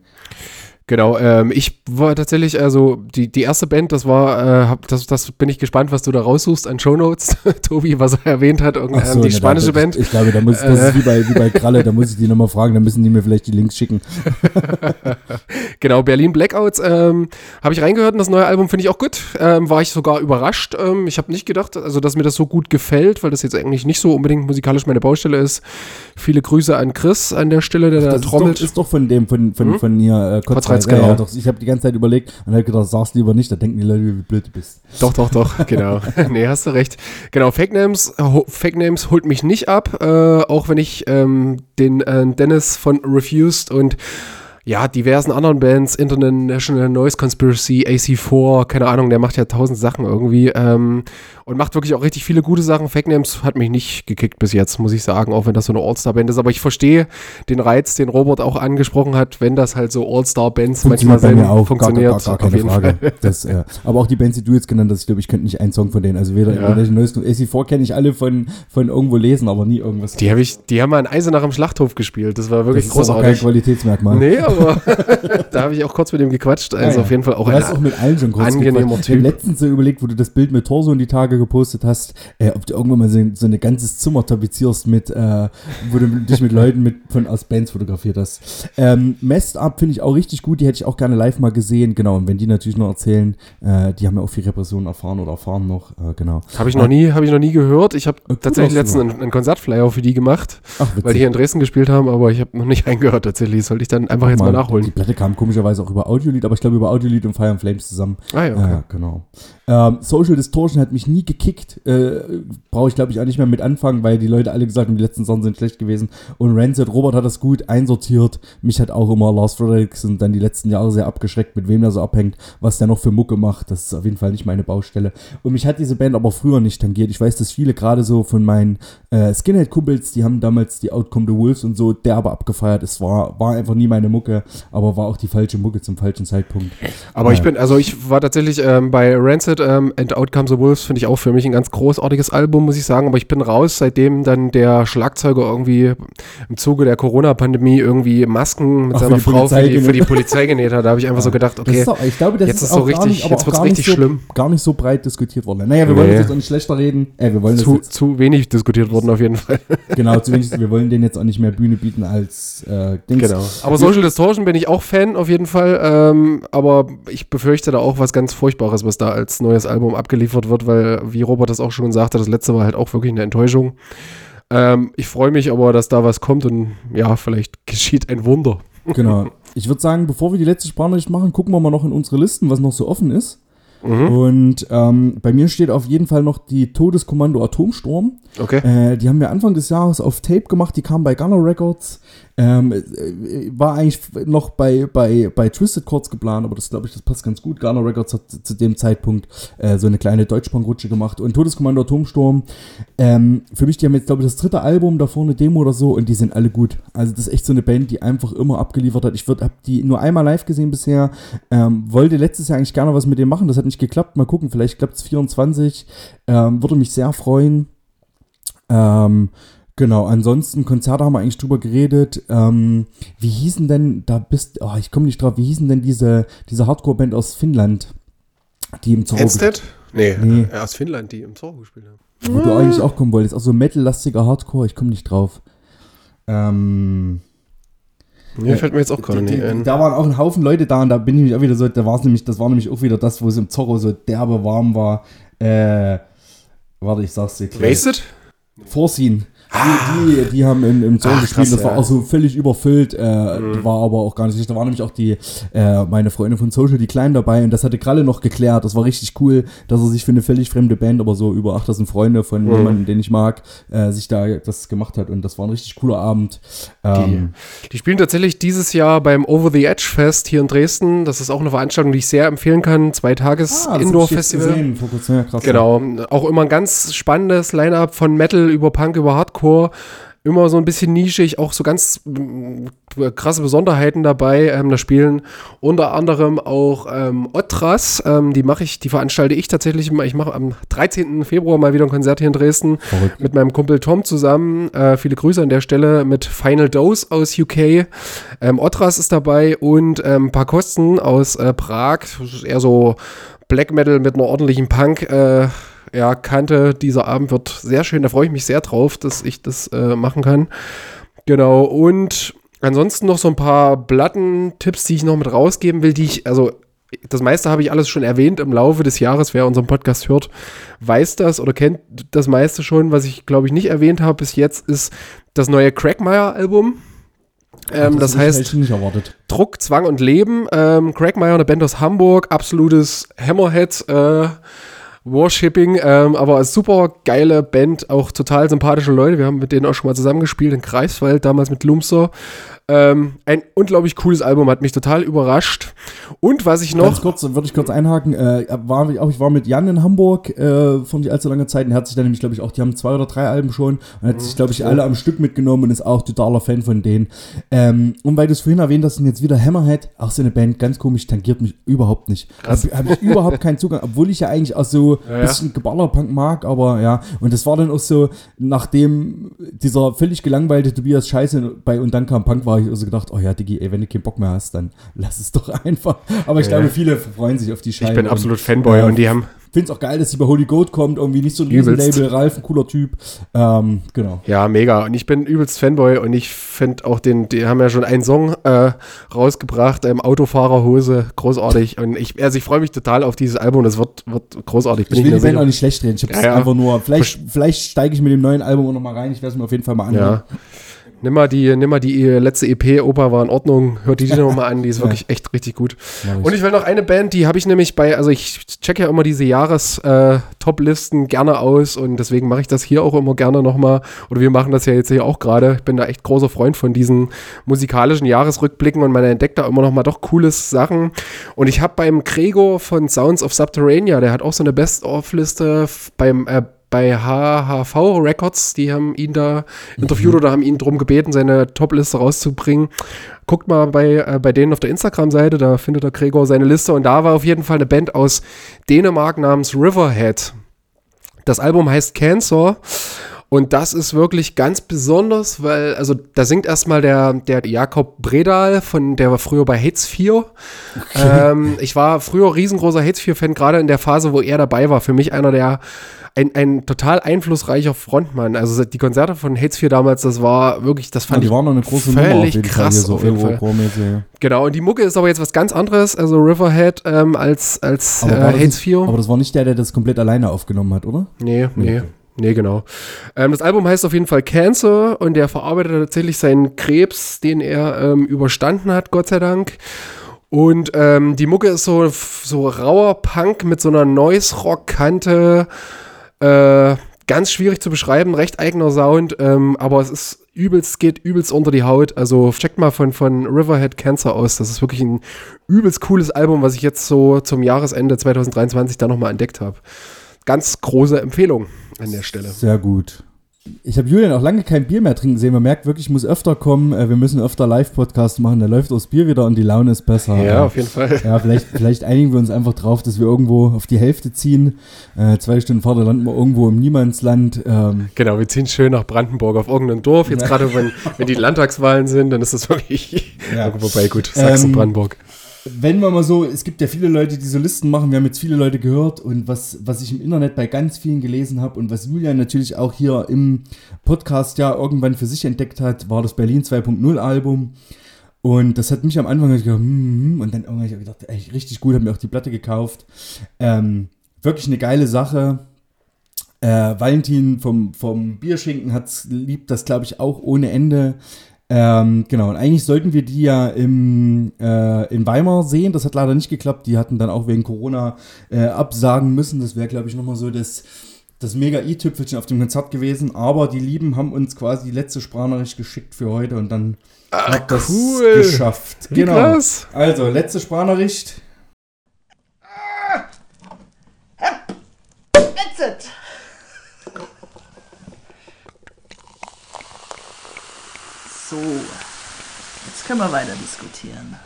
Genau, ähm, ich war tatsächlich, also die, die erste Band, das war, äh, hab, das, das bin ich gespannt, was du da raussuchst an Shownotes, Tobi, was er erwähnt hat, irgendeine, Ach so, die ne, spanische da, Band. Ich glaube, da muss, das Äh. ist wie bei, wie bei Kralle, da muss ich die nochmal fragen, da müssen die mir vielleicht die Links schicken. genau, Berlin Blackouts ähm, habe ich reingehört und das neue Album finde ich auch gut. Ähm, war ich sogar überrascht. Ähm, ich habe nicht gedacht, also dass mir das so gut gefällt, weil das jetzt eigentlich nicht so unbedingt musikalisch meine Baustelle ist. Viele Grüße an Chris an der Stelle, der da Das ist trommelt. doch, ist doch von dem, von, von, Hm? von ihr, äh, Kotzreiz. Ja, genau. ja, doch, ich habe die ganze Zeit überlegt und habe gedacht, sag's lieber nicht, da denken die Leute, wie blöd du bist. Doch, doch, doch, genau. nee, hast du recht. Genau, Fake Names, Fake Names holt mich nicht ab, äh, auch wenn ich ähm, den äh, Dennis von Refused und ja, diversen anderen Bands, International Noise Conspiracy, AC4, keine Ahnung, der macht ja tausend Sachen irgendwie ähm, und macht wirklich auch richtig viele gute Sachen. Fake Names hat mich nicht gekickt bis jetzt, muss ich sagen, auch wenn das so eine All-Star-Band ist. Aber ich verstehe den Reiz, den Robert auch angesprochen hat, wenn das halt so All-Star-Bands manchmal sind, auch, funktioniert. gar, gar, gar keine Frage. Das, äh, aber auch die Bands, die du jetzt genannt hast, ich glaube, ich könnte nicht einen Song von denen. Also weder Ja. ja. neues AC4 kenne ich alle von, von irgendwo lesen, aber nie irgendwas. Die, hab ich, die haben mal in Eisenach im Schlachthof gespielt. Das war wirklich das ist aber kein großartig. Qualitätsmerkmal. Nee, aber da habe ich auch kurz mit ihm gequatscht. Also Ja, ja. auf jeden Fall auch du ein auch mit allen schon kurz angenehmer gequatscht. Ich hab Typ. letztens so überlegt, wo du das Bild mit Torso in die Tage gepostet hast, äh, ob du irgendwann mal so, so ein ganzes Zimmer tapezierst mit, äh, wo du dich mit Leuten mit, von aus Bands fotografiert hast. Ähm, Messed Up finde ich auch richtig gut, die hätte ich auch gerne live mal gesehen. Genau, und wenn die natürlich noch erzählen, äh, die haben ja auch viel Repression erfahren oder erfahren noch, äh, genau. Habe ich noch nie, habe ich noch nie gehört. Ich habe Äh, tatsächlich letztens einen, einen Konzertflyer für die gemacht, Ach, weil die hier in Dresden gespielt haben, aber ich habe noch nicht reingehört tatsächlich. Das sollte ich dann einfach jetzt mal, Die nachholen. Platte kam komischerweise auch über Audiolied, aber ich glaube über Audiolied und Fire and Flames zusammen. Ah ja, okay. Ja, genau. Ähm, Social Distortion hat mich nie gekickt. Äh, Brauche ich, glaube ich, auch nicht mehr mit anfangen, weil die Leute alle gesagt haben, die letzten Songs sind schlecht gewesen. Und Rancid, Robert hat das gut einsortiert. Mich hat auch immer Lars Fredericks und dann die letzten Jahre sehr abgeschreckt, mit wem der so abhängt, was der noch für Mucke macht. Das ist auf jeden Fall nicht meine Baustelle. Und mich hat diese Band aber früher nicht tangiert. Ich weiß, dass viele gerade so von meinen äh, Skinhead-Kumpels, die haben damals die Outcome the Wolves und so derbe abgefeiert. Es war, war einfach nie meine Mucke, aber war auch die falsche Mucke zum falschen Zeitpunkt. Aber ich Ja. bin, also ich war tatsächlich ähm, bei Rancid ähm, and Out Comes the Wolves, finde ich auch für mich ein ganz großartiges Album, muss ich sagen. Aber ich bin raus, seitdem dann der Schlagzeuger irgendwie im Zuge der Corona-Pandemie irgendwie Masken mit Ach, für seiner die Frau für die, für die. Polizei genäht hat. Da habe ich einfach so gedacht, okay, doch, ich glaube, das jetzt ist, ist so auch richtig- nicht, jetzt auch wird's gar richtig so, schlimm. Gar nicht so breit diskutiert worden. Naja, wir wollen Nee. das jetzt auch nicht schlechter reden. Äh, wir wollen zu, zu wenig diskutiert worden auf jeden Fall. genau, zu wenig, wir wollen denen jetzt auch nicht mehr Bühne bieten als äh, Dings. Genau. Aber Social Distortion bin ich auch Fan auf jeden Fall. Ähm, aber ich befürchte da auch was ganz Furchtbares, was da als neues Album abgeliefert wird, weil, wie Robert das auch schon sagte, das letzte war halt auch wirklich eine Enttäuschung. Ähm, ich freue mich aber, dass da was kommt und ja, vielleicht geschieht ein Wunder. Genau. Ich würde sagen, bevor wir die letzte Sprachnachricht machen, gucken wir mal noch in unsere Listen, was noch so offen ist. Mhm. Und ähm, bei mir steht auf jeden Fall noch die Todeskommando Atomsturm. Okay. Äh, die haben wir Anfang des Jahres auf Tape gemacht, die kamen bei Gunner Records. Ähm, äh, war eigentlich noch bei, bei, bei Twisted Chords geplant, aber das glaube ich, das passt ganz gut. Gunner Records hat zu dem Zeitpunkt äh, so eine kleine Deutschbankrutsche gemacht. Und Todeskommando Atomsturm, ähm, für mich, die haben jetzt, glaube ich, das dritte Album, davor eine Demo oder so, und die sind alle gut. Also das ist echt so eine Band, die einfach immer abgeliefert hat. Ich habe die nur einmal live gesehen bisher, ähm, wollte letztes Jahr eigentlich gerne was mit dem machen, das hat nicht geklappt. Mal gucken, vielleicht klappt es 24. Ähm, würde mich sehr freuen. Ähm, genau, ansonsten Konzerte haben wir eigentlich drüber geredet. Ähm, wie hießen denn, da bist, oh, ich komme nicht drauf, wie hießen denn diese, diese Hardcore-Band aus Finnland, die im Zorro, Headstead? Nee, Nee. äh, aus Finnland, die im Zorro gespielt haben. wo du eigentlich auch kommen wolltest, auch so metal-lastiger Hardcore, ich komme nicht drauf. Ähm, Mir fällt mir jetzt auch gerade nicht ein. Da waren auch ein Haufen Leute da und da bin ich mich auch wieder so, da war es nämlich, das war nämlich auch wieder das, wo es im Zorro so derbe warm war. Äh, warte, ich sag's dir gleich. Wasted? Vorsehen. Die, die, die haben im, im Zorro Ach, gespielt, krass, das war ja. auch so völlig überfüllt, äh, Mhm. war aber auch gar nicht schlecht. Da war nämlich auch die, äh, meine Freundin von Social, die Klein dabei und das hatte Kralle noch geklärt. Das war richtig cool, dass er sich für eine völlig fremde Band, aber so über 8000 Freunde von Mhm. jemandem, den ich mag, äh, sich da das gemacht hat und das war ein richtig cooler Abend. Ähm, Die spielen tatsächlich dieses Jahr beim Over the Edge Fest hier in Dresden. Das ist auch eine Veranstaltung, die ich sehr empfehlen kann. Zwei Tages Ah, Indoor Festival. gesehen vor kurzem. Ja, krass. Genau, auch immer ein ganz spannendes Line-up von Metal über Punk über Hardcore. Immer so ein bisschen nischig, auch so ganz mm, krasse Besonderheiten dabei. Ähm, da spielen unter anderem auch ähm, Otras, ähm, die mache ich, die veranstalte ich tatsächlich immer. Ich mache am 13. Februar mal wieder ein Konzert hier in Dresden Verrückt. mit meinem Kumpel Tom zusammen. Äh, viele Grüße an der Stelle mit Final Dose aus UK. Ähm, Otras ist dabei und ähm, ein paar Kosten aus äh, Prag. Das ist eher so Black Metal mit einer ordentlichen Punk. Äh, ja, Kante. Dieser Abend wird sehr schön. Da freue ich mich sehr drauf, dass ich das äh, machen kann. Genau. Und ansonsten noch so ein paar Plattentipps, die ich noch mit rausgeben will, die ich, also das meiste habe ich alles schon erwähnt im Laufe des Jahres. Wer unseren Podcast hört, weiß das oder kennt das meiste schon. Was ich, glaube ich, nicht erwähnt habe bis jetzt, ist das neue Crackmeyer-Album. Ähm, das, ich heißt echt nicht erwartet. Druck, Zwang und Leben. Ähm, Crackmeyer, eine Band aus Hamburg, absolutes Hammerhead. Äh, Worshipping, ähm, aber super geile Band, auch total sympathische Leute. Wir haben mit denen auch schon mal zusammengespielt in Greifswald, damals mit Lumser. Ähm, ein unglaublich cooles Album, hat mich total überrascht. Und was ich noch. Ganz kurz, würde ich kurz einhaken. Äh, war, auch, ich war mit Jan in Hamburg äh, vor nicht allzu langer Zeit und er hat sich dann nämlich, glaube ich, auch, die haben zwei oder drei Alben schon und hat sich, glaube ich, alle am Stück mitgenommen und ist auch totaler Fan von denen. Ähm, und weil du es vorhin erwähnt hast, und jetzt wieder Hammerhead, auch so eine Band, ganz komisch, tangiert mich überhaupt nicht. Habe hab ich überhaupt keinen Zugang, obwohl ich ja eigentlich auch so ein Ja, ja. bisschen Geballerpunk mag, aber ja. Und das war dann auch so, nachdem dieser völlig gelangweilte Tobias Scheiße bei und dann kam Punk, war ich also gedacht, oh ja, Diggi, ey, wenn du keinen Bock mehr hast, dann lass es doch einfach. Aber ich Ja. glaube, viele freuen sich auf die Scheibe. Ich bin und, absolut Fanboy ja, und die haben, finde es auch geil, dass sie bei Holy Goat kommt, irgendwie nicht so ein. Riesenlabel, Ralf, ein cooler Typ. Ähm, genau. ja, mega. Und ich bin übelst Fanboy und ich finde auch den, die haben ja schon einen Song äh, rausgebracht, ähm, Autofahrerhose, großartig. Und ich, also ich freue mich total auf dieses Album, das wird, wird großartig. Bin Ich will mir die Band auch nicht schlecht reden. Ich habe Ja, ja. einfach nur, vielleicht, vielleicht steige ich mit dem neuen Album auch noch mal rein. Ich werde es mir auf jeden Fall mal anhören. Ja. Nimm mal die, nimm mal die äh, letzte EP, Opa war in Ordnung, hört die noch mal an, die ist Ja. wirklich echt richtig gut. Ich. Und ich will noch eine Band, die habe ich nämlich bei, also ich check ja immer diese Jahres-Top-Listen gerne aus und deswegen mache ich das hier auch immer gerne nochmal. Oder wir machen das ja jetzt hier auch gerade. Ich bin da echt großer Freund von diesen musikalischen Jahresrückblicken und man entdeckt da immer noch mal doch cooles Sachen. Und ich habe beim Gregor von Sounds of Subterranea, der hat auch so eine Best-of-Liste beim äh, bei HHV Records, die haben ihn da interviewt oder haben ihn darum gebeten, seine Top-Liste rauszubringen. Guckt mal bei, äh, bei denen auf der Instagram-Seite, da findet der Gregor seine Liste und da war auf jeden Fall eine Band aus Dänemark namens Riverhead. Das Album heißt Cancer und das ist wirklich ganz besonders, weil, also da singt erstmal der, der Jakob Bredal, von, der war früher bei Hates 4. Ähm, ich war früher riesengroßer Hates 4-Fan, gerade in der Phase, wo er dabei war. Für mich einer der, ein, ein total einflussreicher Frontmann. Also die Konzerte von Hates 4 damals, das war wirklich, das Ja, fand die ich waren noch eine große Nummer völlig Fall krass hier, so Fall. Ja. Genau, und die Mucke ist aber jetzt was ganz anderes, also Riverhead ähm, als, als äh, nicht, 4. aber das war nicht der, der das komplett alleine aufgenommen hat, oder? Nee, nee. okay. Nee, genau. Ähm, das Album heißt auf jeden Fall Cancer und der verarbeitet tatsächlich seinen Krebs, den er ähm, überstanden hat, Gott sei Dank. Und ähm, die Mucke ist so, so rauer Punk mit so einer Noise-Rock-Kante. Äh, ganz schwierig zu beschreiben, recht eigener Sound, ähm, aber es ist übelst, geht übelst unter die Haut. Also checkt mal von, von Riverhead Cancer aus. Das ist wirklich ein übelst cooles Album, was ich jetzt so zum Jahresende 2023 da nochmal entdeckt habe. Ganz große Empfehlung an der Stelle. Sehr gut. Ich habe Julian auch lange kein Bier mehr trinken sehen. Man merkt wirklich, ich muss öfter kommen. Äh, Wir müssen öfter Live-Podcast machen. Da läuft das Bier wieder und die Laune ist besser. Ja, auf jeden Fall. Ja, vielleicht, vielleicht einigen wir uns einfach drauf, dass wir irgendwo auf die Hälfte ziehen. Äh, zwei Stunden Fahrt, dann landen wir irgendwo im Niemandsland. Ähm, Genau, wir ziehen schön nach Brandenburg auf irgendein Dorf. Jetzt gerade, wenn, wenn die Landtagswahlen sind, dann ist das wirklich. Ja. Ja. Wobei, gut, Sachsen-Brandenburg. Wenn man mal so, es gibt ja viele Leute, die so Listen machen, wir haben jetzt viele Leute gehört und was, was ich im Internet bei ganz vielen gelesen habe und was Julian natürlich auch hier im Podcast ja irgendwann für sich entdeckt hat, war das Berlin 2.0 Album. Und das hat mich am Anfang gedacht, hm, hm, und dann irgendwann hab ich gedacht, ey, richtig gut, habe mir auch die Platte gekauft. Ähm, wirklich eine geile Sache. Äh, Valentin vom, vom Bierschinken hat's, liebt das, glaube ich, auch ohne Ende. Ähm, genau, und eigentlich sollten wir die ja im, äh, in Weimar sehen. Das hat leider nicht geklappt. Die hatten dann auch wegen Corona äh, absagen müssen. Das wäre, glaube ich, nochmal so das, das mega i-Tüpfelchen auf dem Konzert gewesen. Aber die Lieben haben uns quasi die letzte Sprachnachricht geschickt für heute und dann hat das cool. geschafft. Wie krass. Also, letzte Sprachnachricht. So, jetzt können wir weiter diskutieren.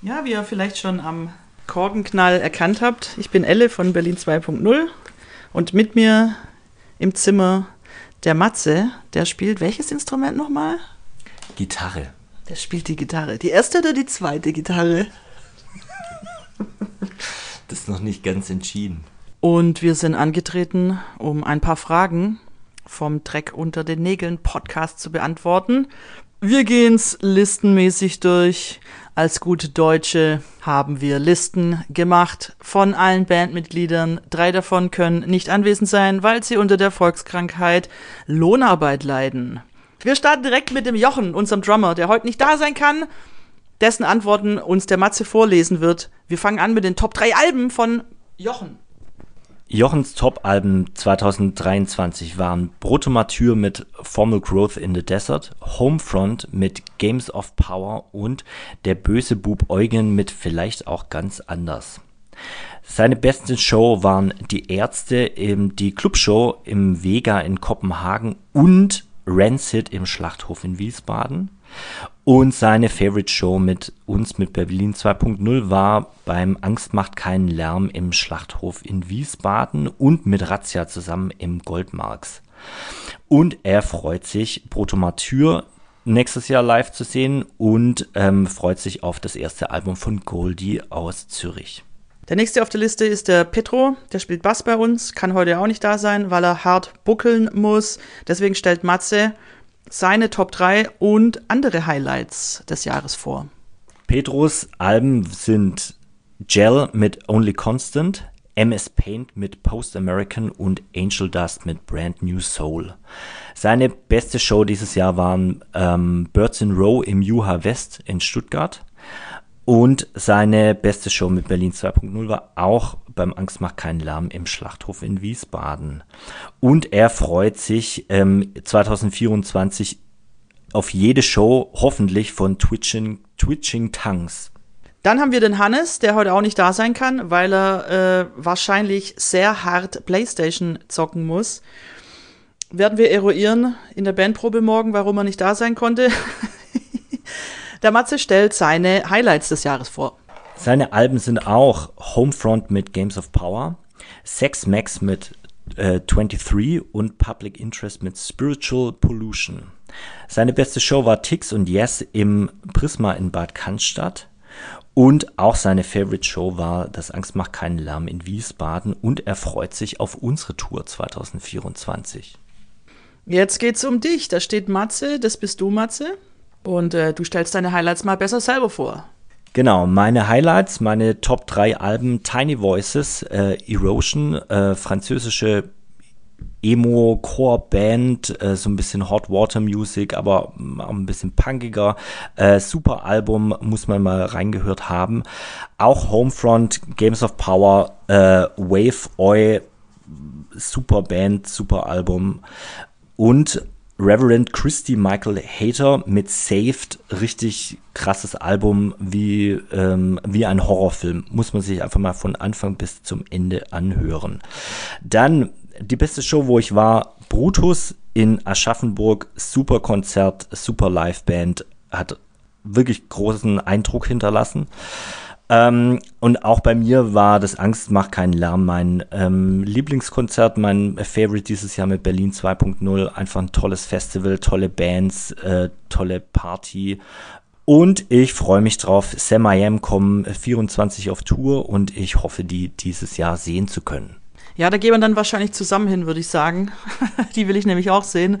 Ja, wie ihr vielleicht schon am Korkenknall erkannt habt, ich bin Elle von Berlin 2.0 und mit mir im Zimmer der Matze, der spielt welches Instrument nochmal? Gitarre. Der spielt die Gitarre. Die erste oder die zweite Gitarre? Das ist noch nicht ganz entschieden. Und wir sind angetreten, um ein paar Fragen vom Dreck unter den Nägeln Podcast zu beantworten. Wir gehen's listenmäßig durch. Als gute Deutsche haben wir Listen gemacht von allen Bandmitgliedern. Drei davon können nicht anwesend sein, weil sie unter der Volkskrankheit Lohnarbeit leiden. Wir starten direkt mit dem Jochen, unserem Drummer, der heute nicht da sein kann, dessen Antworten uns der Matze vorlesen wird. Wir fangen an mit den Top 3 Alben von Jochen. Jochens Top-Alben 2023 waren Brotomatur mit Formal Growth in the Desert, Homefront mit Games of Power und Der böse Bub Eugen mit Vielleicht auch ganz anders. Seine besten Show waren die Ärzte, die Clubshow im Vega in Kopenhagen und Rancid im Schlachthof in Wiesbaden. Und seine Favorite Show mit uns, mit Berlin 2.0, war beim Angst macht keinen Lärm im Schlachthof in Wiesbaden und mit Razzia zusammen im Goldmarks. Und er freut sich, Protomatur nächstes Jahr live zu sehen und ähm, freut sich auf das erste Album von Goldie aus Zürich. Der nächste auf der Liste ist der Petro, der spielt Bass bei uns, kann heute auch nicht da sein, weil er hart buckeln muss. Deswegen stellt Matze seine Top 3 und andere Highlights des Jahres vor. Petros Alben sind Gel mit Only Constant, MS Paint mit Post American und Angel Dust mit Brand New Soul. Seine beste Show dieses Jahr waren ähm, Birds in Row im Juha West in Stuttgart. Und seine beste Show mit Berlin 2.0 war auch beim Angst macht keinen Lärm im Schlachthof in Wiesbaden. Und er freut sich ähm, 2024 auf jede Show, hoffentlich von Twitching, Twitching Tongues. Dann haben wir den Hannes, der heute auch nicht da sein kann, weil er äh, wahrscheinlich sehr hart Playstation zocken muss. Werden wir eruieren in der Bandprobe morgen, warum er nicht da sein konnte. Der Matze stellt seine Highlights des Jahres vor. Seine Alben sind auch Homefront mit Games of Power, Sex Max mit äh, 23 und Public Interest mit Spiritual Pollution. Seine beste Show war Tix und Yes im Prisma in Bad Cannstatt. Und auch seine Favorite Show war Das Angst macht keinen Lärm in Wiesbaden und er freut sich auf unsere Tour 2024. Jetzt geht's um dich. Da steht Matze, das bist du, Matze. Und äh, du stellst deine Highlights mal besser selber vor. Genau, meine Highlights, meine Top 3 Alben, Tiny Voices, äh, Erosion, äh, französische Emo-Core-Band, äh, so ein bisschen Hot Water Music, aber auch ein bisschen punkiger. Äh, super Album, muss man mal reingehört haben. Auch Homefront, Games of Power, äh, Wave Oi, super Band, super Album. Und Reverend Christy Michael Hater mit Saved, richtig krasses Album, wie, ähm, wie ein Horrorfilm. Muss man sich einfach mal von Anfang bis zum Ende anhören. Dann die beste Show, wo ich war, Brutus in Aschaffenburg. Super Konzert, super Liveband, hat wirklich großen Eindruck hinterlassen. Ähm, und auch bei mir war das Angst macht keinen Lärm mein ähm, Lieblingskonzert, mein Favorite dieses Jahr mit Berlin 2.0. Einfach ein tolles Festival, tolle Bands, äh, tolle Party. Und ich freue mich drauf. Sam I Am kommen 24 auf Tour und ich hoffe, die dieses Jahr sehen zu können. Ja, da gehen wir dann wahrscheinlich zusammen hin, würde ich sagen. die will ich nämlich auch sehen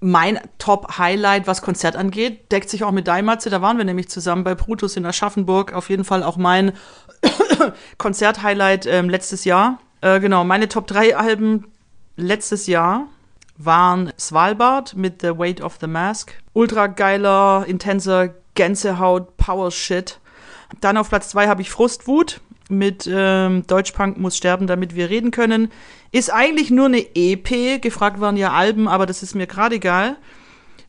mein Top-Highlight, was Konzert angeht, deckt sich auch mit Daimatze. Da waren wir nämlich zusammen bei Brutus in Aschaffenburg. Auf jeden Fall auch mein Konzert-Highlight ähm, letztes Jahr. Äh, genau, meine Top 3 Alben letztes Jahr waren Svalbard mit The Weight of the Mask. Ultra geiler, intenser Gänsehaut, Power Shit. Dann auf Platz 2 habe ich Frustwut mit ähm, Deutschpunk muss sterben, damit wir reden können. Ist eigentlich nur eine EP. Gefragt waren ja Alben, aber das ist mir gerade egal.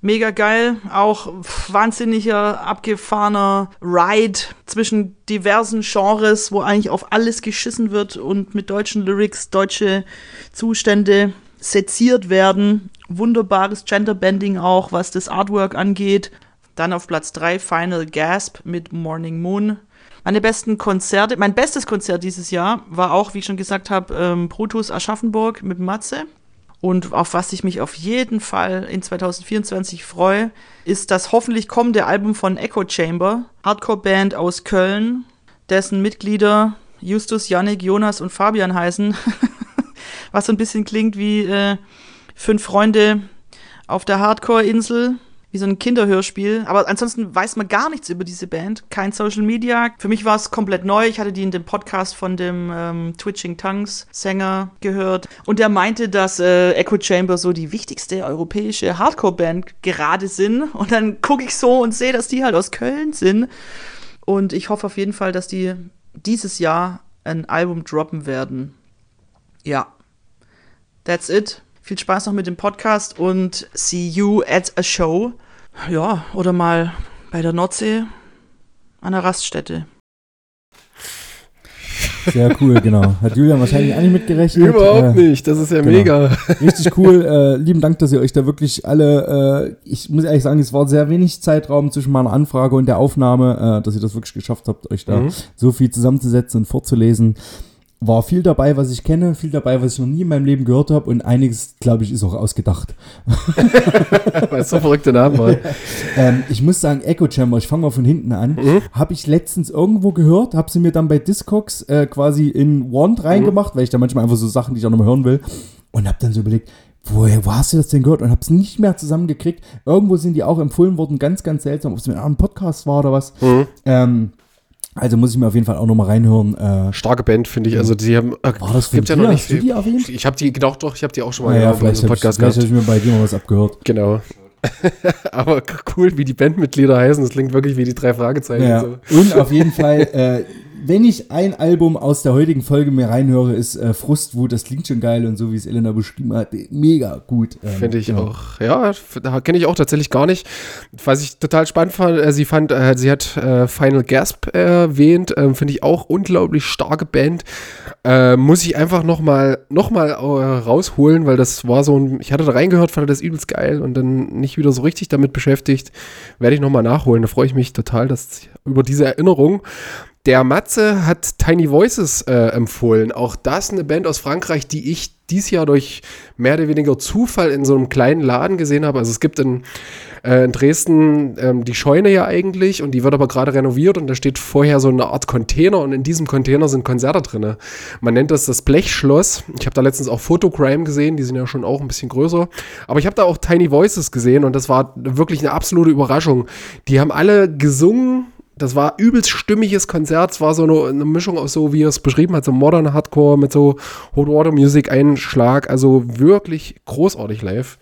Mega geil. Auch wahnsinniger, abgefahrener Ride zwischen diversen Genres, wo eigentlich auf alles geschissen wird und mit deutschen Lyrics deutsche Zustände seziert werden. wunderbares Genderbending auch, was das Artwork angeht. Dann auf Platz 3 Final Gasp mit Morning Moon. Meine besten Konzerte, mein bestes Konzert dieses Jahr war auch, wie ich schon gesagt habe, ähm, Brutus Aschaffenburg mit Matze. Und auf was ich mich auf jeden Fall in 2024 freue, ist das hoffentlich kommende Album von Echo Chamber, Hardcore-Band aus Köln, dessen Mitglieder Justus, Yannick, Jonas und Fabian heißen. was so ein bisschen klingt wie äh, fünf Freunde auf der Hardcore-Insel wie so ein Kinderhörspiel. Aber ansonsten weiß man gar nichts über diese Band. Kein Social Media. Für mich war es komplett neu. Ich hatte die in dem Podcast von dem ähm, Twitching Tongues Sänger gehört. Und der meinte, dass äh, Echo Chamber so die wichtigste europäische Hardcore-Band gerade sind. Und dann gucke ich so und sehe, dass die halt aus Köln sind. Und ich hoffe auf jeden Fall, dass die dieses Jahr ein Album droppen werden. Ja. That's it. Viel Spaß noch mit dem Podcast und see you at a show. Ja, oder mal bei der Nordsee an der Raststätte. Sehr cool, genau. Hat Julian wahrscheinlich auch nicht mitgerechnet. Überhaupt äh, nicht, das ist ja genau. mega. Richtig cool. Äh, lieben Dank, dass ihr euch da wirklich alle, äh, ich muss ehrlich sagen, es war sehr wenig Zeitraum zwischen meiner Anfrage und der Aufnahme, äh, dass ihr das wirklich geschafft habt, euch da mhm. so viel zusammenzusetzen und vorzulesen war viel dabei, was ich kenne, viel dabei, was ich noch nie in meinem Leben gehört habe und einiges, glaube ich, ist auch ausgedacht. Weil so verrückte Namen waren. ähm, ich muss sagen, Echo Chamber, ich fange mal von hinten an, mhm. habe ich letztens irgendwo gehört, habe sie mir dann bei Discogs äh, quasi in Wand reingemacht, mhm. weil ich da manchmal einfach so Sachen, die ich auch noch mal hören will und habe dann so überlegt, woher, wo hast du das denn gehört? Und habe es nicht mehr zusammengekriegt. Irgendwo sind die auch empfohlen worden, ganz, ganz seltsam, ob es mit einem Podcast war oder was. Mhm. Ähm, also muss ich mir auf jeden Fall auch nochmal reinhören. Äh, Starke Band, finde ich. Also die haben. Äh, War das gibt's ja noch nicht. Du die erwähnt? Ich habe die, gedacht doch, ich habe die auch schon mal naja, vielleicht im Podcast gehabt. Vielleicht habe ich mir bei dir mal was abgehört. Genau. Aber cool, wie die Bandmitglieder heißen. Das klingt wirklich wie die drei Fragezeichen. Ja. So. Und auf jeden Fall äh, wenn ich ein Album aus der heutigen Folge mir reinhöre, ist äh, Frustwut. Das klingt schon geil und so, wie es Elena beschrieben hat, mega gut. Ähm, Finde ich ja. auch. Ja, kenne ich auch tatsächlich gar nicht. Was ich total spannend fand, äh, sie fand, äh, sie hat äh, Final Gasp erwähnt. Ähm, Finde ich auch unglaublich starke Band. Äh, muss ich einfach nochmal noch mal, äh, rausholen, weil das war so ein, ich hatte da reingehört, fand das übelst geil und dann nicht wieder so richtig damit beschäftigt. Werde ich nochmal nachholen. Da freue ich mich total dass, über diese Erinnerung. Der Matze hat Tiny Voices äh, empfohlen. Auch das eine Band aus Frankreich, die ich dieses Jahr durch mehr oder weniger Zufall in so einem kleinen Laden gesehen habe. Also es gibt in, äh, in Dresden ähm, die Scheune ja eigentlich und die wird aber gerade renoviert und da steht vorher so eine Art Container und in diesem Container sind Konzerte drin. Man nennt das das Blechschloss. Ich habe da letztens auch Photocrime gesehen, die sind ja schon auch ein bisschen größer. Aber ich habe da auch Tiny Voices gesehen und das war wirklich eine absolute Überraschung. Die haben alle gesungen das war übelst stimmiges Konzert. Es war so eine, eine, Mischung aus so, wie er es beschrieben hat, so Modern Hardcore mit so Hot Water Music Einschlag. Also wirklich großartig live.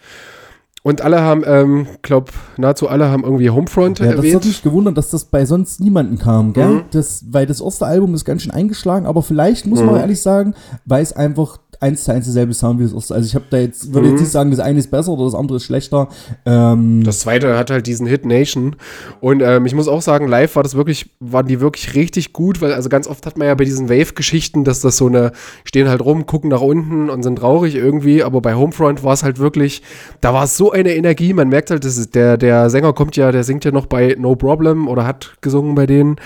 Und alle haben, ähm, glaub, nahezu alle haben irgendwie Homefront ja, erwähnt. Das hat mich gewundert, dass das bei sonst niemanden kam, gell? Mhm. Das, weil das erste Album ist ganz schön eingeschlagen, aber vielleicht muss mhm. man ehrlich sagen, weil es einfach eins zu eins derselbe Sound wie das erste. Also ich habe da jetzt, würde mhm. jetzt nicht sagen, das eine ist besser oder das andere ist schlechter. Ähm das zweite hat halt diesen Hit Nation. Und ähm, ich muss auch sagen, live war das wirklich, waren die wirklich richtig gut, weil also ganz oft hat man ja bei diesen Wave-Geschichten, dass das so eine, stehen halt rum, gucken nach unten und sind traurig irgendwie, aber bei Homefront war es halt wirklich, da war es so eine Energie, man merkt halt, das ist, der, der Sänger kommt ja, der singt ja noch bei No Problem oder hat gesungen bei denen,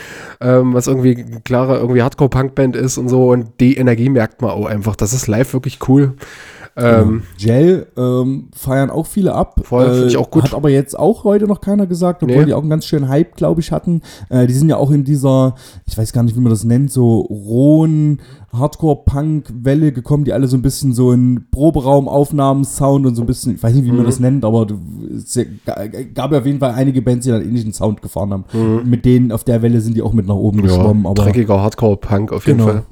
ähm, was irgendwie klare irgendwie Hardcore-Punk-Band ist und so und die Energie merkt man auch einfach, das ist live wirklich cool. Ähm, Gel ähm, feiern auch viele ab. Voll, finde ich auch gut. Hat aber jetzt auch heute noch keiner gesagt, obwohl nee. die auch einen ganz schönen Hype, glaube ich, hatten. Äh, die sind ja auch in dieser, ich weiß gar nicht, wie man das nennt, so rohen Hardcore-Punk-Welle gekommen, die alle so ein bisschen so in Proberaum-Aufnahmen-Sound und so ein bisschen, ich weiß nicht, wie man mhm. das nennt, aber es gab ja auf jeden Fall einige Bands, die dann ähnlichen Sound gefahren haben. Mhm. Mit denen auf der Welle sind die auch mit nach oben ja, geschwommen. Aber dreckiger Hardcore-Punk auf jeden genau. Fall.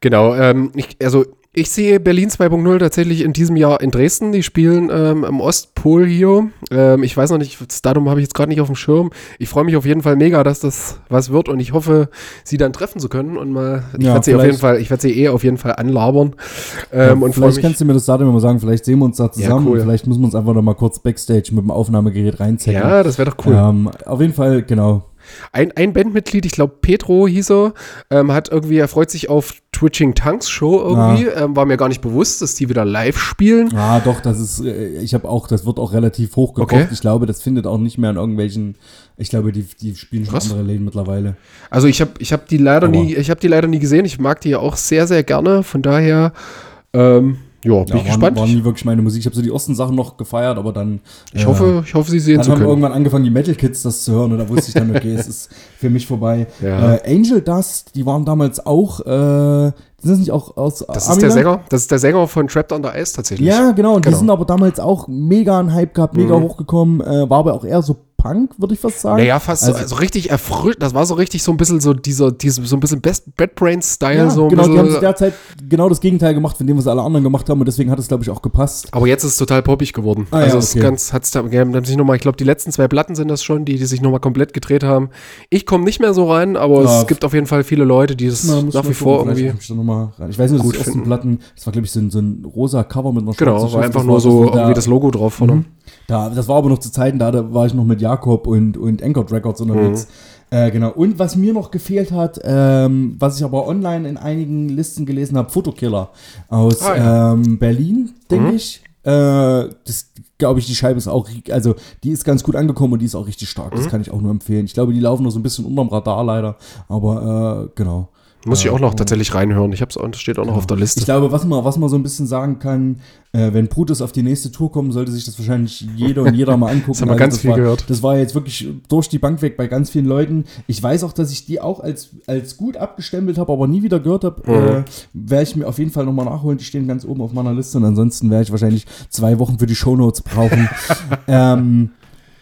Genau, ähm, ich, also ich sehe Berlin 2.0 tatsächlich in diesem Jahr in Dresden. Die spielen ähm, im Ostpol hier. Ähm, ich weiß noch nicht, das Datum habe ich jetzt gerade nicht auf dem Schirm. Ich freue mich auf jeden Fall mega, dass das was wird und ich hoffe, sie dann treffen zu können und mal. Ich ja, werde sie auf jeden Fall, ich werde sie eh auf jeden Fall anlabern. Ähm, ja, und vielleicht kannst du mir das Datum mal sagen. Vielleicht sehen wir uns da zusammen. Ja, cool. Vielleicht müssen wir uns einfach noch mal kurz Backstage mit dem Aufnahmegerät reinzecken. Ja, das wäre doch cool. Ähm, auf jeden Fall, genau. Ein, ein Bandmitglied, ich glaube Petro hieß er, ähm, hat irgendwie, er freut sich auf Twitching Tongues Show irgendwie. Ähm, war mir gar nicht bewusst, dass die wieder live spielen. Ah, doch, das ist, äh, ich habe auch, das wird auch relativ hoch gekocht. Okay. Ich glaube, das findet auch nicht mehr an irgendwelchen, ich glaube, die, die spielen schon Krass. andere Läden mittlerweile. Also ich habe ich hab die leider Aber- nie, ich habe die leider nie gesehen. Ich mag die ja auch sehr, sehr gerne. Von daher, ähm, ja, bin Ja, ich gespannt. War, war nie wirklich meine Musik. Ich habe so die ersten Sachen noch gefeiert, aber dann. Ich hoffe- ich hoffe, sie sehen dann zu haben können. irgendwann angefangen, die Metal Kids das zu hören und da wusste ich dann, okay, es ist für mich vorbei. Ja. Äh, Angel Dust, die waren damals auch, äh, sind das nicht auch aus Das ist der Sänger, das ist der Sänger von Trapped Under Ice tatsächlich. Ja, genau. Und die sind aber damals auch mega an Hype gehabt, mega Mhm. hochgekommen. Äh, war aber auch eher so Punk, würde ich fast sagen. Naja, fast Also- so, also richtig erfrischt. Das war so richtig so ein bisschen so dieser, diese, so ein bisschen Best Bad Brain Style. Ja, so genau, die haben bisschen, zu der Zeit genau das Gegenteil gemacht, von dem, was alle anderen gemacht haben. Und deswegen hat es, glaube ich, auch gepasst. aber jetzt ist es total poppig geworden. Ah, ja, also es ist okay. ganz, hat's haben sich noch mal, ich glaube, die letzten zwei Platten sind das schon, die, die sich nochmal komplett gedreht haben. Ich komme nicht mehr so rein, aber Ja. es gibt auf jeden Fall viele Leute, die Na, muss nach wie vor irgendwie. Ich, ich weiß nur, dass gut die ersten finden. Platten, das war, glaube ich, so ein, so ein rosa Cover mit einer Genau, war einfach nur so irgendwie das Logo drauf vorne. Mhm. Da, das war aber noch zu Zeiten, da, da war ich noch mit Jakob und, und Anchored Records unterwegs. Mhm. Äh, genau. Und was mir noch gefehlt hat, ähm, was ich aber online in einigen Listen gelesen habe, Fotokiller aus Ah, ja. ähm, Berlin, denke Mhm. ich. Äh, das glaube ich, die Scheibe ist auch, also die ist ganz gut angekommen und die ist auch richtig stark. Das Mhm. kann ich auch nur empfehlen. Ich glaube, die laufen noch so ein bisschen unterm Radar leider, aber äh, genau. Muss ich auch noch äh, tatsächlich reinhören. Ich hab's, das steht auch noch auf der Liste. ich glaube, was man, was man so ein bisschen sagen kann, äh, wenn Brutus auf die nächste Tour kommen, sollte sich das wahrscheinlich jeder und jeder mal angucken. Das haben wir Also ganz viel war, gehört. Das war jetzt wirklich durch die Bank weg bei ganz vielen Leuten. Ich weiß auch, dass ich die auch als, als gut abgestempelt habe, aber nie wieder gehört habe. Mhm. Äh, werde ich mir auf jeden Fall nochmal nachholen. Die stehen ganz oben auf meiner Liste und ansonsten werde ich wahrscheinlich zwei Wochen für die Shownotes brauchen. ähm,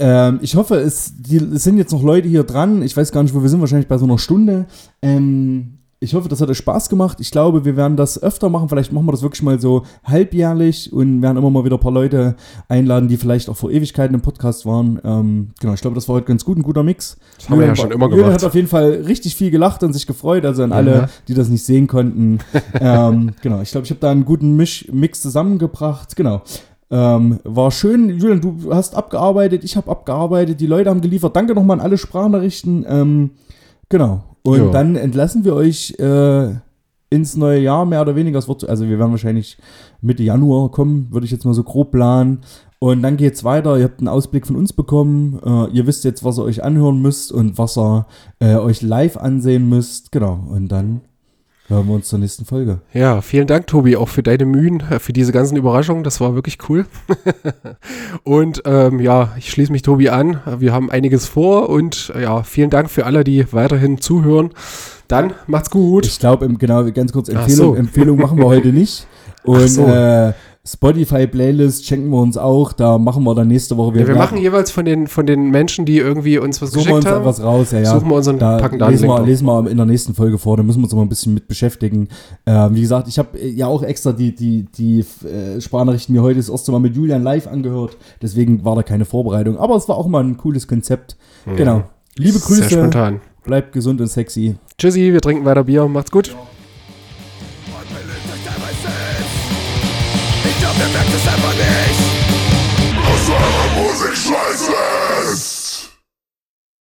ähm, ich hoffe, es, die, es sind jetzt noch Leute hier dran. Ich weiß gar nicht, wo wir sind, wahrscheinlich bei so einer Stunde. Ähm, ich hoffe, das hat euch Spaß gemacht. Ich glaube, wir werden das öfter machen. Vielleicht machen wir das wirklich mal so halbjährlich und werden immer mal wieder ein paar Leute einladen, die vielleicht auch vor Ewigkeiten im Podcast waren. Ähm, genau, ich glaube, das war heute ganz gut, ein guter Mix. Das haben wir ja Julian schon immer Julian gemacht. hat auf jeden Fall richtig viel gelacht und sich gefreut. Also an alle, die das nicht sehen konnten. ähm, genau, ich glaube, ich habe da einen guten Misch, Mix zusammengebracht. Genau. Ähm, war schön. Julian, du hast abgearbeitet, ich habe abgearbeitet, die Leute haben geliefert. Danke nochmal an alle Sprachnachrichten. Ähm, genau. Und Ja. dann entlassen wir euch äh, ins neue Jahr, mehr oder weniger. Wird, also wir werden wahrscheinlich Mitte Januar kommen, würde ich jetzt mal so grob planen. Und dann geht's weiter. Ihr habt einen Ausblick von uns bekommen. Äh, ihr wisst jetzt, was ihr euch anhören müsst und was ihr äh, euch live ansehen müsst. Genau. Und dann hören wir uns zur nächsten Folge. Ja, vielen Dank, Tobi, auch für deine Mühen, äh, für diese ganzen Überraschungen. Das war wirklich cool. und ähm, ja, ich schließe mich Tobi an. Wir haben einiges vor und äh, ja, vielen Dank für alle, die weiterhin zuhören. Dann macht's gut. Ich glaube, genau, ganz kurz Empfehlung, so. Empfehlung machen wir heute nicht. Und so. äh, Spotify-Playlist schenken wir uns auch. Da machen wir dann nächste Woche Ja, wir ja, machen jeweils von den, von den Menschen, die irgendwie uns was Suchen wir geschickt uns haben. etwas raus, ja, ja. Suchen wir uns und da packen da lesen wir, lesen wir in der nächsten Folge vor, da müssen wir uns mal ein bisschen mit beschäftigen. Ähm, wie gesagt, ich habe ja auch extra die, die, die äh, Sprachnachrichten mir heute das erste Mal mit Julian live angehört, deswegen war da keine Vorbereitung. Aber es war auch mal ein cooles Konzept. Mhm. Genau. Liebe Sehr Grüße. spontan. Bleibt gesund und sexy. Tschüssi, wir trinken weiter Bier. Macht's gut. Ich glaub,